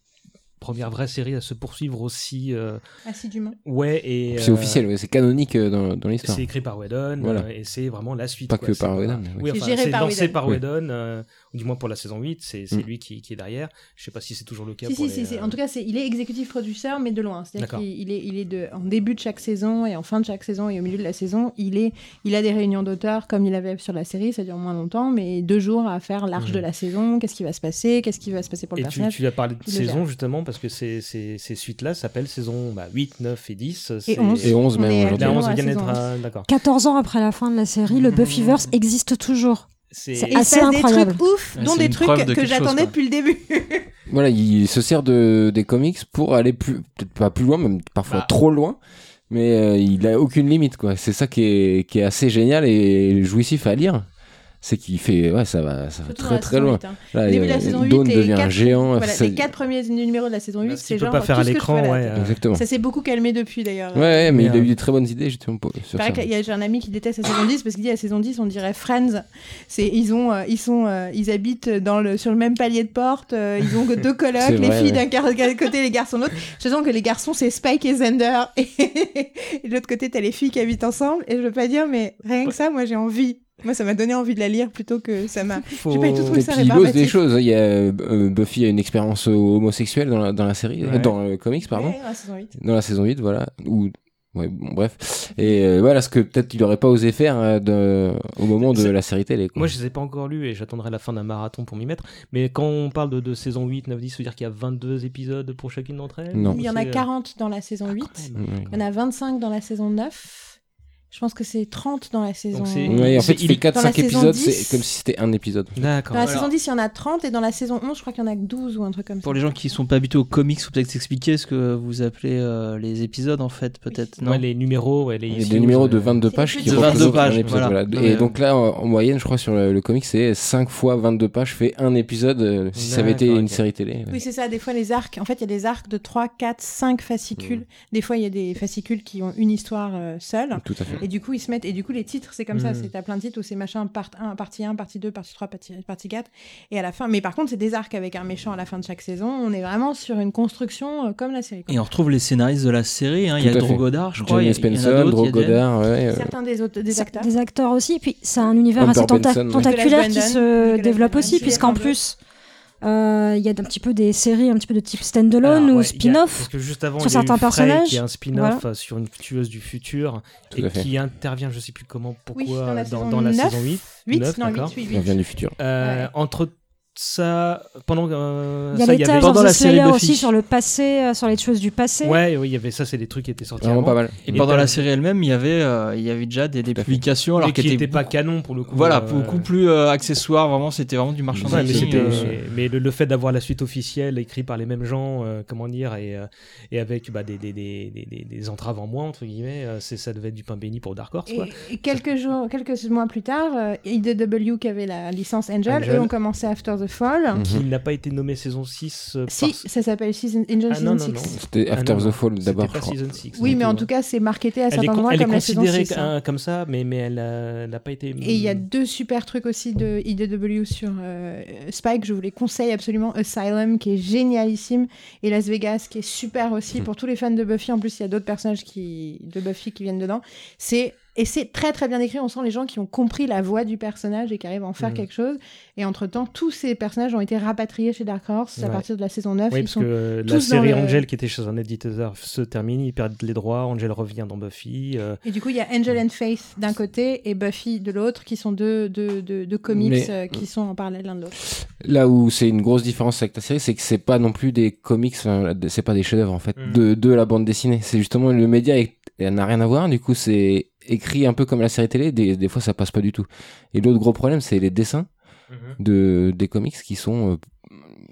première vraie série à se poursuivre aussi. euh, assidûment ouais, et. C'est euh, officiel, ouais, c'est canonique euh, dans, dans l'histoire. C'est écrit par Whedon, Voilà. euh, et c'est vraiment la suite. Pas quoi. que par Whedon, oui. Oui, C'est enfin, géré c'est par lancé Whedon. par Oui. Whedon, euh, du moins pour la saison 8, c'est Mm. lui qui, qui est derrière. Je sais pas si c'est toujours le cas Si, pour si, les, si, si. euh, En tout cas, il est exécutif producteur, mais de loin. C'est-à-dire qu'il il est, il est de, en début de chaque saison et en fin de chaque saison et au milieu de la saison, il, est, il a des réunions d'auteurs comme il avait sur la série, ça dure moins longtemps, mais deux jours à faire l'arche Mhm. de la saison, qu'est-ce qui va se passer, qu'est-ce qui va se passer pour le Et tu, personnage? tu as parlé de saison justement parce que ces, ces, ces suites-là s'appellent saison bah, 8, 9 et 10. c'est- 11. Et 11 On même aujourd'hui. La actuellement 11 à vient saison d'être 11. à- D'accord. 14 ans après la fin de la série, le Buffyverse existe toujours. C'est assez se passe des incroyable. trucs ouf, dont c'est des trucs de que j'attendais depuis le début. [LAUGHS] Voilà, il se sert de, des comics pour aller plus, peut-être pas plus loin, même parfois Bah. trop loin. mais euh, il a aucune limite quoi. C'est ça qui est, qui est assez génial et jouissif à lire. C'est qu'il fait, ouais, ça va, ça très très loin. 8, hein. Là, début il de la saison 8, Dawn et devient un géant. Voilà, ça- les quatre premiers numéros de la saison 8, c'est qu'il genre. peut pas faire tout à ce que je l'écran, ouais, euh, Exactement. Ça s'est beaucoup calmé depuis d'ailleurs. Ouais, ouais, mais, il a euh, eu des très bonnes idées justement Il sur ça. qu'il y a j'ai un ami qui déteste la saison 10 parce qu'il dit à la saison 10 on dirait Friends. C'est ils ont euh, ils sont euh, ils habitent dans le sur le même palier de porte, euh, ils ont que [LAUGHS] deux colocs, C'est les vrai, filles ouais. d'un côté les garçons de l'autre. Je sens que les garçons c'est Spike et Xander et, [LAUGHS] et de l'autre côté t'as les filles qui habitent ensemble et je veux pas dire mais rien que ça moi j'ai envie. Moi ça m'a donné envie de la lire plutôt que ça m'a j'ai pas du tout trouvé Et ça puis il ose des rébarbatif. choses. Il y a euh, Buffy a une expérience euh, homosexuelle dans la, dans la série, Ouais. euh, dans le comics pardon. Ouais, dans la saison 8. Dans la saison 8, voilà. Ou ouais, bon, bref. Et euh, voilà ce que peut-être il aurait pas osé faire euh, de- au moment de la série télé. quoi. Moi, je les ai pas encore lus et j'attendrai la fin d'un marathon pour m'y mettre. Mais quand on parle de, de saison 8, 9, 10, ça veut dire qu'il y a 22 épisodes pour chacune d'entre elles? Non. Il y en a C'est, euh, 40 dans la saison 8. Ouais. Il y en a 25 dans la saison 9. Je pense que c'est 30 dans la saison. Ouais, en fait, il fait il- dans la 4-5 saison épisodes, 10, c'est comme si c'était un épisode. D'accord. Dans la Voilà. saison 10, il y en a 30 et dans la saison 11, je crois qu'il y en a que 12 ou un truc comme ça. Pour les gens qui sont pas habitués aux comics, faut peut-être expliquer ce que vous appelez euh, les épisodes en fait, peut-être. Non. Ouais, les numéros, ouais, les Il y a des numéros de euh, 22 C'est pages qui De 22 représentent pages, un épisode. voilà. voilà. Et donc là, en, en moyenne, je crois, sur le, le comic, c'est 5 fois 22 pages fait un épisode euh, si ça avait été une ok. série télé. Oui, c'est ça. Des fois, les arcs. En fait, il y a des arcs de 3, 4, 5 fascicules. Des fois, il y a des fascicules qui ont une histoire euh, seule. Tout à fait. Et du coup, ils se mettent. Et du coup, les titres, c'est comme ça. Mhm. C'est t'as plein de titres où c'est machin, part 1, partie 1, partie 2, partie 3, partie, partie 4. Et à la fin. Mais par contre, c'est des arcs avec un méchant à la fin de chaque saison. On est vraiment sur une construction euh, comme la série. quoi. Et on retrouve les scénaristes de la série. hein. Il y a à. Drogodar, je crois. il y a- Jamie il y en a Spencer, d'autres, il y a Jen. Drogodar, ouais. euh, Certains des, autres, des acteurs. Des acteurs aussi, puis c'est un univers assez tenta- Benson, ouais. tentaculaire qui se développe aussi, puisqu'en Lambert. Euh, il y a un petit peu des séries, un petit peu de type standalone Alors, ou ouais, spin-off. Parce que juste avant, sur il y a certains personnages, un spin-off sur une tueuse du futur Tout et qui intervient, je sais plus comment, pourquoi, Oui, dans la saison dans la 9, saison 8. 8, neuf, non, 8, d'accord. 8, On vient du futur. Euh, Ouais. Entre ça, pendant euh, Il y a ça, avait... pendant the la série Buffy. aussi sur le passé, euh, sur les choses du passé. Ouais, oui, il y avait ça, c'est des trucs qui étaient sortis Vraiment avant. pas mal. Et Et pendant la série elle-même, il y avait, euh, il y avait déjà des, des publications alors qui n'étaient étaient pas canon pour le coup. Voilà, euh, beaucoup plus euh, accessoires. Vraiment, c'était vraiment du Ouais, mais, merchandising. euh, mais le, le fait d'avoir la suite officielle écrite par les mêmes gens, euh, comment dire, et, euh, et avec bah, des, des, des, des, des- des entraves en moins, entre guillemets, euh, c'est, ça devait être du pain béni pour Dark Horse. Quoi. Et, et quelques jours, quelques mois plus tard, euh, IDW qui avait la licence Angel, Angel. eux ont commencé After the Fall. Mhm. Qui n'a pas été nommé saison 6 euh, Si, par- ça s'appelle Season, Angel Ah Season non, non, 6. non. C'était Ah, After non, the non. Fall C'était d'abord, pas. Season 6. Oui, mais en euh, tout cas, c'est marketé à elle certains endroits elle est comme la saison considérée 6. hein. comme, comme ça, mais, mais elle n'a elle a pas été. Et il y a deux super trucs aussi de IDW sur euh, Spike, je vous les conseille absolument. Asylum, qui est génialissime, et Las Vegas, qui est super aussi. Hmm. Pour tous les fans de Buffy, en plus, il y a d'autres personnages qui, de Buffy qui viennent dedans. C'est et c'est très très bien écrit. On sent les gens qui ont compris la voix du personnage et qui arrivent à en faire Mhm. quelque chose. Et entre temps, tous ces personnages ont été rapatriés chez Dark Horse à partir de la saison 9. Oui, Ils parce sont que la série le- Angel qui était chez un éditeur se termine, ils perdent les droits, Angel revient dans Buffy. euh, Et du coup, il y a Angel and Faith d'un côté et Buffy de l'autre, qui sont deux, deux, deux, deux comics Mais- euh, qui sont en parallèle l'un de l'autre. Là où c'est une grosse différence avec ta série, c'est que c'est pas non plus des comics, enfin, c'est pas des chefs-d'œuvre en fait, Mm. de, de la bande dessinée. C'est justement le média, est- elle n'a rien à voir. Du coup, c'est écrit un peu comme la série télé. Des, des fois, ça passe pas du tout. Et l'autre gros problème, c'est les dessins de des comics qui sont euh,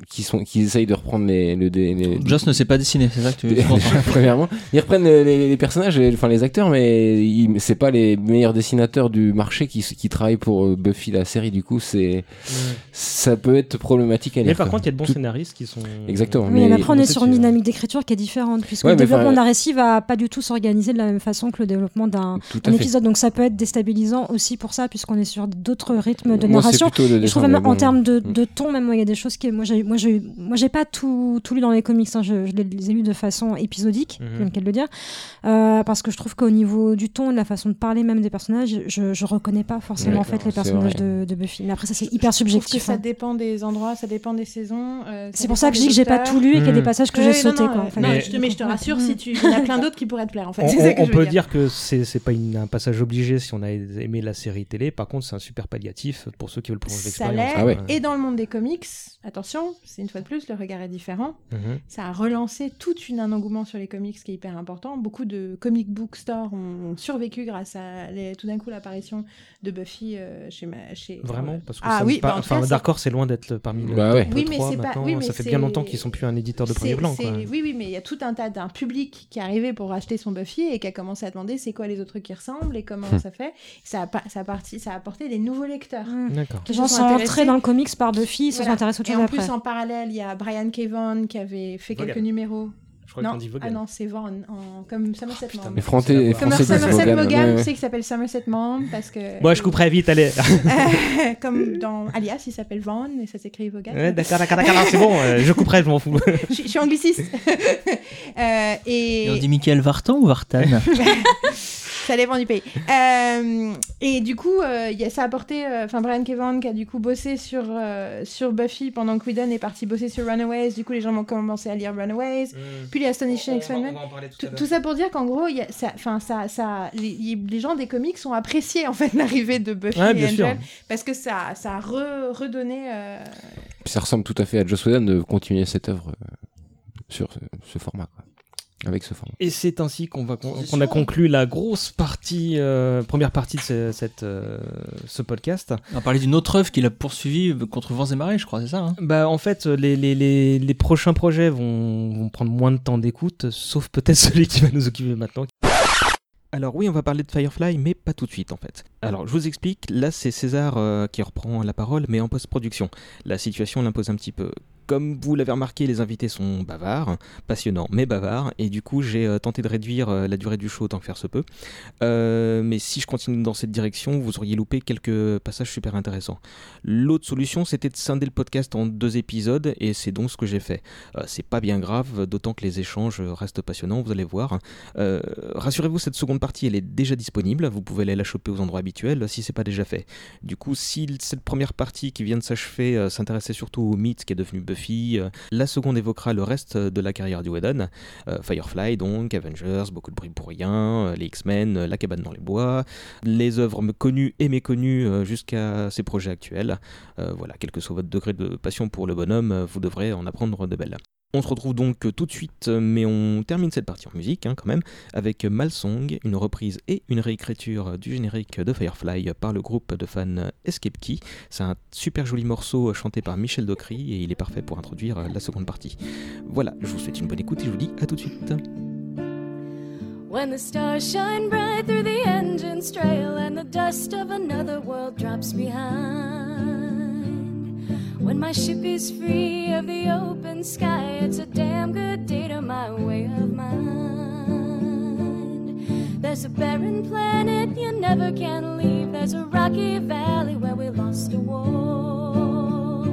qui sont qui essayent de reprendre les, le, les, les- Joss ne sait pas dessiner, c'est ça que tu les- [LAUGHS] premièrement ils reprennent les, les- les personnages enfin les acteurs mais ils- c'est pas les meilleurs dessinateurs du marché qui, qui travaillent pour euh, Buffy la série du coup c'est ça peut être problématique à lire Mais par quoi. contre, il y a de bons Tout- scénaristes qui sont. Exactement. Oui, mais- mais après, on est sur une dynamique d'écriture qui est différente, puisque Ouais, le développement d'un récit va pas du tout s'organiser de la même façon que le développement d'un épisode. Donc ça peut être déstabilisant aussi pour ça, puisqu'on est sur d'autres rythmes de narration. je trouve même en termes de, Mm. de ton, même moi, il y a des choses qui. Moi, j'ai, moi, j'ai, moi, j'ai pas tout, tout lu dans les comics. hein. Je, je les, ai lus de façon épisodique, Mhm. c'est le cas de le dire, Euh, parce que je trouve qu'au niveau du ton, de la façon de parler même des personnages, je, je reconnais pas forcément en fait les personnages de, de Buffy. Mais après, ça c'est hyper Je que subjectif. ça hein. dépend des endroits, ça dépend des saisons. euh, C'est pour ça que je dis que j'ai pas tout lu et qu'il y a des Mm. passages que j'ai non, sautés. non, quoi, euh, en fait. non, Mais- je te, mais je te rassure, Mm. si tu... il y en a plein d'autres qui pourraient te plaire. En fait, On, je peut dire. dire que c'est pas une- un passage obligé si on a aimé la série télé. Par contre, c'est un super palliatif pour ceux qui veulent prolonger l'expérience. l'est. Ah ouais. Et dans le monde des comics, attention, c'est une fois de plus, le regard est différent. Mhm. Ça a relancé tout une, un engouement sur les comics qui est hyper important. Beaucoup de comic book stores ont, survécu grâce à les- tout d'un coup l'apparition de Buffy euh, chez, ma, chez Vraiment Parce que ah ça oui, bah, en enfin, cas, Dark Horse est loin d'être parmi les Bah ouais. Oui, mais 3 c'est pas- oui, mais ça fait c'est- bien longtemps qu'ils sont plus un éditeur de premier C'est- plan. c'est- quoi. Oui, oui, mais il y a tout un tas d'un public qui est arrivé pour acheter son Buffy et qui a commencé à demander c'est quoi les autres trucs qui ressemblent et comment Hmm. ça fait. Ça a, pas- ça, a parti, ça a apporté des nouveaux lecteurs. D'accord. Les gens sont entrés dans le comics par Buffy, ils se sont intéressés chose en plus, en parallèle, il y a Brian K. Vaughan qui avait fait Vaughan. quelques numéros. Je crois non, qu'on dit Vaughan. ah non, c'est Vaughan, en... comme Somerset Maugham. Les Français, Comme Français Somerset Maugham, ouais, tu ouais. sais qu'il s'appelle Somerset Maugham parce que. Moi, je couperai vite, allez. [LAUGHS] comme dans Alias, il s'appelle Vaughan et ça s'écrit Vaughan. Ouais, d'accord, d'accord, d'accord, c'est bon, euh, je couperai, je m'en fous. [LAUGHS] je, suis- je suis angliciste. [LAUGHS] Euh, et... Et on dit Michael Vartan ou Vartan? Ça dépend du pays. Euh, et du coup, euh, il y a, ça a apporté. euh, Enfin, Brian Kevan qui a du coup bossé sur, euh, sur Buffy pendant que Whedon est parti bosser sur Runaways. Du coup, les gens vont commencer à lire Runaways. Puis les Astonishing X-Men. Tout, tout ça pour dire qu'en gros, il y a, ça, enfin, ça, ça, les, les gens des comics ont apprécié en fait l'arrivée de Buffy Ouais, et bien sûr. Angel parce que ça, ça a re- redonné. euh, Puis ça ressemble tout à fait à Joss Whedon de continuer cette œuvre euh, sur ce, ce format, quoi. Avec ce format. Et c'est ainsi qu'on va a conclu la grosse partie, euh, première partie de ce, cette, euh, ce podcast. On va parler d'une autre œuvre qu'il a poursuivie contre vents et marées, je crois, c'est ça hein? Bah, en fait, les, les, les, les prochains projets vont, vont prendre moins de temps d'écoute, sauf peut-être [LAUGHS] celui qui va nous occuper maintenant. Alors oui, on va parler de Firefly, mais pas tout de suite en fait. Alors je vous explique, là c'est César euh, qui reprend la parole, mais en post-production. La situation l'impose un petit peu. Comme vous l'avez remarqué, les invités sont bavards, passionnants, mais bavards, et du coup j'ai euh, tenté de réduire euh, la durée du show tant que faire se peut. Euh, mais si je continue dans cette direction, vous auriez loupé quelques passages super intéressants. L'autre solution, c'était de scinder le podcast en deux épisodes, et c'est donc ce que j'ai fait. C'est pas bien grave, d'autant que les échanges restent passionnants, vous allez voir. Rassurez-vous, cette seconde partie, elle est déjà disponible, vous pouvez aller la choper aux endroits habituels si c'est pas déjà fait. Du coup, si cette première partie qui vient de s'achever s'intéressait surtout au mythe qui est devenu Euh, la seconde évoquera le reste de la carrière du Whedon. Euh, Firefly donc, Avengers, beaucoup de bruit pour rien, euh, les X-Men, La cabane dans les bois, les œuvres connues et méconnues jusqu'à ses projets actuels. Voilà, quel que soit votre degré de passion pour le bonhomme, vous devrez en apprendre de belles. On se retrouve donc tout de suite, mais on termine cette partie en musique hein, quand même, avec Malsong, une reprise et une réécriture du générique de Firefly par le groupe de fans Escape Key. C'est un super joli morceau chanté par Michel Docry et il est parfait pour introduire la seconde partie. Voilà, je vous souhaite une bonne écoute et je vous dis à tout de suite. When my ship is free of the open sky, it's a damn good day to my way of mind. There's a barren planet you never can leave. There's a rocky valley where we lost a war.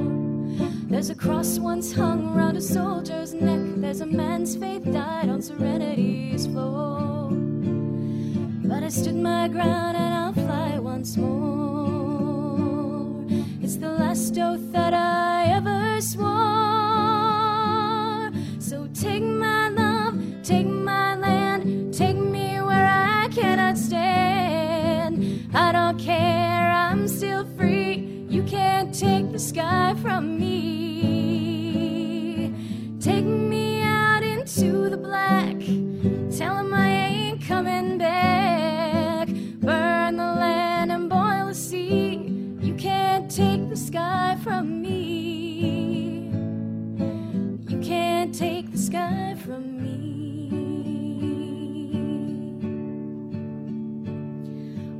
There's a cross once hung round a soldier's neck. There's a man's faith died on serenity's floor. But I stood my ground and I'll fly once more. It's the last oath that I ever swore. So take my love, take my land, take me where I cannot stand. I don't care, I'm still free. You can't take the sky from me. Take me out into the black. Tell Tell 'em I ain't coming back. Sky from me. You can't take the sky from me.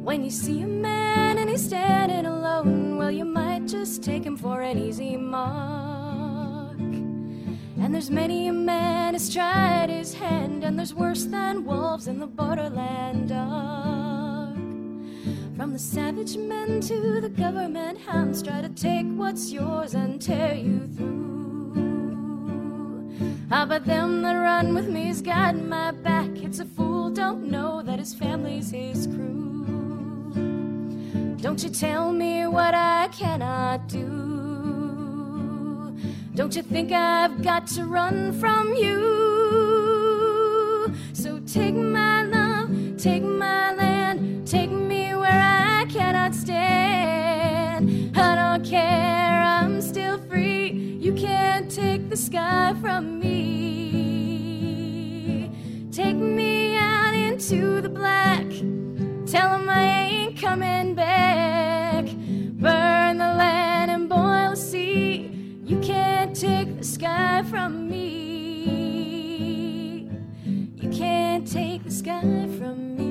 When you see a man and he's standing alone, well, you might just take him for an easy mark. And there's many a man has tried his hand, and there's worse than wolves in the borderland dark. From the savage men to the government hounds, try to take what's yours and tear you through. Ah, but them that run with me's got my back. It's a fool, don't know that his family's his crew. Don't you tell me what I cannot do. Don't you think I've got to run from you? So take my love, take my land, I stand. I don't care, I'm still free. You can't take the sky from me. Take me out into the black. Tell 'em I ain't coming back. Burn the land and boil the sea. You can't take the sky from me. You can't take the sky from me.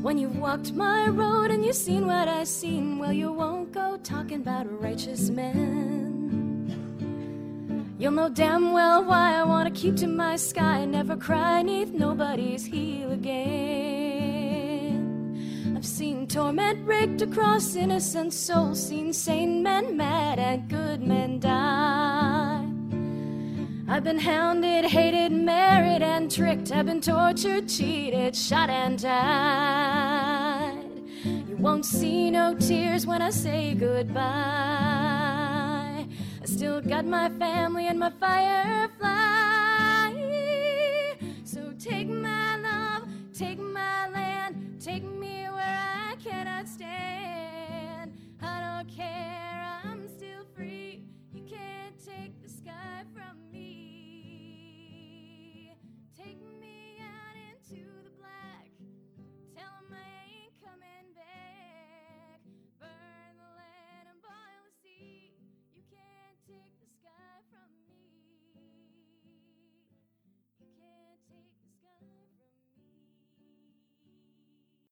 When you've walked my road and you've seen what I've seen, well, you won't go talking about righteous men. You'll know damn well why I wanna keep to my sky and never cry neath nobody's heel again. I've seen torment raked across innocent souls, seen sane men mad and good men die. I've been hounded, hated, married, and tricked. I've been tortured, cheated, shot, and died. You won't see no tears when I say goodbye. I still got my family and my firefly. So take my love, take my.